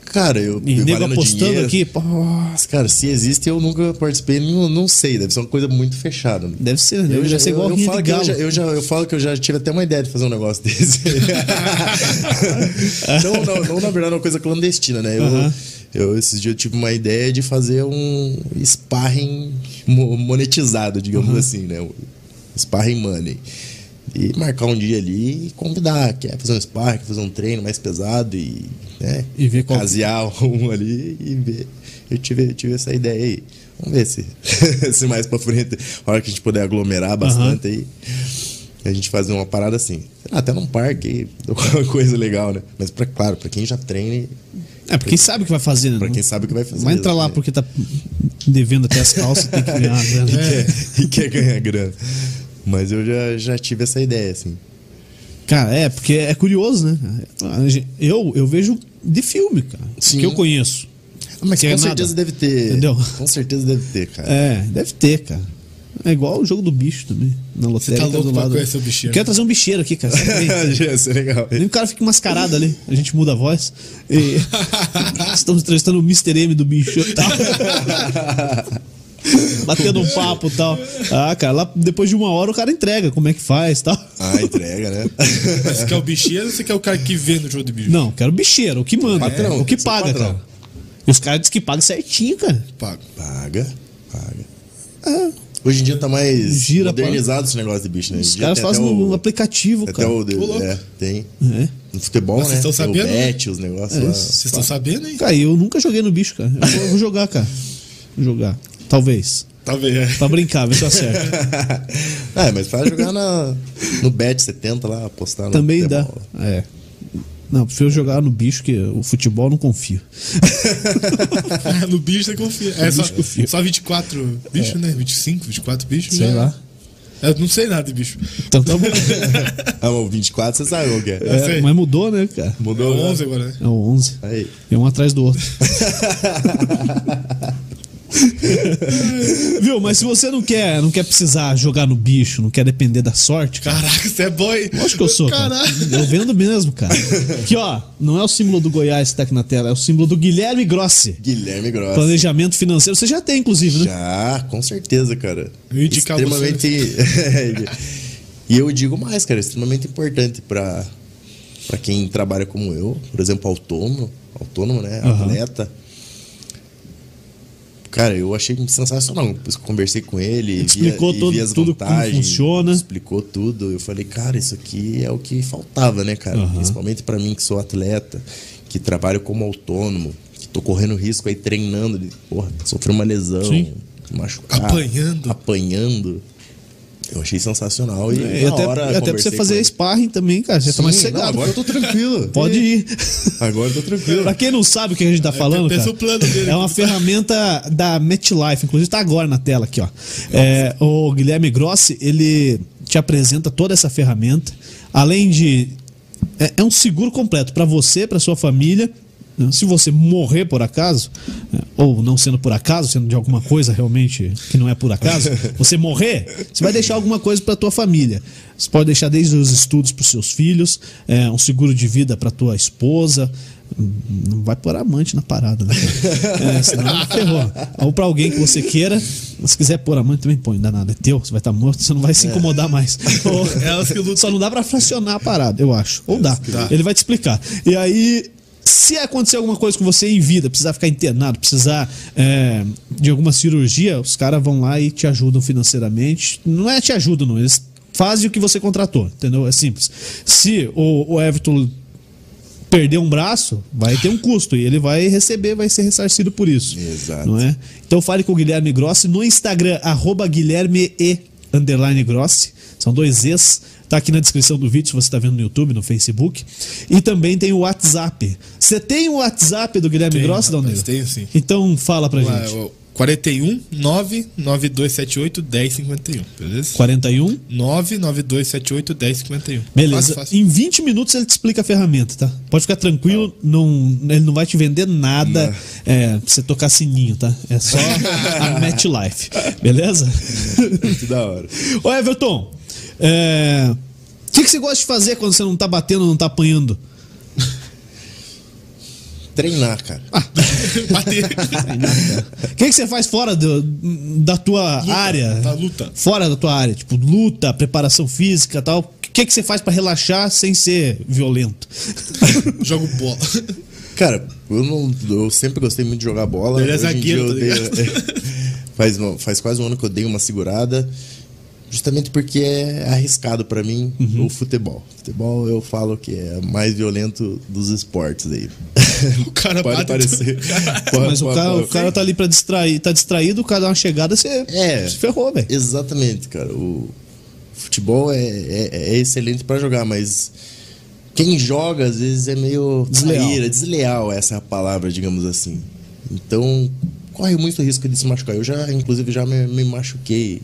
Speaker 3: Cara, eu.
Speaker 1: e nego apostando
Speaker 3: dinheiro-
Speaker 1: aqui. Pô,
Speaker 3: cara, se existe, eu nunca participei, não, não sei. Deve ser uma coisa muito fechada.
Speaker 1: deve ser, deve,
Speaker 3: Eu, já,
Speaker 1: ser igual
Speaker 3: eu, eu falo que eu, já, eu, já, eu falo que eu já tive até uma ideia de fazer um negócio desse. não, não, não, na verdade, é uma coisa clandestina, né? Eu,
Speaker 1: Aham.
Speaker 3: eu, esses dias eu tive uma ideia de fazer um sparring mo- monetizado, digamos assim, né? Sparring money. E marcar um dia ali e convidar. Quer fazer um sparring, fazer um treino mais pesado e, né?
Speaker 1: E ver qual-
Speaker 3: Casear um ali e ver. Eu tive, tive essa ideia aí. Vamos ver se, se mais pra frente, a hora que a gente puder aglomerar bastante aí, a gente fazer uma parada assim. Até num parque alguma coisa legal, né? Mas, pra, claro, pra quem já treina
Speaker 1: É, porque quem sabe o que vai fazer, né?
Speaker 3: pra quem sabe o que vai fazer.
Speaker 1: Vai entrar lá
Speaker 3: exatamente.
Speaker 1: porque tá devendo até as calças, tem que ganhar né? grana.
Speaker 3: E quer, e quer ganhar grana. Mas eu já, já tive essa ideia, assim.
Speaker 1: Cara, é, porque é curioso, né? Eu, eu vejo de filme, cara.
Speaker 3: Sim.
Speaker 1: Que eu conheço.
Speaker 3: Mas
Speaker 1: Que é
Speaker 3: com
Speaker 1: nada.
Speaker 3: certeza deve ter.
Speaker 1: Entendeu?
Speaker 3: Com certeza deve ter, cara.
Speaker 1: É, deve ter, cara. É igual o jogo do bicho também. Na lotérica
Speaker 2: tá louco
Speaker 1: do
Speaker 2: pra
Speaker 1: lado.
Speaker 2: conhecer o bicheiro,
Speaker 1: Eu quero trazer um bicheiro aqui, cara. Sabe?
Speaker 3: Ia ser legal.
Speaker 1: Nem o cara fica mascarado ali. A gente muda a voz. E... Estamos entrevistando o Mr. M do bicho e tal. Batendo um papo e tal. Ah, cara, lá depois de uma hora o cara entrega como é que faz e tal.
Speaker 3: Ah, entrega, né?
Speaker 2: Você quer o bicheiro ou você quer o cara que vê no jogo de bicho?
Speaker 1: Não, quero bicheiro, o que manda.
Speaker 3: Patrão,
Speaker 1: o que paga,
Speaker 3: patrão.
Speaker 1: cara. E os caras dizem que pagam certinho, cara.
Speaker 2: Pago.
Speaker 3: Paga, paga. Hoje em dia tá mais
Speaker 1: Gira,
Speaker 3: modernizado esse negócio de bicho, né?
Speaker 1: Os caras fazem
Speaker 3: até
Speaker 1: no
Speaker 3: o-
Speaker 1: aplicativo,
Speaker 3: Até
Speaker 1: cara.
Speaker 3: o.
Speaker 2: Ô, louco.
Speaker 3: É, tem.
Speaker 1: É.
Speaker 3: No futebol,
Speaker 2: Mas
Speaker 3: né?
Speaker 2: vocês estão sabendo?
Speaker 3: O bet, os negócios lá.
Speaker 2: Vocês estão sabendo, hein?
Speaker 1: Cara, eu nunca joguei no bicho, cara. Eu vou, eu vou jogar, cara. Vou jogar. Talvez.
Speaker 2: Talvez. É.
Speaker 1: Pra brincar, ver se eu acerto.
Speaker 3: é, mas faz jogar na, no bet 70 lá, apostar no
Speaker 1: Também dá.
Speaker 3: futebol.
Speaker 1: É. Não, prefiro jogar no bicho, que o futebol eu não confio.
Speaker 2: no bicho você confia. É só,
Speaker 1: bicho confia.
Speaker 2: só 24 bichos, né? 25, 24 bichos.
Speaker 1: Sei
Speaker 2: já-
Speaker 1: lá.
Speaker 2: Eu não sei nada de bicho.
Speaker 1: Então tá bom.
Speaker 3: Mas o 24 você sabe o que é.
Speaker 1: É, mas mudou, né, cara?
Speaker 2: É
Speaker 3: Mudou.
Speaker 2: o
Speaker 3: né?
Speaker 2: 11 agora, né?
Speaker 1: É o 11.
Speaker 3: Aí.
Speaker 1: E um atrás do outro. Viu? Mas se você não quer, não quer precisar jogar no bicho, não quer depender da sorte, cara.
Speaker 2: Caraca, você é boy.
Speaker 1: Acho que eu sou. Cara.
Speaker 2: Caralho.
Speaker 1: Eu vendo mesmo, cara. Aqui, ó, não é o símbolo do Goiás que tá aqui na tela, é o símbolo do Guilherme Grossi.
Speaker 3: Guilherme Gross.
Speaker 1: Planejamento financeiro. Você já tem, inclusive, né?
Speaker 3: Já, com certeza, cara. Extremamente. e eu digo mais, cara, extremamente importante para para quem trabalha como eu, por exemplo, autônomo, autônomo, né, atleta. Cara, eu achei sensacional. Depois conversei com ele,
Speaker 1: Explicou
Speaker 3: via,
Speaker 1: todo-
Speaker 3: vi as
Speaker 1: tudo como
Speaker 3: vantagens,
Speaker 1: funciona.
Speaker 3: Explicou tudo. Eu falei, cara, isso aqui é o que faltava, né, cara?
Speaker 1: Aham.
Speaker 3: Principalmente para mim que sou atleta, que trabalho como autônomo, que tô correndo risco aí treinando, de, porra, sofrer uma lesão,
Speaker 1: Sim.
Speaker 3: machucar,
Speaker 2: Apanhando.
Speaker 3: apanhando. Eu achei sensacional e,
Speaker 1: E
Speaker 3: na
Speaker 1: até,
Speaker 3: hora
Speaker 1: e até pra você fazer sparring também, cara. Você tá
Speaker 3: Sim,
Speaker 1: mais
Speaker 3: não,
Speaker 1: sossegado.
Speaker 3: agora eu tô tranquilo.
Speaker 1: Pode ir.
Speaker 3: Agora eu tô tranquilo.
Speaker 1: Pra quem não sabe o que a gente tá falando,
Speaker 2: pensa
Speaker 1: cara,
Speaker 2: dele.
Speaker 1: é uma ferramenta da MetLife, inclusive tá agora na tela aqui, ó. É, o Guilherme Grossi, ele te apresenta toda essa ferramenta, além de é, é um seguro completo pra você, pra sua família. Né? Se você morrer por acaso, é, ou não sendo por acaso, sendo de alguma coisa realmente que não é por acaso, você morrer, você vai deixar alguma coisa pra tua família. Você pode deixar desde os estudos pros seus filhos, é, um seguro de vida pra tua esposa, não vai pôr amante na parada, né? É, senão ferrou. Ou pra alguém que você queira, se quiser pôr amante, também põe, nada. É teu, você vai estar morto, você não vai se incomodar mais. Ou-
Speaker 2: lutam.
Speaker 1: Só não dá pra fracionar a parada, eu acho. Ou dá. Ele vai te explicar. E aí. Se acontecer alguma coisa com você em vida, precisar ficar internado, precisar é, de alguma cirurgia, os caras vão lá e te ajudam financeiramente. Não é te ajudam, não. Eles fazem o que você contratou, entendeu? É simples. Se o, o Everton perder um braço, vai ter um custo e ele vai receber, vai ser ressarcido por isso.
Speaker 3: Exato.
Speaker 1: Não é? Então fale com o Guilherme Grossi no Instagram, arroba Guilherme e underline Grossi. São dois E's. Tá aqui na descrição do vídeo se você está vendo no YouTube, no Facebook. E também tem o WhatsApp. Você tem o WhatsApp do Guilherme Grossi,
Speaker 2: rapaz,
Speaker 1: Dalneiro?
Speaker 2: tenho sim.
Speaker 1: Então fala pra
Speaker 2: Lá,
Speaker 1: gente.
Speaker 2: é o 41 99278 1051, beleza?
Speaker 1: 41.
Speaker 2: 99278 1051.
Speaker 1: Beleza.
Speaker 2: Fácil, fácil.
Speaker 1: Em 20 minutos ele te explica a ferramenta, tá? Pode ficar tranquilo, não, ele não vai te vender nada é, pra você tocar sininho, tá? É só a MetLife, beleza?
Speaker 3: Que da hora.
Speaker 1: Ô Everton, é, o que, que você gosta de fazer quando você não tá batendo, não tá apanhando?
Speaker 3: Treinar, cara.
Speaker 2: Bater.
Speaker 1: O que, que você faz fora do- da tua área?
Speaker 2: da luta.
Speaker 1: Fora da tua área, tipo luta, preparação física tal. O que, que você faz pra relaxar sem ser violento?
Speaker 2: Jogo bola.
Speaker 3: Cara, eu, não, eu sempre gostei muito de jogar bola.
Speaker 2: Ele é zagueiro, tá
Speaker 3: dei- faz, faz quase um ano que eu dei uma segurada. Justamente porque é arriscado pra mim
Speaker 1: Uhum.
Speaker 3: o futebol. Futebol eu falo que é mais violento dos esportes aí.
Speaker 2: O cara
Speaker 3: Pode parecer. Pode-
Speaker 1: Mas o
Speaker 3: pode-
Speaker 1: cara, o
Speaker 3: pode-
Speaker 1: cara tá ali pra distrair, tá distraído, o cara dá uma chegada, você
Speaker 3: É.
Speaker 1: se ferrou, velho.
Speaker 3: Exatamente, cara. O futebol é, é- é excelente pra jogar, mas quem joga às vezes é meio
Speaker 1: Desleal.
Speaker 3: desleal, essa é palavra, digamos assim. Então, corre muito risco de se machucar. Eu já, inclusive, já me, me machuquei.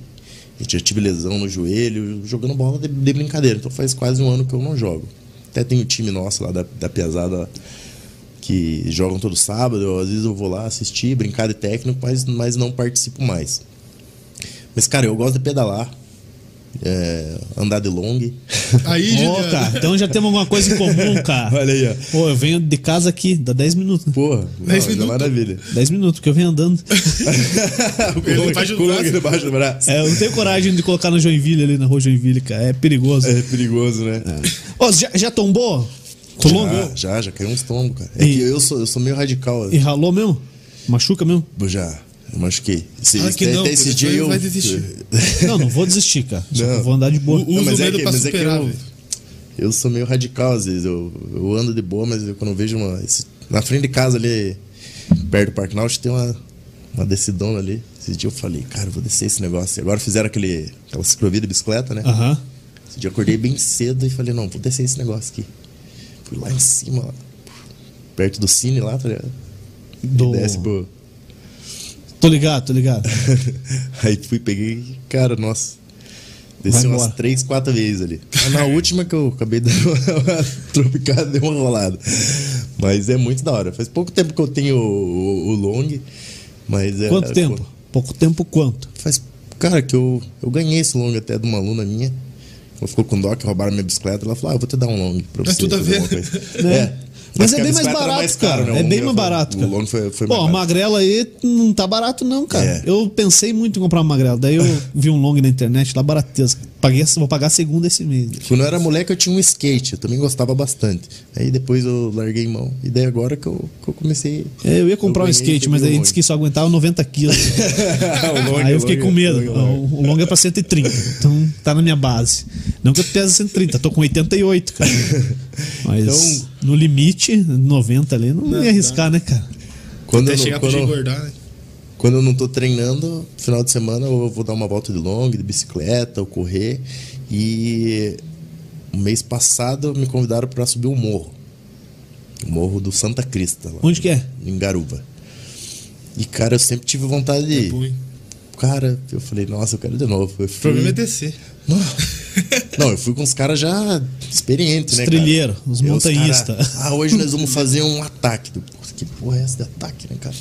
Speaker 3: Eu já tive lesão no joelho, jogando bola de, de brincadeira. Então faz quase um ano que eu não jogo. Até tem o time nosso lá da, da Piazada que jogam todo sábado. Eu, às vezes eu vou lá assistir, brincar de técnico, mas, mas não participo mais. Mas, cara, eu gosto de pedalar, é, andar de long.
Speaker 2: Aí,
Speaker 1: Ô,
Speaker 2: Juliano.
Speaker 1: cara, então já temos alguma coisa em comum, cara.
Speaker 3: Olha aí, ó.
Speaker 1: Pô, eu venho de casa aqui, dá 10 minutos?
Speaker 3: Porra,
Speaker 2: Dez
Speaker 3: não, é
Speaker 2: minutos.
Speaker 3: maravilha.
Speaker 1: 10 minutos, porque eu venho andando.
Speaker 3: O
Speaker 2: braço.
Speaker 3: debaixo do braço.
Speaker 1: É, eu não tenho coragem de colocar na Joinville ali, na rua Joinville, cara. É perigoso.
Speaker 3: É perigoso, né?
Speaker 1: Ô, já, já tombou? Tombou?
Speaker 3: Já, já, já caiu uns tombos, cara. É
Speaker 1: E-
Speaker 3: que eu sou, eu sou meio radical.
Speaker 1: E ralou mesmo? Machuca mesmo?
Speaker 3: Já, eu machuquei. Esse,
Speaker 2: Fala que
Speaker 3: até-
Speaker 2: não,
Speaker 3: até esse dia eu.
Speaker 2: vai desistir.
Speaker 1: Não, não vou desistir, cara. Que
Speaker 3: Não.
Speaker 1: vou andar de boa.
Speaker 3: Não, mas é que, mas é que eu, eu sou meio radical às vezes. Eu, eu ando de boa, mas eu, quando eu vejo uma. esse- na frente de casa ali, perto do Parque Náutico, tem uma, uma descidona ali. Esse dia eu falei, cara, eu vou descer esse negócio. E agora fizeram aquele, aquela ciclovia de bicicleta, né?
Speaker 1: Aham.
Speaker 3: Esse dia eu acordei bem cedo e falei, não, vou descer esse negócio aqui. Fui lá em cima, lá, perto do cine lá, tá ligado?
Speaker 1: Do-
Speaker 3: E desce pro.
Speaker 1: Tô ligado, tô ligado.
Speaker 3: Aí fui, peguei, cara, nossa. Desci umas três, quatro vezes ali. Na última que eu acabei dando uma tropicada, deu uma rolada. Mas é muito da hora. Faz pouco tempo que eu tenho o, o- o long, Mas é,
Speaker 1: Quanto tempo? Pouco tempo quanto?
Speaker 3: Faz. Cara, que eu, eu ganhei esse long até de uma aluna minha. Ela ficou com dó que roubaram minha bicicleta. Ela falou: Ah, eu vou te dar um long pra
Speaker 2: Mas
Speaker 3: você.
Speaker 2: tudo a
Speaker 3: fazer
Speaker 2: ver.
Speaker 3: alguma coisa."
Speaker 1: Né?
Speaker 3: É.
Speaker 1: Mas é bem mais
Speaker 3: era
Speaker 1: barato, cara.
Speaker 3: né? O
Speaker 1: É bem mais barato,
Speaker 3: O
Speaker 1: cara.
Speaker 3: long foi, foi
Speaker 1: Pô,
Speaker 3: mais barato.
Speaker 1: magrela aí não tá barato, não, cara.
Speaker 3: É.
Speaker 1: Eu pensei muito em comprar uma magrela. Daí eu vi um long na internet lá barateza. Paguei, vou pagar a segunda esse mês.
Speaker 3: Quando eu era moleque, eu tinha um skate. Eu também gostava bastante. Aí depois eu larguei mão. E daí agora que eu, que eu comecei.
Speaker 1: É, Eu ia comprar um
Speaker 3: ganhei,
Speaker 1: skate, mas aí
Speaker 3: o
Speaker 1: disse que só aguentava 90 quilos.
Speaker 3: O
Speaker 1: aí eu
Speaker 3: o
Speaker 1: fiquei com medo.
Speaker 3: o long, o.
Speaker 1: O long é pra 130. Então tá na minha base. Não que eu pese 130, tô com 88, cara. Mas
Speaker 3: Então-
Speaker 1: no limite, 90 ali, não,
Speaker 2: Não,
Speaker 1: ia arriscar, né, cara?
Speaker 3: Quando,
Speaker 2: Até
Speaker 3: eu, não-
Speaker 2: chegar pra
Speaker 3: quando,
Speaker 2: te engordar, né?
Speaker 3: quando eu não tô treinando, final de semana eu vou dar uma volta de long, de bicicleta, ou correr. E o mês passado me convidaram para subir um morro. O morro do Santa Crista. Lá,
Speaker 1: Onde que é?
Speaker 3: Em Garuva. E, cara, eu sempre tive vontade de
Speaker 2: É
Speaker 3: ir.
Speaker 2: bom, hein?
Speaker 3: Cara, eu falei, nossa, eu quero de novo. Eu
Speaker 2: O
Speaker 3: fui...
Speaker 2: problema é descer.
Speaker 3: Não. Não, eu fui com os caras já experientes,
Speaker 1: Os
Speaker 3: né? cara?
Speaker 1: trilheiros, os montanhistas.
Speaker 3: cara, ah, hoje nós vamos fazer um ataque. Que porra é essa de ataque, né, cara?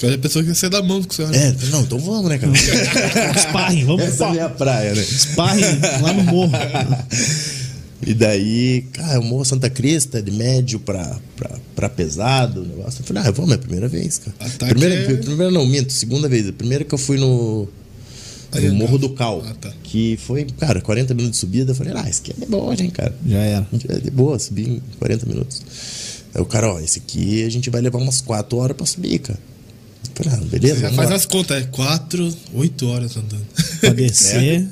Speaker 2: Cada pessoa quer ser da mão com o senhor.
Speaker 3: É, não, então vamos, né, cara?
Speaker 1: Sparring, vamos
Speaker 3: Essa é a minha praia, né?
Speaker 1: Sparring lá no morro.
Speaker 3: E daí, cara, o Morro Santa Crista é de médio pra, pra, pra pesado o negócio. Eu falei, ah, vamos, é a primeira vez, cara.
Speaker 2: Ataque
Speaker 3: Primeira,
Speaker 2: é-
Speaker 3: primeira não, minto, segunda vez. A primeira que eu fui no, no Morro
Speaker 2: tá.
Speaker 3: do Cal.
Speaker 2: Ah, tá.
Speaker 3: Que foi, cara, 40 minutos de subida. Eu falei, ah, esse aqui é de boa, hein, cara.
Speaker 1: Já era.
Speaker 3: É de boa, subir em 40 minutos. Aí o cara, ó, esse aqui a gente vai levar umas 4 horas pra subir, cara. Eu falei, ah, beleza,
Speaker 2: já faz
Speaker 3: lá.
Speaker 2: as contas, é 4, 8 horas andando.
Speaker 1: Pra descer.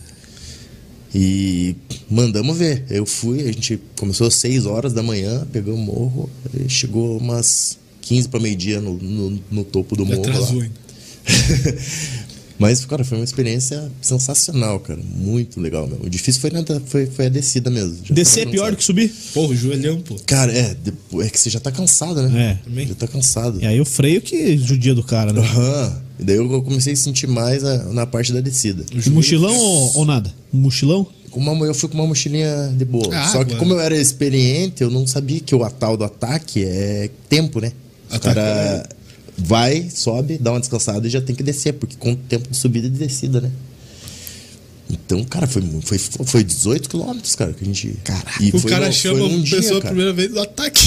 Speaker 3: E mandamos ver. Eu fui, a gente começou às 6 horas da manhã, pegou o morro, chegou umas 15 para meio-dia no, no, no topo do
Speaker 2: Já
Speaker 3: morro.
Speaker 2: atrasou,
Speaker 3: Lá. Mas, cara, foi uma experiência sensacional, cara. Muito legal mesmo. O difícil foi, nada, foi, foi a descida mesmo. Já
Speaker 1: Descer é pior do
Speaker 3: cansado.
Speaker 1: que subir.
Speaker 2: Pô, o joelhão, pô.
Speaker 3: Cara, é, depois- é que você já tá cansado, né?
Speaker 1: É.
Speaker 2: Também.
Speaker 3: Já tá cansado.
Speaker 1: E aí o freio que judia do cara, né?
Speaker 3: Aham. E daí eu comecei a sentir mais a- na parte da descida.
Speaker 2: O
Speaker 1: Um
Speaker 2: joelho-
Speaker 1: mochilão ou, ou nada? Mochilão?
Speaker 3: Uma, eu fui com uma mochilinha de boa.
Speaker 2: Ah,
Speaker 3: Só que
Speaker 2: água.
Speaker 3: como eu era experiente, eu não sabia que o tal do ataque é tempo, né?
Speaker 2: Ataque
Speaker 3: cara vai, sobe, dá uma descansada e já tem que descer, porque com o tempo de subida e de descida, né? Então, cara, foi, foi, foi 18 quilômetros, cara, que a gente.
Speaker 1: Caraca.
Speaker 3: E
Speaker 2: O
Speaker 3: foi
Speaker 2: cara
Speaker 3: no-
Speaker 2: chama a
Speaker 3: dia,
Speaker 2: pessoa a primeira vez do ataque.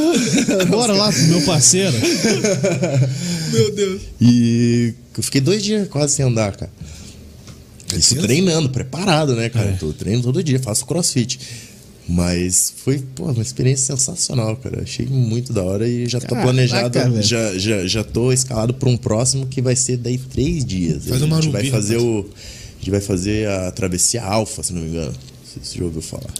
Speaker 1: Bora lá pro meu parceiro.
Speaker 2: Meu Deus.
Speaker 3: E eu fiquei dois dias quase sem andar, cara. Isso
Speaker 2: tenso?
Speaker 3: treinando, preparado, né, cara?
Speaker 1: É.
Speaker 3: Eu tô treinando todo dia, faço crossfit. Mas foi pô, uma experiência sensacional, cara. Achei muito da hora e já tô
Speaker 1: Caraca,
Speaker 3: planejado. Já, já, já tô escalado para um próximo que vai ser daí três dias.
Speaker 2: Faz
Speaker 3: a
Speaker 2: uma
Speaker 3: gente vai fazer o. A gente vai fazer a travessia alfa, se não me engano. Você já ouviu falar.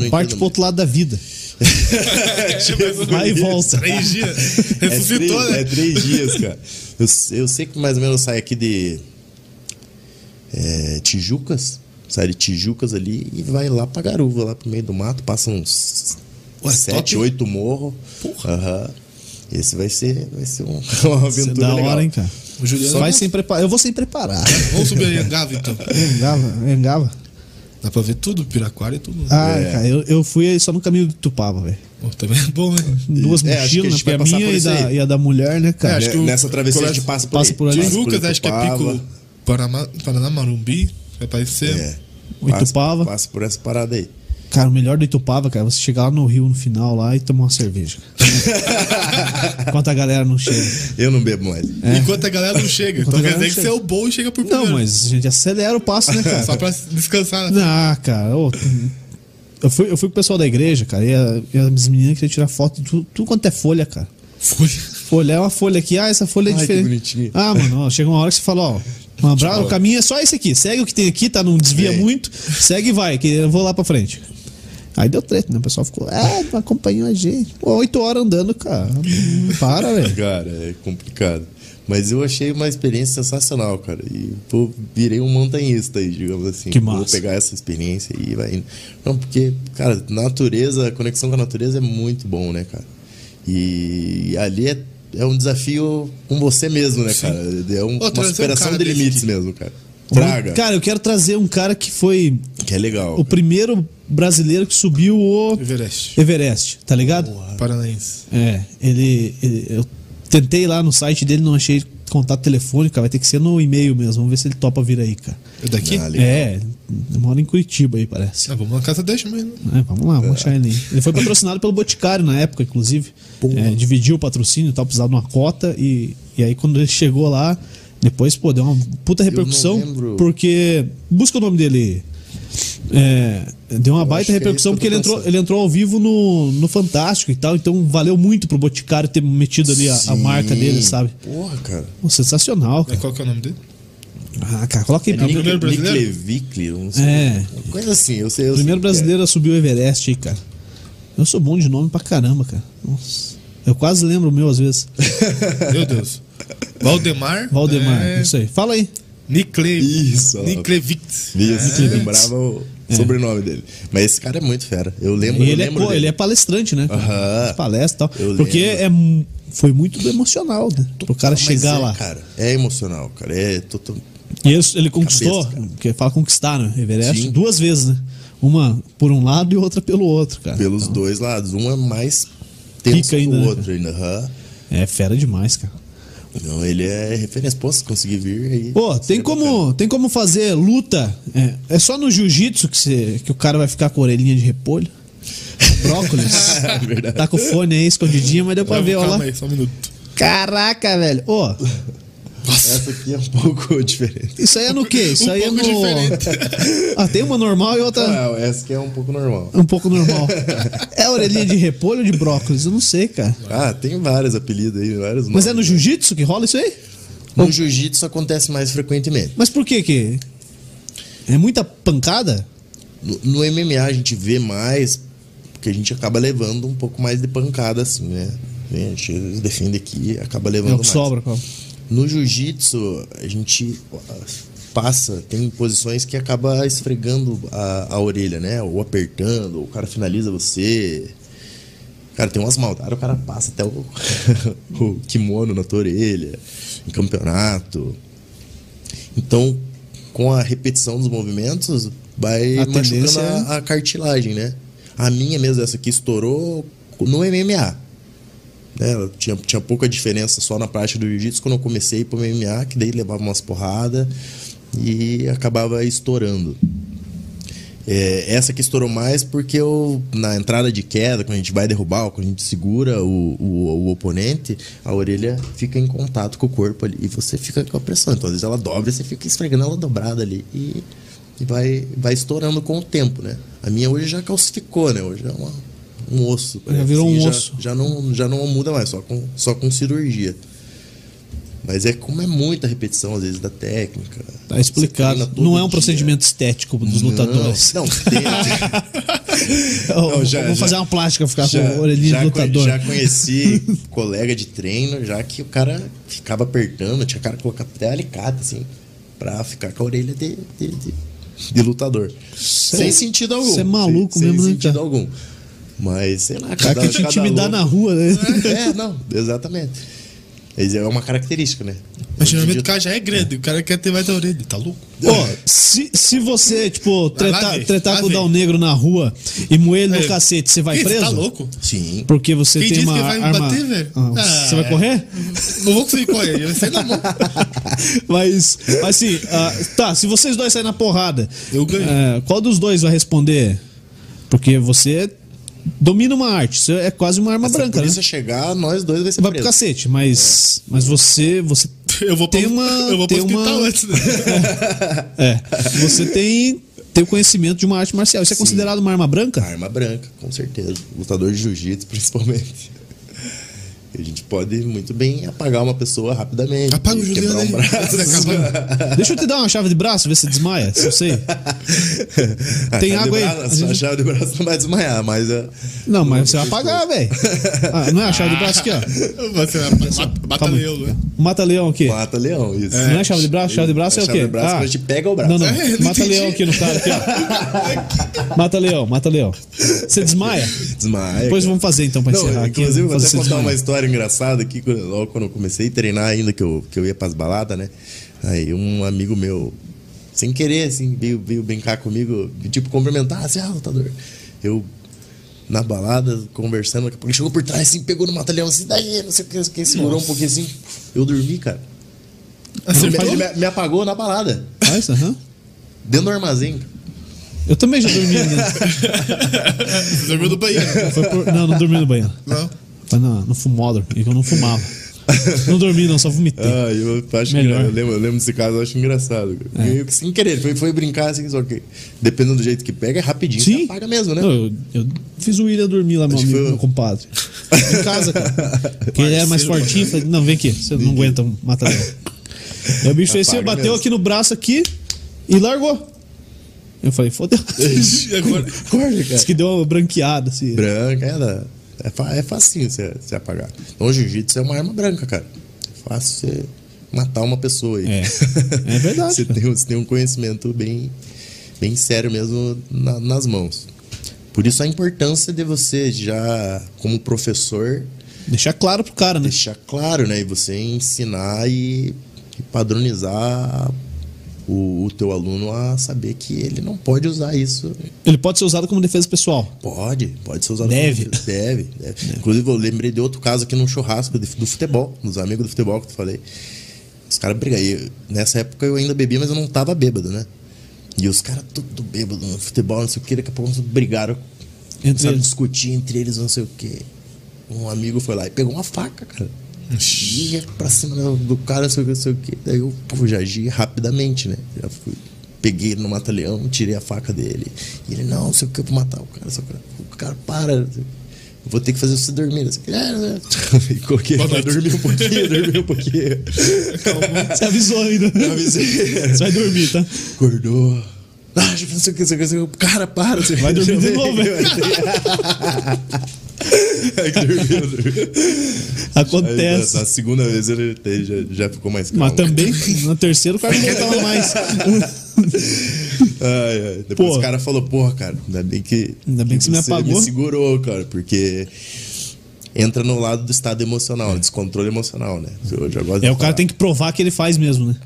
Speaker 3: Não
Speaker 1: Parte pro outro lado da vida. Vai e volta.
Speaker 2: Três dias.
Speaker 3: É
Speaker 2: Ressuscitou,
Speaker 3: três,
Speaker 2: né?
Speaker 3: é três dias, cara. Eu, eu sei que mais ou menos sai aqui de é, Tijucas, sai de Tijucas ali e vai lá pra Garuva, lá pro meio do mato, passa uns
Speaker 2: Ué,
Speaker 3: sete,
Speaker 2: top.
Speaker 3: oito morros. Aham. Esse vai ser, vai ser um- uma
Speaker 1: é
Speaker 3: aventura
Speaker 1: da
Speaker 3: legal.
Speaker 1: hora, hein, cara?
Speaker 2: O Juliano
Speaker 1: Vai sem preparar. Eu vou sem preparar.
Speaker 2: Vamos subir aí, Angava, então.
Speaker 1: Engava, engava.
Speaker 2: Dá pra ver tudo, Piraquara e tudo.
Speaker 1: Ah,
Speaker 3: É.
Speaker 1: cara, eu, eu fui aí só no caminho do Tupava, velho.
Speaker 2: Também é bom, né?
Speaker 1: Duas
Speaker 3: É, a
Speaker 1: mochilas, né? a
Speaker 3: passar
Speaker 1: minha
Speaker 3: por
Speaker 1: e
Speaker 3: isso
Speaker 1: da, e a da mulher, né, cara?
Speaker 2: É, acho que o-
Speaker 3: Nessa travessia a gente passa por,
Speaker 1: passa por ali.
Speaker 2: De
Speaker 3: Passa por
Speaker 2: Lucas, acho que é. Pico Paraná, Paraná Marumbi. Vai parecer.
Speaker 3: É.
Speaker 1: O Itupava.
Speaker 3: Passa, passa por essa parada aí.
Speaker 1: Cara, o melhor do Itupava, cara, é você chegar lá no Rio no final lá e tomar uma cerveja. Enquanto a galera não chega.
Speaker 3: Eu não bebo mais.
Speaker 2: Enquanto a galera não chega.
Speaker 1: Enquanto
Speaker 2: então quer dizer que você é o bom e chega por primeiro.
Speaker 1: Não, mas a gente acelera o passo, né, cara?
Speaker 2: Só pra descansar, né?
Speaker 1: Ah, cara, ô, eu, fui, eu fui com o pessoal da igreja, cara, e, a, e as meninas queriam tirar foto de tudo, tudo quanto é folha, cara.
Speaker 2: Foi.
Speaker 1: Folha é uma folha aqui, ah, essa folha é
Speaker 3: Ai, que
Speaker 1: diferente.
Speaker 3: bonitinho.
Speaker 1: Ah, mano, ó, chega uma hora que você fala, ó, um abraço, o caminho é só esse aqui, segue o que tem aqui, tá? Não desvia
Speaker 3: É.
Speaker 1: muito, segue e vai, que eu vou lá pra frente. Aí deu treta, né? O pessoal ficou, ah, não acompanhou a gente. Pô, oito horas andando, cara. Para, velho.
Speaker 3: Cara, é complicado. Mas eu achei uma experiência sensacional, cara. E pô, virei um montanhista aí, digamos assim.
Speaker 1: Que
Speaker 3: Vou
Speaker 1: massa.
Speaker 3: pegar essa experiência e vai indo. Não, porque, cara, natureza, a conexão com a natureza é muito bom, né, cara? E ali é, é um desafio com você mesmo, né,
Speaker 2: Sim.
Speaker 3: cara? É um-
Speaker 2: Ô,
Speaker 3: uma
Speaker 2: um
Speaker 3: superação
Speaker 2: cara
Speaker 3: de limites
Speaker 2: aqui.
Speaker 3: mesmo, cara. Traga.
Speaker 1: Cara, eu quero trazer um cara que foi
Speaker 3: Que é legal.
Speaker 1: o primeiro brasileiro que subiu o
Speaker 2: Everest.
Speaker 1: Everest, tá ligado?
Speaker 2: Paranaense.
Speaker 1: É, ele, ele- Eu tentei lá no site dele, não achei contato telefônico, cara, vai ter que ser no e-mail mesmo. Vamos ver se ele topa vir aí, cara.
Speaker 2: É daqui?
Speaker 3: Ah.
Speaker 1: É, mora em Curitiba aí, parece.
Speaker 2: Ah, vamos na casa deixa mesmo.
Speaker 1: É, vamos lá, vamos achar ele aí. Ele foi patrocinado pelo Boticário na época, inclusive. É, dividiu o patrocínio e tal, precisava de uma cota. E, e aí, quando ele chegou lá, depois, pô, deu uma puta repercussão. Porque. Busca o nome dele. É, deu uma
Speaker 3: Eu
Speaker 1: baita
Speaker 3: é
Speaker 1: repercussão
Speaker 3: que
Speaker 1: porque ele entrou, ele entrou ao vivo no, no Fantástico e tal. Então valeu muito pro Boticário ter metido ali a, a marca dele, sabe?
Speaker 3: Porra, cara.
Speaker 1: Pô, sensacional,
Speaker 2: É,
Speaker 1: cara.
Speaker 2: qual que é o nome dele?
Speaker 1: Ah, cara, coloca aí.
Speaker 3: É
Speaker 1: primeiro,
Speaker 2: primeiro brasileiro?
Speaker 3: Nicklevicle, não sei.
Speaker 1: É.
Speaker 3: Coisa assim, eu sei. Eu
Speaker 1: primeiro
Speaker 3: sei é.
Speaker 1: brasileiro a subir o Everest aí, cara. Eu sou bom de nome pra caramba, cara. Nossa. Eu quase lembro o meu às vezes.
Speaker 2: Meu Deus. Valdemar.
Speaker 1: Valdemar,
Speaker 2: É...
Speaker 1: isso aí. Fala aí.
Speaker 2: Nicle...
Speaker 3: Isso.
Speaker 2: Niclevic.
Speaker 3: Isso,
Speaker 2: É.
Speaker 3: eu lembrava o sobrenome dele. Mas esse cara é muito fera. Eu lembro.
Speaker 1: E ele é,
Speaker 3: lembro dele.
Speaker 1: ele é palestrante, né?
Speaker 3: Aham.
Speaker 1: Palestra e tal.
Speaker 3: Eu
Speaker 1: Porque
Speaker 3: lembro.
Speaker 1: é, foi muito emocional, né? Pro cara chegar
Speaker 3: é,
Speaker 1: lá.
Speaker 3: Cara, é emocional, cara. É total...
Speaker 1: E ele, ele conquistou,
Speaker 3: Cabeça,
Speaker 1: que fala conquistar, né? Everest,
Speaker 3: Sim.
Speaker 1: duas vezes, né? Uma por um lado e outra pelo outro, cara.
Speaker 3: pelos
Speaker 1: Então,
Speaker 3: dois lados. Um é mais tenso
Speaker 1: Pica
Speaker 3: que
Speaker 1: ainda,
Speaker 3: o
Speaker 1: né,
Speaker 3: outro ainda. aham.
Speaker 1: É fera demais, cara.
Speaker 3: Não, ele é referência. Se conseguir vir aí.
Speaker 1: Pô, tem como, tem como fazer luta. É, é só no jiu-jitsu que, você- que o cara vai ficar com a orelhinha de repolho. Brócolis.
Speaker 3: Verdade.
Speaker 1: tá com o fone aí escondidinho, mas deu pra ver, ó lá.
Speaker 2: aí, só um minuto.
Speaker 1: Caraca, velho. Ô,
Speaker 3: Essa aqui é um pouco diferente.
Speaker 1: isso aí é no quê? Isso
Speaker 2: Um
Speaker 1: aí
Speaker 2: pouco
Speaker 1: é no.
Speaker 2: diferente.
Speaker 1: ah, tem uma normal e outra
Speaker 3: Ah, essa aqui é um pouco normal.
Speaker 1: um pouco normal. É a orelhinha de repolho ou de brócolis? Eu não sei, cara.
Speaker 3: Ah, tem vários apelidos aí, vários
Speaker 1: Mas é no
Speaker 3: nomes.
Speaker 1: jiu-jitsu que rola isso aí?
Speaker 3: No jiu-jitsu acontece mais frequentemente.
Speaker 1: Mas por que que? É muita pancada?
Speaker 3: No, no MMA a gente vê mais, porque a gente acaba levando um pouco mais de pancada, assim, né? A gente defende aqui, acaba
Speaker 1: É
Speaker 3: levando
Speaker 1: o que
Speaker 3: mais.
Speaker 1: sobra, cara.
Speaker 3: No jiu-jitsu, a gente passa, tem posições que acaba esfregando a, a orelha, né? Ou apertando, ou o cara finaliza você. Cara, tem umas maldades, o cara passa até o, o kimono na tua orelha, em campeonato. Então, com a repetição dos movimentos, vai
Speaker 1: A
Speaker 3: machucando
Speaker 1: tendência é-
Speaker 3: a, a cartilagem, né? A minha mesmo, essa aqui, estourou no MMA. Né? Tinha, tinha pouca diferença só na prática do jiu-jitsu quando eu comecei pro MMA, que daí levava umas porradas e acabava estourando. É, essa que estourou mais porque eu, na entrada de queda, quando a gente vai derrubar, quando a gente segura o, o, o oponente, a orelha fica em contato com o corpo ali e você fica com a pressão. Então, às vezes ela dobra e você fica esfregando ela dobrada ali e, e vai, vai estourando com o tempo, né? A minha hoje já calcificou, né? Hoje é uma, um osso. parece,
Speaker 1: virou um
Speaker 3: e
Speaker 1: osso.
Speaker 3: Já não, já não muda mais, só com, só com cirurgia. Mas é como é muita repetição, às vezes, da técnica.
Speaker 1: Tá explicado.
Speaker 3: Você
Speaker 1: Não é um
Speaker 3: dia.
Speaker 1: procedimento estético dos lutadores.
Speaker 3: Não, não Não, já-
Speaker 1: vou
Speaker 3: já-
Speaker 1: fazer uma plástica, ficar
Speaker 3: já,
Speaker 1: com a orelhinha
Speaker 3: já
Speaker 1: de lutador.
Speaker 3: já conheci colega de treino, já que o cara ficava apertando, tinha cara que colocar até alicate, assim, pra ficar com a orelha de, de, de- de lutador. sem sentido algum.
Speaker 1: cê é maluco
Speaker 3: sem,
Speaker 1: mesmo, né,
Speaker 3: Sem sentido
Speaker 1: cara?
Speaker 3: algum. Mas, sei lá,
Speaker 1: Cara que te intimidar na rua, né?
Speaker 3: É, não, exatamente. Mas é uma característica, né?
Speaker 2: Mas geralmente o cara já é grande, o cara quer ter mais da orelha, tá louco?
Speaker 1: Pô, se, se você, tipo, tretar,
Speaker 2: ver,
Speaker 1: tretar com o. Dal Negro na rua e moer ele no
Speaker 2: É.
Speaker 1: cacete, você vai
Speaker 2: Ih,
Speaker 1: preso?
Speaker 2: Tá louco?
Speaker 3: Sim.
Speaker 1: Porque você
Speaker 2: Quem
Speaker 1: tem
Speaker 2: disse
Speaker 1: uma
Speaker 2: que vai me
Speaker 1: arma...
Speaker 2: bater, velho?
Speaker 1: Ah,
Speaker 2: Ah,
Speaker 1: você vai
Speaker 2: é.
Speaker 1: correr?
Speaker 2: Não vou conseguir correr, ele vai sair na mão.
Speaker 1: Mas, mas assim, ah, tá, se vocês dois saírem na porrada,
Speaker 2: Eu ganho.
Speaker 1: eh, qual dos dois vai responder? Porque você domina uma arte, isso é quase uma arma
Speaker 3: Se a
Speaker 1: branca, né?
Speaker 3: polícia chegar, nós dois vai ser
Speaker 1: Vai pro
Speaker 3: preso.
Speaker 1: cacete, mas, mas você, você
Speaker 2: Eu vou
Speaker 1: tem
Speaker 2: pro,
Speaker 1: uma,
Speaker 2: eu vou pro
Speaker 1: tem uma,
Speaker 2: antes. Né?
Speaker 1: é, você tem, tem o conhecimento de uma arte marcial. Isso é
Speaker 3: Sim.
Speaker 1: considerado uma arma branca?
Speaker 3: Arma branca, com certeza. Lutador de jiu-jitsu, principalmente. A gente pode muito bem apagar uma pessoa rapidamente.
Speaker 2: Apaga o Juliano
Speaker 3: um braço.
Speaker 2: Tá.
Speaker 1: Deixa eu te dar uma chave de braço, ver se desmaia, se eu sei.
Speaker 3: A
Speaker 1: Tem
Speaker 3: chave
Speaker 1: água aí?
Speaker 3: braço- A chave de braço não vai desmaiar, mas. é-
Speaker 1: Não, mas você vai apagar, velho. Ah, não é a chave de braço aqui, ó.
Speaker 2: Você vai mata, mata leão, né?
Speaker 1: Mata leão aqui.
Speaker 3: Mata leão, isso.
Speaker 1: Não é chave de braço? Chave de braço é, o
Speaker 3: chave
Speaker 1: quê?
Speaker 3: de braço,
Speaker 1: Ah.
Speaker 3: quando a gente pega o braço.
Speaker 1: Não, não.
Speaker 2: É, não
Speaker 1: mata
Speaker 2: entendi.
Speaker 1: leão aqui no cara, aqui, ó. Mata leão, mata leão. Você desmaia?
Speaker 3: Desmaia.
Speaker 1: Depois
Speaker 3: cara.
Speaker 1: vamos fazer então pra
Speaker 3: Não,
Speaker 1: encerrar aqui.
Speaker 3: inclusive, vou até contar uma história engraçada aqui, quando- logo quando eu comecei a treinar ainda, que eu, que eu ia pras baladas, né? Aí um amigo meu, sem querer, assim, veio, veio brincar comigo, tipo, cumprimentar, assim, ah, lutador. Eu, na balada, conversando, daqui a pouco ele chegou por trás, assim, pegou no mata-leão, assim, daí, não sei o que, que segurou um pouquinho assim. Eu dormi, cara. Me, me- me apagou na balada.
Speaker 1: Faz, aham.
Speaker 3: Dentro do armazém.
Speaker 1: Eu também já dormi.
Speaker 2: Você dormiu no banheiro.
Speaker 1: Por- Não, não dormi no banheiro.
Speaker 2: Não?
Speaker 1: Foi no, no fumódromo, e que eu não fumava. Não dormi, não, só vomitei.
Speaker 3: Ah, eu acho
Speaker 1: Melhor.
Speaker 3: que eu lembro, eu lembro desse caso, eu acho engraçado.
Speaker 1: É.
Speaker 3: Que sem querer, foi, foi brincar assim, só que dependendo do jeito que pega, é rapidinho.
Speaker 1: Sim.
Speaker 3: Você apaga mesmo, né?
Speaker 1: Não, eu, eu fiz o William dormir lá, meu amigo,
Speaker 3: foi-
Speaker 1: meu compadre. Em casa, cara. Porque ele era mais fortinho. Falei, não, vem aqui, você não aguenta um matador. Aí o bicho fez assim, bateu
Speaker 3: mesmo.
Speaker 1: aqui no braço aqui e largou. Eu falei, fodeu.
Speaker 2: Agora?
Speaker 3: Cara.
Speaker 1: Diz que deu uma branqueada, assim.
Speaker 3: Branca, é, da- é, fa- é facinho você, você apagar. Então, o jiu-jitsu é uma arma branca, cara. É fácil você matar uma pessoa aí.
Speaker 1: É. É verdade,
Speaker 3: você, tem, você tem um conhecimento bem, bem sério mesmo na- nas mãos. Por isso a importância de você já, como professor,
Speaker 1: Deixar claro pro cara, né?
Speaker 3: deixar claro, né? E você ensinar e, e padronizar o, o teu aluno a saber que ele não pode usar isso.
Speaker 1: Ele pode ser usado como defesa pessoal.
Speaker 3: Pode, pode ser usado.
Speaker 1: Deve.
Speaker 3: como- Deve, deve. Inclusive, eu lembrei de outro caso aqui num churrasco do futebol, dos amigos do futebol que eu falei. Os caras brigam. E Nessa época eu ainda bebia, mas eu não tava bêbado, né? E os caras tudo bêbado no futebol, não sei o que, daqui a pouco brigaram.
Speaker 1: Entre
Speaker 3: a
Speaker 1: eles.
Speaker 3: discutir entre eles, não sei o que. Um amigo foi lá e pegou uma faca, cara. E ia pra cima do, do cara, sei o que, não sei o que. Daí eu pô, já agi rapidamente, né? Já fui. Peguei ele no mata-leão, tirei a faca dele. E ele, não, não sei o que, eu vou matar o cara. Só que o cara para. vou ter que fazer você dormir. É, né? E coloquei ele pra dormir um pouquinho, dormir um pouquinho.
Speaker 1: Você avisou ainda.
Speaker 3: Eu avisei.
Speaker 1: Você vai dormir, tá?
Speaker 3: Acordou. Ah, não sei o que, não sei o que, sei o que. Cara, para. Você
Speaker 1: Vai dormir de novo, velho.
Speaker 3: É que dormiu. Aí,
Speaker 1: Acontece.
Speaker 3: na, na segunda vez ele, já, já ficou mais calmo.
Speaker 1: Mas também, no terceiro, o cara não voltava mais.
Speaker 3: Ai, ai. Depois
Speaker 1: Pô.
Speaker 3: o cara falou, porra, cara, ainda bem que.
Speaker 1: Ainda bem que você me apagou.
Speaker 3: me segurou, cara, porque entra no lado do estado emocional, descontrole emocional, né? Eu já gosto
Speaker 1: É, o cara tem que provar que ele faz mesmo, né?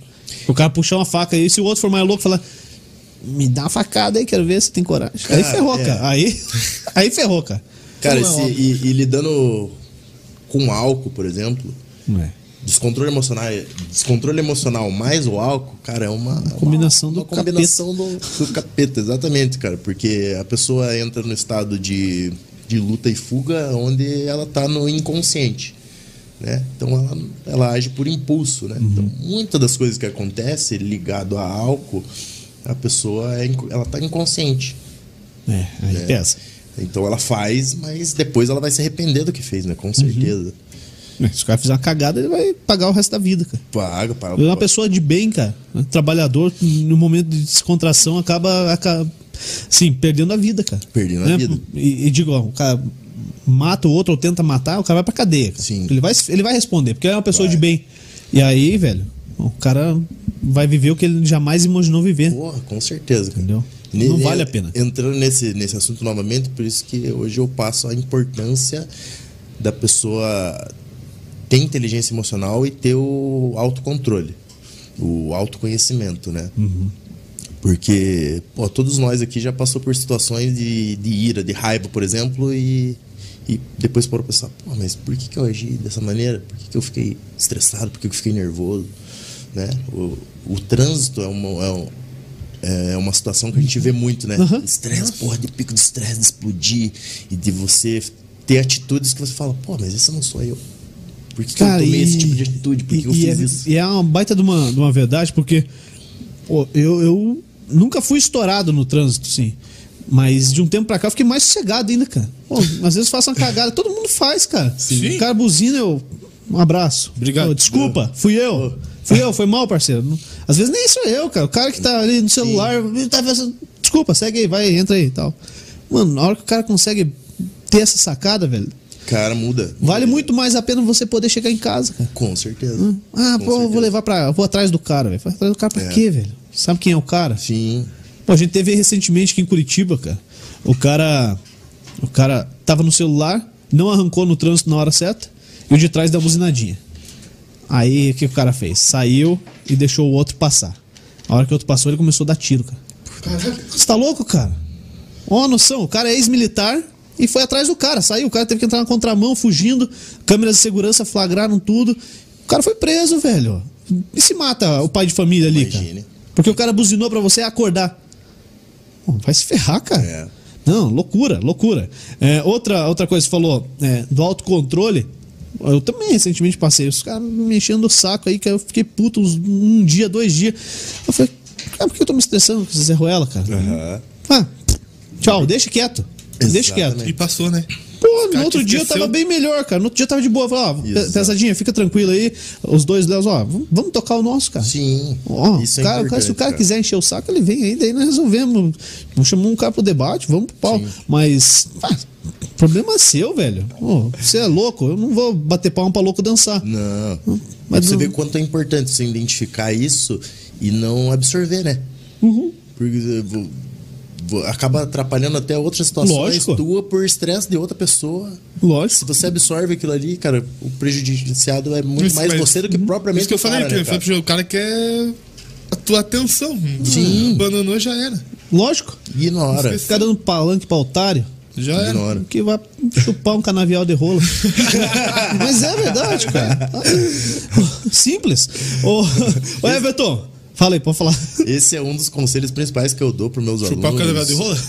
Speaker 1: O cara puxar uma faca aí, se o outro for mais louco, falar. Me dá uma facada aí, quero ver se tem coragem. aí
Speaker 3: Cara,
Speaker 1: ferrou,
Speaker 3: é.
Speaker 1: cara. Aí, aí ferrou, cara.
Speaker 3: Cara,
Speaker 2: é óbvio.
Speaker 3: e, e lidando com álcool, por exemplo,
Speaker 1: Não é.
Speaker 3: descontrole emocional, descontrole emocional mais o álcool, cara, é uma
Speaker 1: Combinação
Speaker 3: uma,
Speaker 1: do
Speaker 3: uma combinação do, do capeta, exatamente, cara, porque a pessoa entra no estado de, de luta e fuga, onde ela tá no inconsciente, né? Então ela, ela age por impulso, né? Então muitas das coisas que acontecem ligado a álcool, a pessoa é, ela tá inconsciente.
Speaker 1: É, aí
Speaker 3: É.
Speaker 1: pesa.
Speaker 3: Então ela faz, mas depois ela vai se arrepender do que fez, né? Com certeza.
Speaker 1: É, Se o cara fizer uma cagada, ele vai pagar o resto da vida, cara.
Speaker 3: Paga, paga.
Speaker 1: Ele é uma pessoa de bem, cara. Um Trabalhador, no momento de descontração, acaba, acaba sim, perdendo a vida, cara.
Speaker 3: Perdendo a
Speaker 1: Né?
Speaker 3: vida.
Speaker 1: E, e digo, ó, o cara mata o outro ou tenta matar, o cara vai pra cadeia. cara.
Speaker 3: Sim.
Speaker 1: Ele vai, ele vai responder, porque ele é uma pessoa
Speaker 3: Vai.
Speaker 1: de bem. E aí, velho, o cara vai viver o que ele jamais imaginou viver.
Speaker 3: Porra, com certeza. cara.
Speaker 1: Entendeu? Não vale a pena.
Speaker 3: Entrando nesse, nesse assunto novamente, por isso que hoje eu passo a importância da pessoa ter inteligência emocional e ter o autocontrole, o autoconhecimento, né?
Speaker 1: Uhum.
Speaker 3: Porque, pô, todos nós aqui já passou por situações de, de ira, de raiva, por exemplo, e, e depois parou pra pensar, pô, mas por que, que eu agi dessa maneira? Por que, que eu fiquei estressado? Por que, que eu fiquei nervoso? Né? O, o trânsito é uma, é, um- é uma situação que a gente vê muito, né?
Speaker 1: Uhum.
Speaker 3: Estresse, porra, de pico de estresse, de explodir e de você ter atitudes que você fala, pô, mas esse não sou eu. Por que, que eu tomei esse tipo de atitude? Por que,
Speaker 1: e-
Speaker 3: eu
Speaker 1: e
Speaker 3: fiz
Speaker 1: é,
Speaker 3: isso?
Speaker 1: E é uma baita de uma, de uma verdade, porque pô, eu, eu nunca fui estourado no trânsito, sim. Mas de um tempo pra cá eu fiquei mais sossegado ainda, cara. Pô, às vezes faço uma cagada, todo mundo faz, cara.
Speaker 2: Sim.
Speaker 1: O cara buzina, eu. Um abraço.
Speaker 2: Obrigado.
Speaker 1: Desculpa, fui eu. Fui eu, foi mal, parceiro. Não- Às vezes nem sou eu, cara. O cara que tá ali no celular, tá. Desculpa, segue aí, vai, entra aí e tal. Mano, na hora que o cara consegue ter essa sacada, velho,
Speaker 3: Cara, muda.
Speaker 1: vale muito mais a pena você poder chegar em casa, cara.
Speaker 3: Com certeza.
Speaker 1: Ah,
Speaker 3: Com
Speaker 1: pô, eu vou
Speaker 3: certeza.
Speaker 1: levar pra. Vou atrás do cara, velho. Atrás do cara pra
Speaker 3: É.
Speaker 1: quê, velho? Sabe quem é o cara?
Speaker 3: Sim.
Speaker 1: Pô, a gente teve recentemente aqui em Curitiba, cara. O cara. O cara tava no celular, não arrancou no trânsito na hora certa, e o de trás deu a buzinadinha. Aí o que o cara fez? Saiu e deixou o outro passar. A hora que o outro passou, ele começou a dar tiro, cara.
Speaker 2: Caralho.
Speaker 1: Você tá louco, cara? Ó, a noção, o cara é ex-militar e foi atrás do cara. Saiu, o cara teve que entrar na contramão, fugindo. Câmeras de segurança flagraram tudo. O cara foi preso, velho. E se mata o pai de família ali, cara?
Speaker 3: Imagine.
Speaker 1: Porque o cara buzinou pra você acordar. Vai se ferrar, cara.
Speaker 3: É.
Speaker 1: Não, loucura, loucura. É, outra, outra coisa que você falou é, do autocontrole. Eu também recentemente passei. Os caras me enchendo o saco aí, que eu fiquei puto uns, um dia, dois dias. Eu falei, cara, por que eu tô me estressando com esse Zé Ruela, cara?
Speaker 3: Aham.
Speaker 1: Ah, tchau, deixa quieto. Deixa quieto.
Speaker 3: Exatamente.
Speaker 2: E passou, né?
Speaker 1: Pô, no outro dia eu tava bem melhor, cara. No outro dia eu tava de boa. Falei, ó,
Speaker 3: Exato.
Speaker 1: pesadinha, fica tranquilo aí. Os dois Léos, ó, vamos- tocar o nosso, cara.
Speaker 3: Sim.
Speaker 1: Ó,
Speaker 3: Isso é
Speaker 1: cara, o cara- se o cara,
Speaker 3: cara.
Speaker 1: quiser encher o saco, ele vem aí, daí nós resolvemos. Vamos chamar um cara pro debate, vamos pro pau. Mas, pá, problema seu, velho. Você é louco, eu não vou bater palma pra louco dançar.
Speaker 3: Não.
Speaker 1: Mas
Speaker 3: você
Speaker 1: não-
Speaker 3: vê quanto é importante você identificar isso e não absorver, né?
Speaker 1: Uhum.
Speaker 3: Porque eh, acaba atrapalhando até outras situações
Speaker 1: Lógico.
Speaker 3: tua por estresse de outra pessoa. Se
Speaker 1: Lógico.
Speaker 3: você absorve aquilo ali, cara, o prejudiciado é muito
Speaker 2: Isso,
Speaker 3: mais
Speaker 2: mas-
Speaker 3: você do que propriamente
Speaker 2: Isso que eu
Speaker 3: o
Speaker 2: falei,
Speaker 3: cara,
Speaker 2: que
Speaker 3: né,
Speaker 2: falei
Speaker 3: cara?
Speaker 2: pro jogo, o cara quer a tua atenção.
Speaker 3: Sim.
Speaker 2: Abandonou, já era.
Speaker 1: Lógico.
Speaker 3: Ignora.
Speaker 1: Ficar dando palanque pra otário.
Speaker 2: Já.
Speaker 3: Ignora.
Speaker 1: Que vai chupar um canavial de rola. Mas é verdade, cara. Simples. Ô, ô Everton, fala aí, pode falar.
Speaker 3: Esse é um dos conselhos principais que eu dou para meus
Speaker 2: Chupar o
Speaker 3: alunos.
Speaker 2: canavial de rola?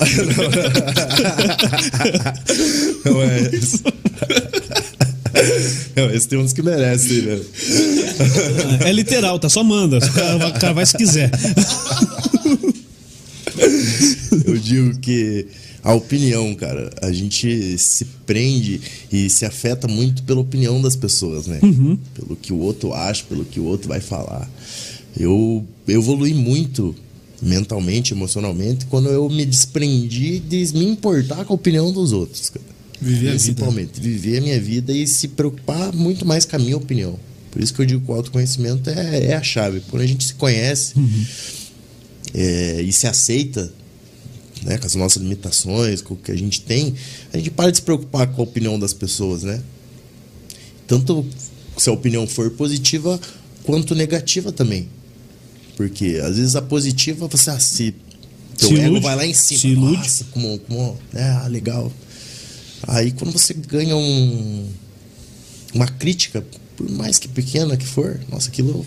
Speaker 3: Não é esse. Não, esse tem uns que merecem, né?
Speaker 1: É literal, tá? Só manda. O cara, o cara vai se quiser.
Speaker 3: Eu digo que a opinião, cara, a gente se prende e se afeta muito pela opinião das pessoas, né? Pelo que o outro acha, pelo que o outro vai falar. Eu, eu evolui muito mentalmente, emocionalmente, quando eu me desprendi de me importar com a opinião dos outros, cara.
Speaker 2: Viver a vida.
Speaker 3: Principalmente, viver a minha vida e se preocupar muito mais com a minha opinião. Por isso que eu digo que o autoconhecimento é, é a chave. Quando a gente se conhece é, e se aceita né, com as nossas limitações, com o que a gente tem, a gente para de se preocupar com a opinião das pessoas, né? Tanto se a opinião for positiva quanto negativa também. Porque às vezes a positiva você ah, se teu
Speaker 1: Se
Speaker 3: ego
Speaker 1: ilude,
Speaker 3: vai lá em cima.
Speaker 1: se ilude.
Speaker 3: Nossa, como, como é, ah, legal. Aí quando você ganha um, uma crítica, por mais que pequena que for, nossa, aquilo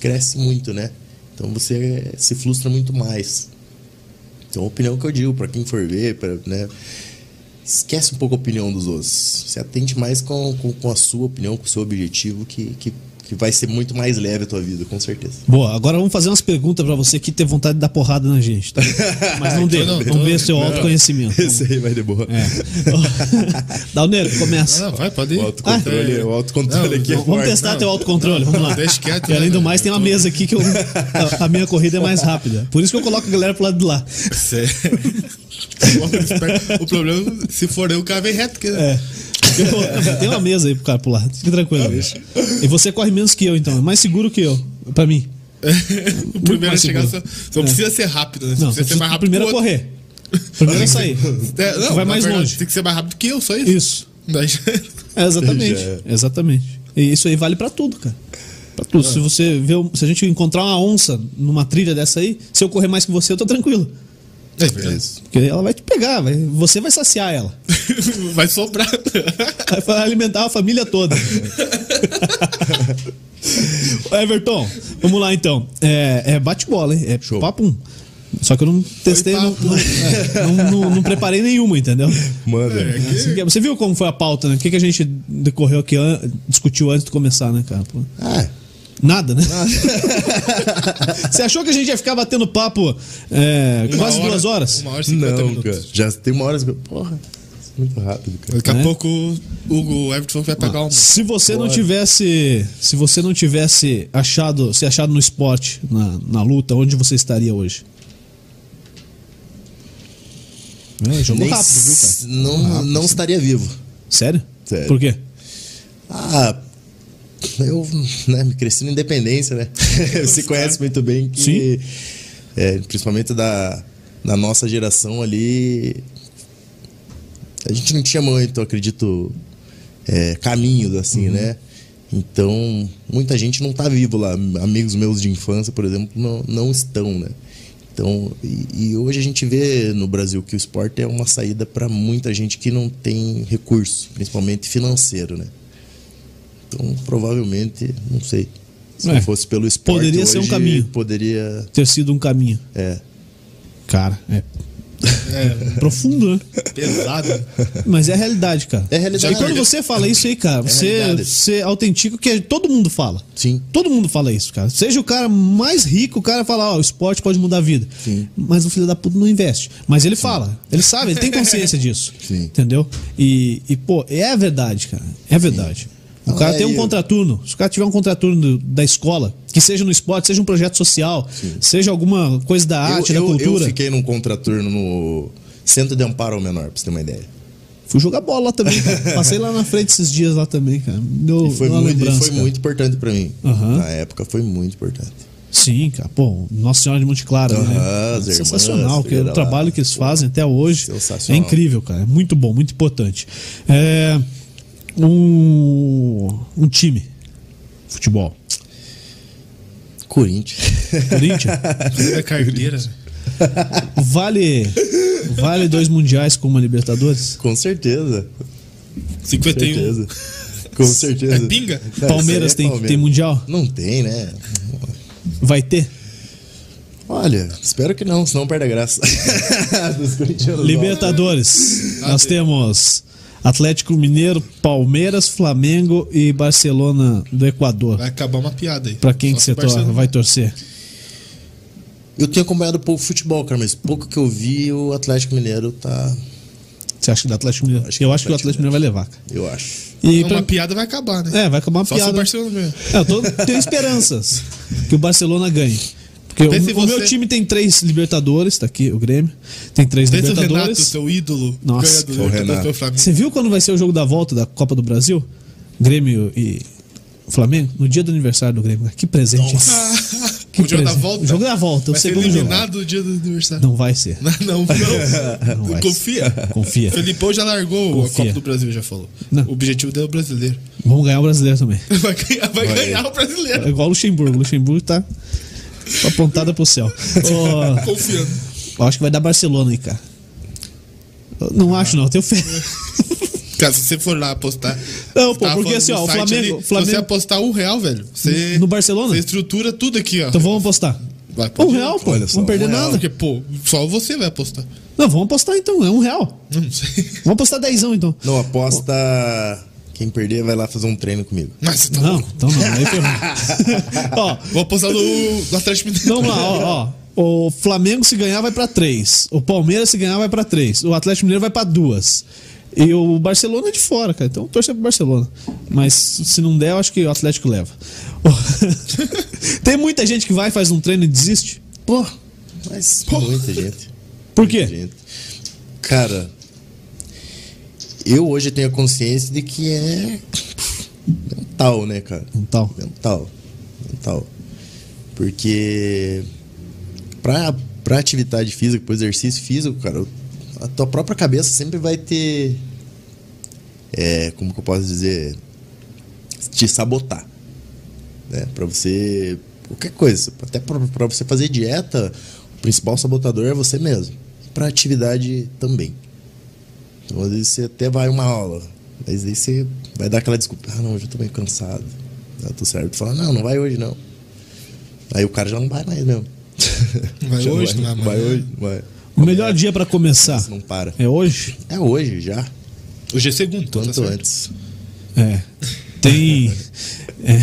Speaker 3: cresce muito, né? Então você se frustra muito mais. Então a opinião que eu digo para quem for ver, pra, né? Esquece um pouco a opinião dos outros. Se atente mais com, com, com a sua opinião, com o seu objetivo, que, que, que vai ser muito mais leve a tua vida, com certeza.
Speaker 1: Boa, agora vamos fazer umas perguntas pra você que tem vontade de dar porrada na gente. Tá? Mas não deu.
Speaker 2: Não,
Speaker 1: Vamos
Speaker 2: não,
Speaker 1: ver seu
Speaker 2: não.
Speaker 1: autoconhecimento.
Speaker 3: Esse aí vai de boa.
Speaker 1: É. Dalneiro, começa.
Speaker 2: Não, vai, pode ir.
Speaker 3: O autocontrole,
Speaker 2: Ah,
Speaker 3: o autocontrole
Speaker 2: Não,
Speaker 3: aqui é
Speaker 1: Vamos
Speaker 3: forte.
Speaker 1: testar
Speaker 2: não.
Speaker 1: teu autocontrole, vamos lá.
Speaker 2: Deixa quieto,
Speaker 1: E além
Speaker 2: né,
Speaker 1: do
Speaker 2: velho?
Speaker 1: mais, tem uma mesa aqui que eu- a, a minha corrida é mais rápida. Por isso que eu coloco a galera pro lado de lá.
Speaker 2: Sério. o problema, se for eu, o cara vem reto. Que...
Speaker 1: É. Tem uma mesa aí pro cara pular. Fique tranquilo. E você corre menos que eu, então. É mais seguro que eu, pra mim.
Speaker 2: o primeiro a chegar só, só
Speaker 1: É.
Speaker 2: precisa ser rápido, né? Você
Speaker 1: Não,
Speaker 2: precisa ser mais rápido
Speaker 1: primeiro a correr. Primeiro a sair.
Speaker 2: É, não,
Speaker 1: vai mais
Speaker 2: verdade,
Speaker 1: longe.
Speaker 2: Tem que ser mais rápido que eu, só isso.
Speaker 1: Isso.
Speaker 2: Daí-
Speaker 1: É, exatamente.
Speaker 3: É.
Speaker 1: Exatamente. E isso aí vale pra tudo, cara. Pra tudo.
Speaker 2: É.
Speaker 1: Se você vê, se a gente encontrar uma onça numa trilha dessa aí, se eu correr mais que você, eu tô tranquilo.
Speaker 2: É verdade.
Speaker 1: Porque ela vai te pegar, vai, você vai saciar ela.
Speaker 2: Vai sobrar.
Speaker 1: Vai alimentar a família toda. Everton, vamos lá então. É, é bate-bola, hein? É
Speaker 3: Show.
Speaker 1: papum. Só que eu não testei, não, é, não- não- não preparei nenhuma, entendeu?
Speaker 3: Manda.
Speaker 1: Assim que- Você viu como foi a pauta, né? O que, que a gente decorreu aqui, discutiu antes de começar, né, cara? Pô,
Speaker 3: Ah,
Speaker 1: Nada, né? Você achou que a gente ia ficar batendo papo é, quase
Speaker 2: hora-
Speaker 1: duas horas?
Speaker 2: Uma hora e cinquenta
Speaker 3: não,
Speaker 2: minutos.
Speaker 3: cara. Já tem uma hora. que- Porra, é muito rápido, cara.
Speaker 2: Daqui a
Speaker 1: Né?
Speaker 2: pouco o Hugo Everton vai pegar um.
Speaker 1: Se você não
Speaker 3: Bora.
Speaker 1: tivesse, se você não tivesse achado, se achado no esporte, na, na luta, onde você estaria hoje? É, jogo
Speaker 3: Nem
Speaker 1: rápido, viu, cara?
Speaker 3: Não, não estaria vivo.
Speaker 1: Sério?
Speaker 3: Sério.
Speaker 1: Por quê?
Speaker 3: Ah, eu né, me cresci na independência, né? Você conhece muito bem que,
Speaker 1: Sim.
Speaker 3: é, principalmente da, da nossa geração ali, a gente não tinha muito, acredito, é, caminhos assim, né? Então, muita gente não tá vivo lá. Amigos meus de infância, por exemplo, não, não estão, né? Então, e, e hoje a gente vê no Brasil que o esporte é uma saída para muita gente que não tem recurso, principalmente financeiro, né? Então, provavelmente, não sei. Se
Speaker 1: É.
Speaker 3: não fosse pelo esporte,
Speaker 1: Poderia ser um
Speaker 3: hoje
Speaker 1: caminho.
Speaker 3: Poderia.
Speaker 1: Ter sido um caminho.
Speaker 3: É.
Speaker 1: Cara, é
Speaker 2: É,
Speaker 1: profundo, né?
Speaker 2: pesado.
Speaker 1: Mas é a realidade, cara.
Speaker 3: É a realidade.
Speaker 1: E quando você fala isso aí, cara, você,
Speaker 3: realidade.
Speaker 1: você autentico que todo mundo fala.
Speaker 3: Sim.
Speaker 1: Todo mundo fala isso, cara. Seja o cara mais rico, o cara fala, ó, o esporte pode mudar a vida.
Speaker 3: Sim.
Speaker 1: Mas o filho da puta não investe. Mas ele fala, ele sabe, ele tem consciência disso.
Speaker 3: Sim.
Speaker 1: Entendeu? E, e, pô, é verdade, cara. É verdade. O cara
Speaker 3: é,
Speaker 1: tem um
Speaker 3: eu-
Speaker 1: contraturno. Se o cara tiver um contraturno da escola, que seja no esporte, seja um projeto social, seja alguma coisa da arte,
Speaker 3: eu,
Speaker 1: da
Speaker 3: eu-
Speaker 1: cultura.
Speaker 3: eu fiquei num contraturno no Centro de Amparo ao Menor, pra você ter uma ideia.
Speaker 1: Fui jogar bola lá também, cara. Passei lá na frente esses dias lá também, cara. Deu
Speaker 3: E foi, muito, foi muito importante pra mim.
Speaker 1: Aham.
Speaker 3: Na época foi muito importante.
Speaker 1: Sim, cara. Pô, Nossa Senhora de Monte Claro,
Speaker 3: Aham,
Speaker 1: né?
Speaker 3: as irmãs,
Speaker 1: Sensacional, que é o trabalho
Speaker 3: lá.
Speaker 1: que eles fazem até hoje
Speaker 3: Sensacional.
Speaker 1: é incrível, cara. É muito bom, muito importante. É um, um time, futebol.
Speaker 3: Corinthians.
Speaker 1: Corinthians
Speaker 2: É carteira.
Speaker 1: vale vale dois mundiais com uma Libertadores.
Speaker 3: Com certeza. Com
Speaker 2: 51.
Speaker 3: certeza. Com certeza.
Speaker 2: É pinga?
Speaker 1: Palmeiras
Speaker 3: é
Speaker 1: tem, tem mundial?
Speaker 3: Não tem, né?
Speaker 1: Vai ter?
Speaker 3: Olha, espero que não, senão perde a graça.
Speaker 1: Libertadores.
Speaker 2: Ah,
Speaker 1: Nós
Speaker 2: tem.
Speaker 1: temos Atlético Mineiro, Palmeiras, Flamengo e Barcelona do Equador.
Speaker 2: Vai acabar uma piada aí.
Speaker 1: Pra quem
Speaker 2: Só
Speaker 1: que você
Speaker 2: o Barcelona-
Speaker 1: tor- vai torcer?
Speaker 3: Eu tenho acompanhado pouco futebol, cara, mas pouco que eu vi, o Atlético Mineiro tá.
Speaker 1: Você acha que do Atlético Mineiro?
Speaker 3: Acho que
Speaker 1: eu acho que o Atlético Mineiro vai levar, cara.
Speaker 3: Eu acho.
Speaker 1: E
Speaker 2: Uma
Speaker 1: pra-
Speaker 2: piada vai acabar, né?
Speaker 1: É, vai acabar uma
Speaker 2: Só se o
Speaker 1: piada.
Speaker 2: Barcelona ganhar.
Speaker 1: É, eu tô, tenho esperanças que o Barcelona ganhe. Porque o, o meu time tem três Libertadores, tá aqui o Grêmio. Tem três
Speaker 2: Desde o Renato,
Speaker 1: Libertadores.
Speaker 2: seu ídolo,
Speaker 1: Nossa,
Speaker 2: ganhador
Speaker 3: o
Speaker 2: Libertadores
Speaker 3: Renato.
Speaker 1: Você viu quando vai ser o jogo da volta da Copa do Brasil? Grêmio e Flamengo? No dia do aniversário do Grêmio. cara. Que presente. Que
Speaker 2: o jogo da
Speaker 1: presente.
Speaker 2: volta?
Speaker 1: O jogo da volta, o
Speaker 2: Vai ser
Speaker 1: segundo jogo.
Speaker 2: eliminado no dia do aniversário.
Speaker 1: Não vai ser.
Speaker 2: Não, não. não.
Speaker 1: Não vai
Speaker 2: Confia.
Speaker 1: Confia.
Speaker 2: Felipão já largou
Speaker 1: Confia.
Speaker 2: a Copa do Brasil, já falou.
Speaker 1: Não.
Speaker 2: O objetivo dele é o brasileiro.
Speaker 1: Vamos ganhar o brasileiro também.
Speaker 2: Vai ganhar, vai
Speaker 3: Vai.
Speaker 2: ganhar o
Speaker 1: É
Speaker 2: brasileiro.
Speaker 1: igual o Luxemburgo. O Luxemburgo tá apontada pro céu. Ó,
Speaker 2: Confiando.
Speaker 1: eu acho que vai dar Barcelona aí, cara. Não acho, não. Eu tenho fé.
Speaker 2: Cara, se você for lá apostar.
Speaker 1: Não, pô, porque assim, ó, o Flamengo-
Speaker 2: ali,
Speaker 1: Flamengo-
Speaker 2: Se você apostar um real, velho, você.
Speaker 1: No Barcelona?
Speaker 2: Você estrutura tudo aqui, ó.
Speaker 1: Então vamos apostar.
Speaker 2: Vai,
Speaker 1: Um real, pô.
Speaker 3: Olha
Speaker 1: Não
Speaker 3: só,
Speaker 1: vamos perder
Speaker 3: um real.
Speaker 1: nada.
Speaker 2: Porque, pô, só você vai apostar.
Speaker 1: Não, vamos apostar então. É um real.
Speaker 2: Não sei.
Speaker 1: Vamos apostar dezão então.
Speaker 3: Não, aposta. Quem perder vai lá fazer um treino comigo.
Speaker 2: Mas você tá
Speaker 1: Não,
Speaker 2: louco.
Speaker 1: então não. Aí ferrou. ó,
Speaker 2: Vou apostar no, no Atlético Mineiro.
Speaker 1: vamos lá, ó, ó. O Flamengo se ganhar vai pra três. O Palmeiras se ganhar vai pra três. O Atlético Mineiro vai pra duas. E o Barcelona é de fora, cara. Então torcer pro Barcelona. Mas se não der, eu acho que o Atlético leva. Tem muita gente que vai, faz um treino e desiste.
Speaker 3: Pô, mas muita gente.
Speaker 1: Por
Speaker 3: Muita
Speaker 1: quê?
Speaker 3: gente. Cara, eu hoje tenho a consciência de que é mental, né, cara?
Speaker 1: Então,
Speaker 3: Mental. Mental. Porque pra, pra atividade física, pro exercício físico, cara, a tua própria cabeça sempre vai ter. É, como que eu posso dizer? Te sabotar. Né? Pra você. Qualquer coisa. Até pra, pra você fazer dieta, o principal sabotador é você mesmo. Pra atividade também. Então, às vezes você até vai uma aula, mas aí você vai dar aquela desculpa: ah, não, hoje eu tô meio cansado. Eu tô certo. Fala: não, não vai hoje não. Aí o cara já não vai mais mesmo.
Speaker 2: Vai
Speaker 3: Já
Speaker 2: hoje, não vai
Speaker 3: vai
Speaker 2: amanhã.
Speaker 3: hoje, vai.
Speaker 1: o melhor dia pra começar
Speaker 3: Você não para.
Speaker 1: é hoje?
Speaker 3: É hoje já,
Speaker 2: Hoje é segundo, tá
Speaker 3: quanto
Speaker 2: certo.
Speaker 3: antes.
Speaker 1: É. Tem. é,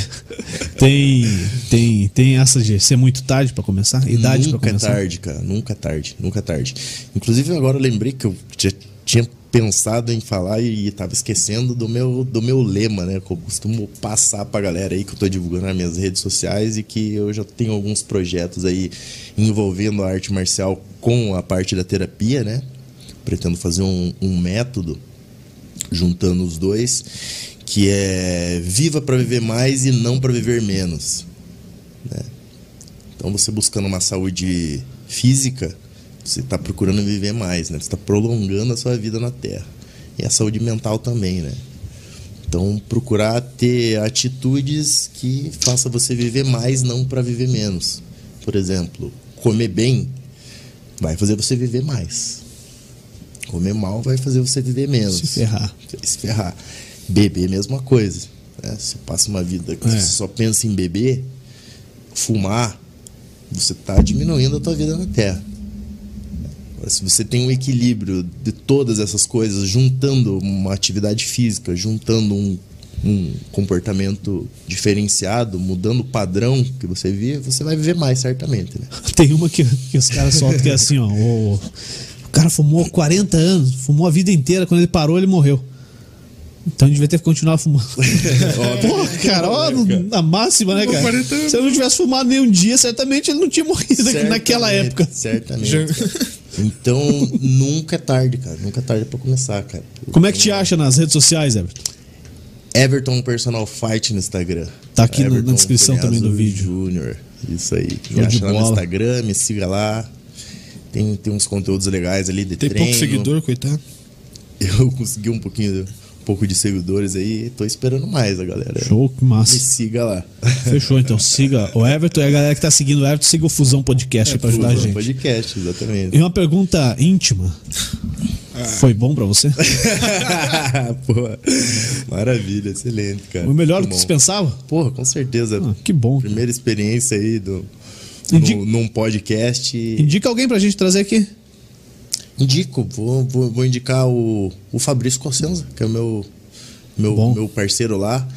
Speaker 1: tem. Tem. Tem essa de ser muito tarde pra começar? Idade
Speaker 3: nunca
Speaker 1: pra
Speaker 3: é
Speaker 1: começar?
Speaker 3: tarde, cara. Nunca é tarde. Nunca é tarde. Inclusive, agora eu lembrei que eu já tinha pensado em falar e tava esquecendo do meu, do meu lema, né? Que eu costumo passar pra galera aí que eu tô divulgando nas minhas redes sociais e que eu já tenho alguns projetos aí envolvendo a arte marcial com a parte da terapia, né? Pretendo fazer um, um método juntando os dois, que é viva para viver mais e não para viver menos. né? Então você buscando uma saúde física, você está procurando viver mais, né? Você está prolongando a sua vida na Terra. E a saúde mental também, né? Então procurar ter atitudes que faça você viver mais, não para viver menos. Por exemplo, comer bem vai fazer você viver mais. Comer mal vai fazer você viver menos.
Speaker 1: Se ferrar.
Speaker 3: Se ferrar. Beber, mesma coisa. né? Você passa uma vida que
Speaker 1: É.
Speaker 3: você só pensa em beber, fumar, você está diminuindo a tua vida na Terra. Se você tem um equilíbrio de todas essas coisas, juntando uma atividade física, juntando um, um comportamento diferenciado, mudando o padrão que você via, você vai viver mais, certamente. Né?
Speaker 1: Tem uma que, que os caras soltam que é assim, ó. O, o cara fumou 40 anos, fumou a vida inteira, quando ele parou, ele morreu. Então a gente devia ter que continuar fumando. Porra, cara, ó, a máxima, né, cara?
Speaker 2: 40 anos.
Speaker 1: Se eu não tivesse fumado nenhum dia, certamente ele não tinha morrido naquela
Speaker 3: Certamente,
Speaker 1: época.
Speaker 3: Certamente. Então, nunca é tarde, cara. Nunca é tarde pra começar, cara.
Speaker 1: Como é que te acha nas redes sociais, Everton?
Speaker 3: Everton Personal Fight no Instagram.
Speaker 1: Tá aqui na- na
Speaker 3: Everton
Speaker 1: descrição também do vídeo.
Speaker 3: Júnior. Isso aí. Me
Speaker 1: de
Speaker 3: acha lá no. Instagram, me siga lá. Tem, tem uns conteúdos legais ali de
Speaker 2: Tem
Speaker 3: treino.
Speaker 2: pouco seguidor, coitado.
Speaker 3: Eu consegui um pouquinho, um pouco de seguidores aí. Tô esperando mais a galera.
Speaker 1: Show, que
Speaker 3: Me
Speaker 1: massa.
Speaker 3: siga lá.
Speaker 1: Fechou, então. Siga o Everton e a galera que tá seguindo o Everton, siga o Fusão Podcast aí pra ajudar a
Speaker 3: Fusão
Speaker 1: gente.
Speaker 3: Podcast, exatamente.
Speaker 1: E uma pergunta íntima. Foi bom pra você?
Speaker 3: Pô, maravilha, excelente, cara.
Speaker 1: O melhor do que você pensava?
Speaker 3: Porra, com certeza.
Speaker 1: Ah, que bom. cara.
Speaker 3: Primeira experiência aí do, no- num podcast.
Speaker 1: Indica alguém pra gente trazer aqui.
Speaker 3: Indico, vou, vou, vou indicar o, o Fabrício Cossenza, que é o meu, meu,
Speaker 1: Bom.
Speaker 3: meu parceiro lá.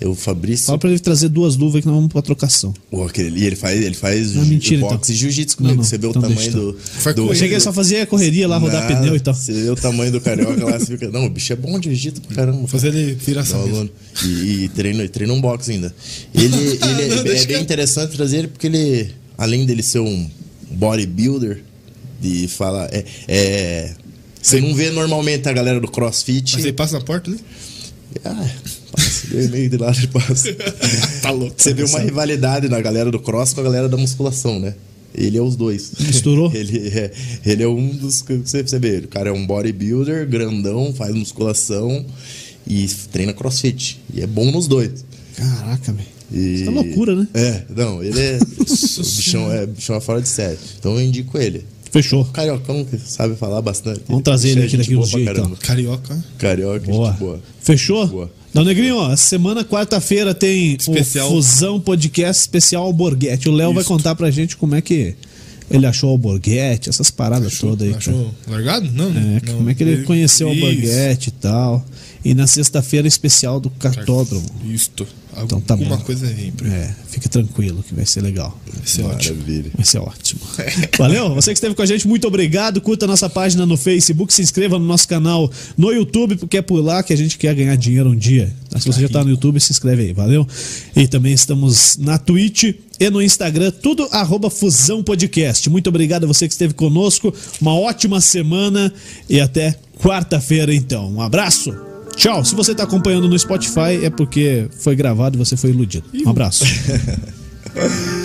Speaker 3: É o Fabrício.
Speaker 1: Fala pra ele trazer duas luvas que nós vamos pra trocação.
Speaker 3: Pô, aquele, e ele faz, ele faz
Speaker 1: Não, mentira,
Speaker 3: boxe
Speaker 1: então.
Speaker 3: e jiu-jitsu
Speaker 1: Não,
Speaker 3: comigo.
Speaker 1: não,
Speaker 3: Você vê
Speaker 1: então
Speaker 3: o tamanho
Speaker 1: então.
Speaker 3: do.
Speaker 2: Foi
Speaker 3: do
Speaker 1: Eu cheguei só fazer correria lá, rodar pneu e tal.
Speaker 3: Você vê o tamanho do carioca lá, você fica. Não, o bicho é bom de jiu-jitsu pra caramba.
Speaker 2: Vou fazer ele virar
Speaker 3: Não,
Speaker 2: essa
Speaker 3: aluno. E, e treina, treina um boxe ainda. Ele, ele é-
Speaker 2: Não,
Speaker 3: é, bem
Speaker 2: que-
Speaker 3: interessante trazer ele porque ele, além dele ser um bodybuilder, de falar. É, é, você não vê normalmente a galera do crossfit.
Speaker 2: Mas ele passa na porta, né?
Speaker 3: Ah, passa, deu meio de lado e passa.
Speaker 2: Tá louco.
Speaker 3: Você vê uma rivalidade na galera do cross com a galera da musculação, né? Ele é os dois.
Speaker 1: Misturou?
Speaker 3: ele, é, ele é um dos que você, você vê. O cara é um bodybuilder, grandão, faz musculação e treina crossfit. E é bom nos dois.
Speaker 1: Caraca, velho.
Speaker 3: E...
Speaker 1: Isso é loucura, né?
Speaker 3: É, não, ele é. o bichão é, bichão é fora de série. Então eu indico ele.
Speaker 1: Fechou.
Speaker 3: Cariocão que sabe falar bastante.
Speaker 1: Vamos trazer ele aqui daqui uns dias, então.
Speaker 2: Carioca.
Speaker 3: Carioca,
Speaker 1: Boa.
Speaker 3: gente boa.
Speaker 1: Fechou?
Speaker 3: Boa.
Speaker 1: Dão Negrinho, ó, semana, quarta-feira, tem
Speaker 2: Especial.
Speaker 1: o Fusão Podcast Especial Alborguete. O Léo vai contar pra gente como é que ele achou o Alborguete, essas paradas todas aí. cara.
Speaker 2: Achou largado? Não,
Speaker 1: É,
Speaker 2: não.
Speaker 1: como é que ele conheceu o. Alborguete e tal. E na sexta-feira, especial do cartódromo.
Speaker 2: Isto.
Speaker 1: Então tá
Speaker 2: Alguma
Speaker 1: bom.
Speaker 2: coisa pra
Speaker 1: É, fique tranquilo que vai ser legal.
Speaker 2: Vai ser ótimo.
Speaker 3: Maravilha.
Speaker 1: Vai ser ótimo. Valeu? Você que esteve com a gente, muito obrigado. Curta nossa página no Facebook, se inscreva no nosso canal no YouTube, porque é por lá que a gente quer ganhar dinheiro um dia. Se você já está no YouTube, se inscreve aí, valeu? E também estamos na Twitch e no Instagram, tudo arroba Fusão Podcast. Muito obrigado a você que esteve conosco. Uma ótima semana e até quarta-feira, então. Um abraço. Tchau. Se você está acompanhando no Spotify, é porque foi gravado e você foi iludido. Um abraço.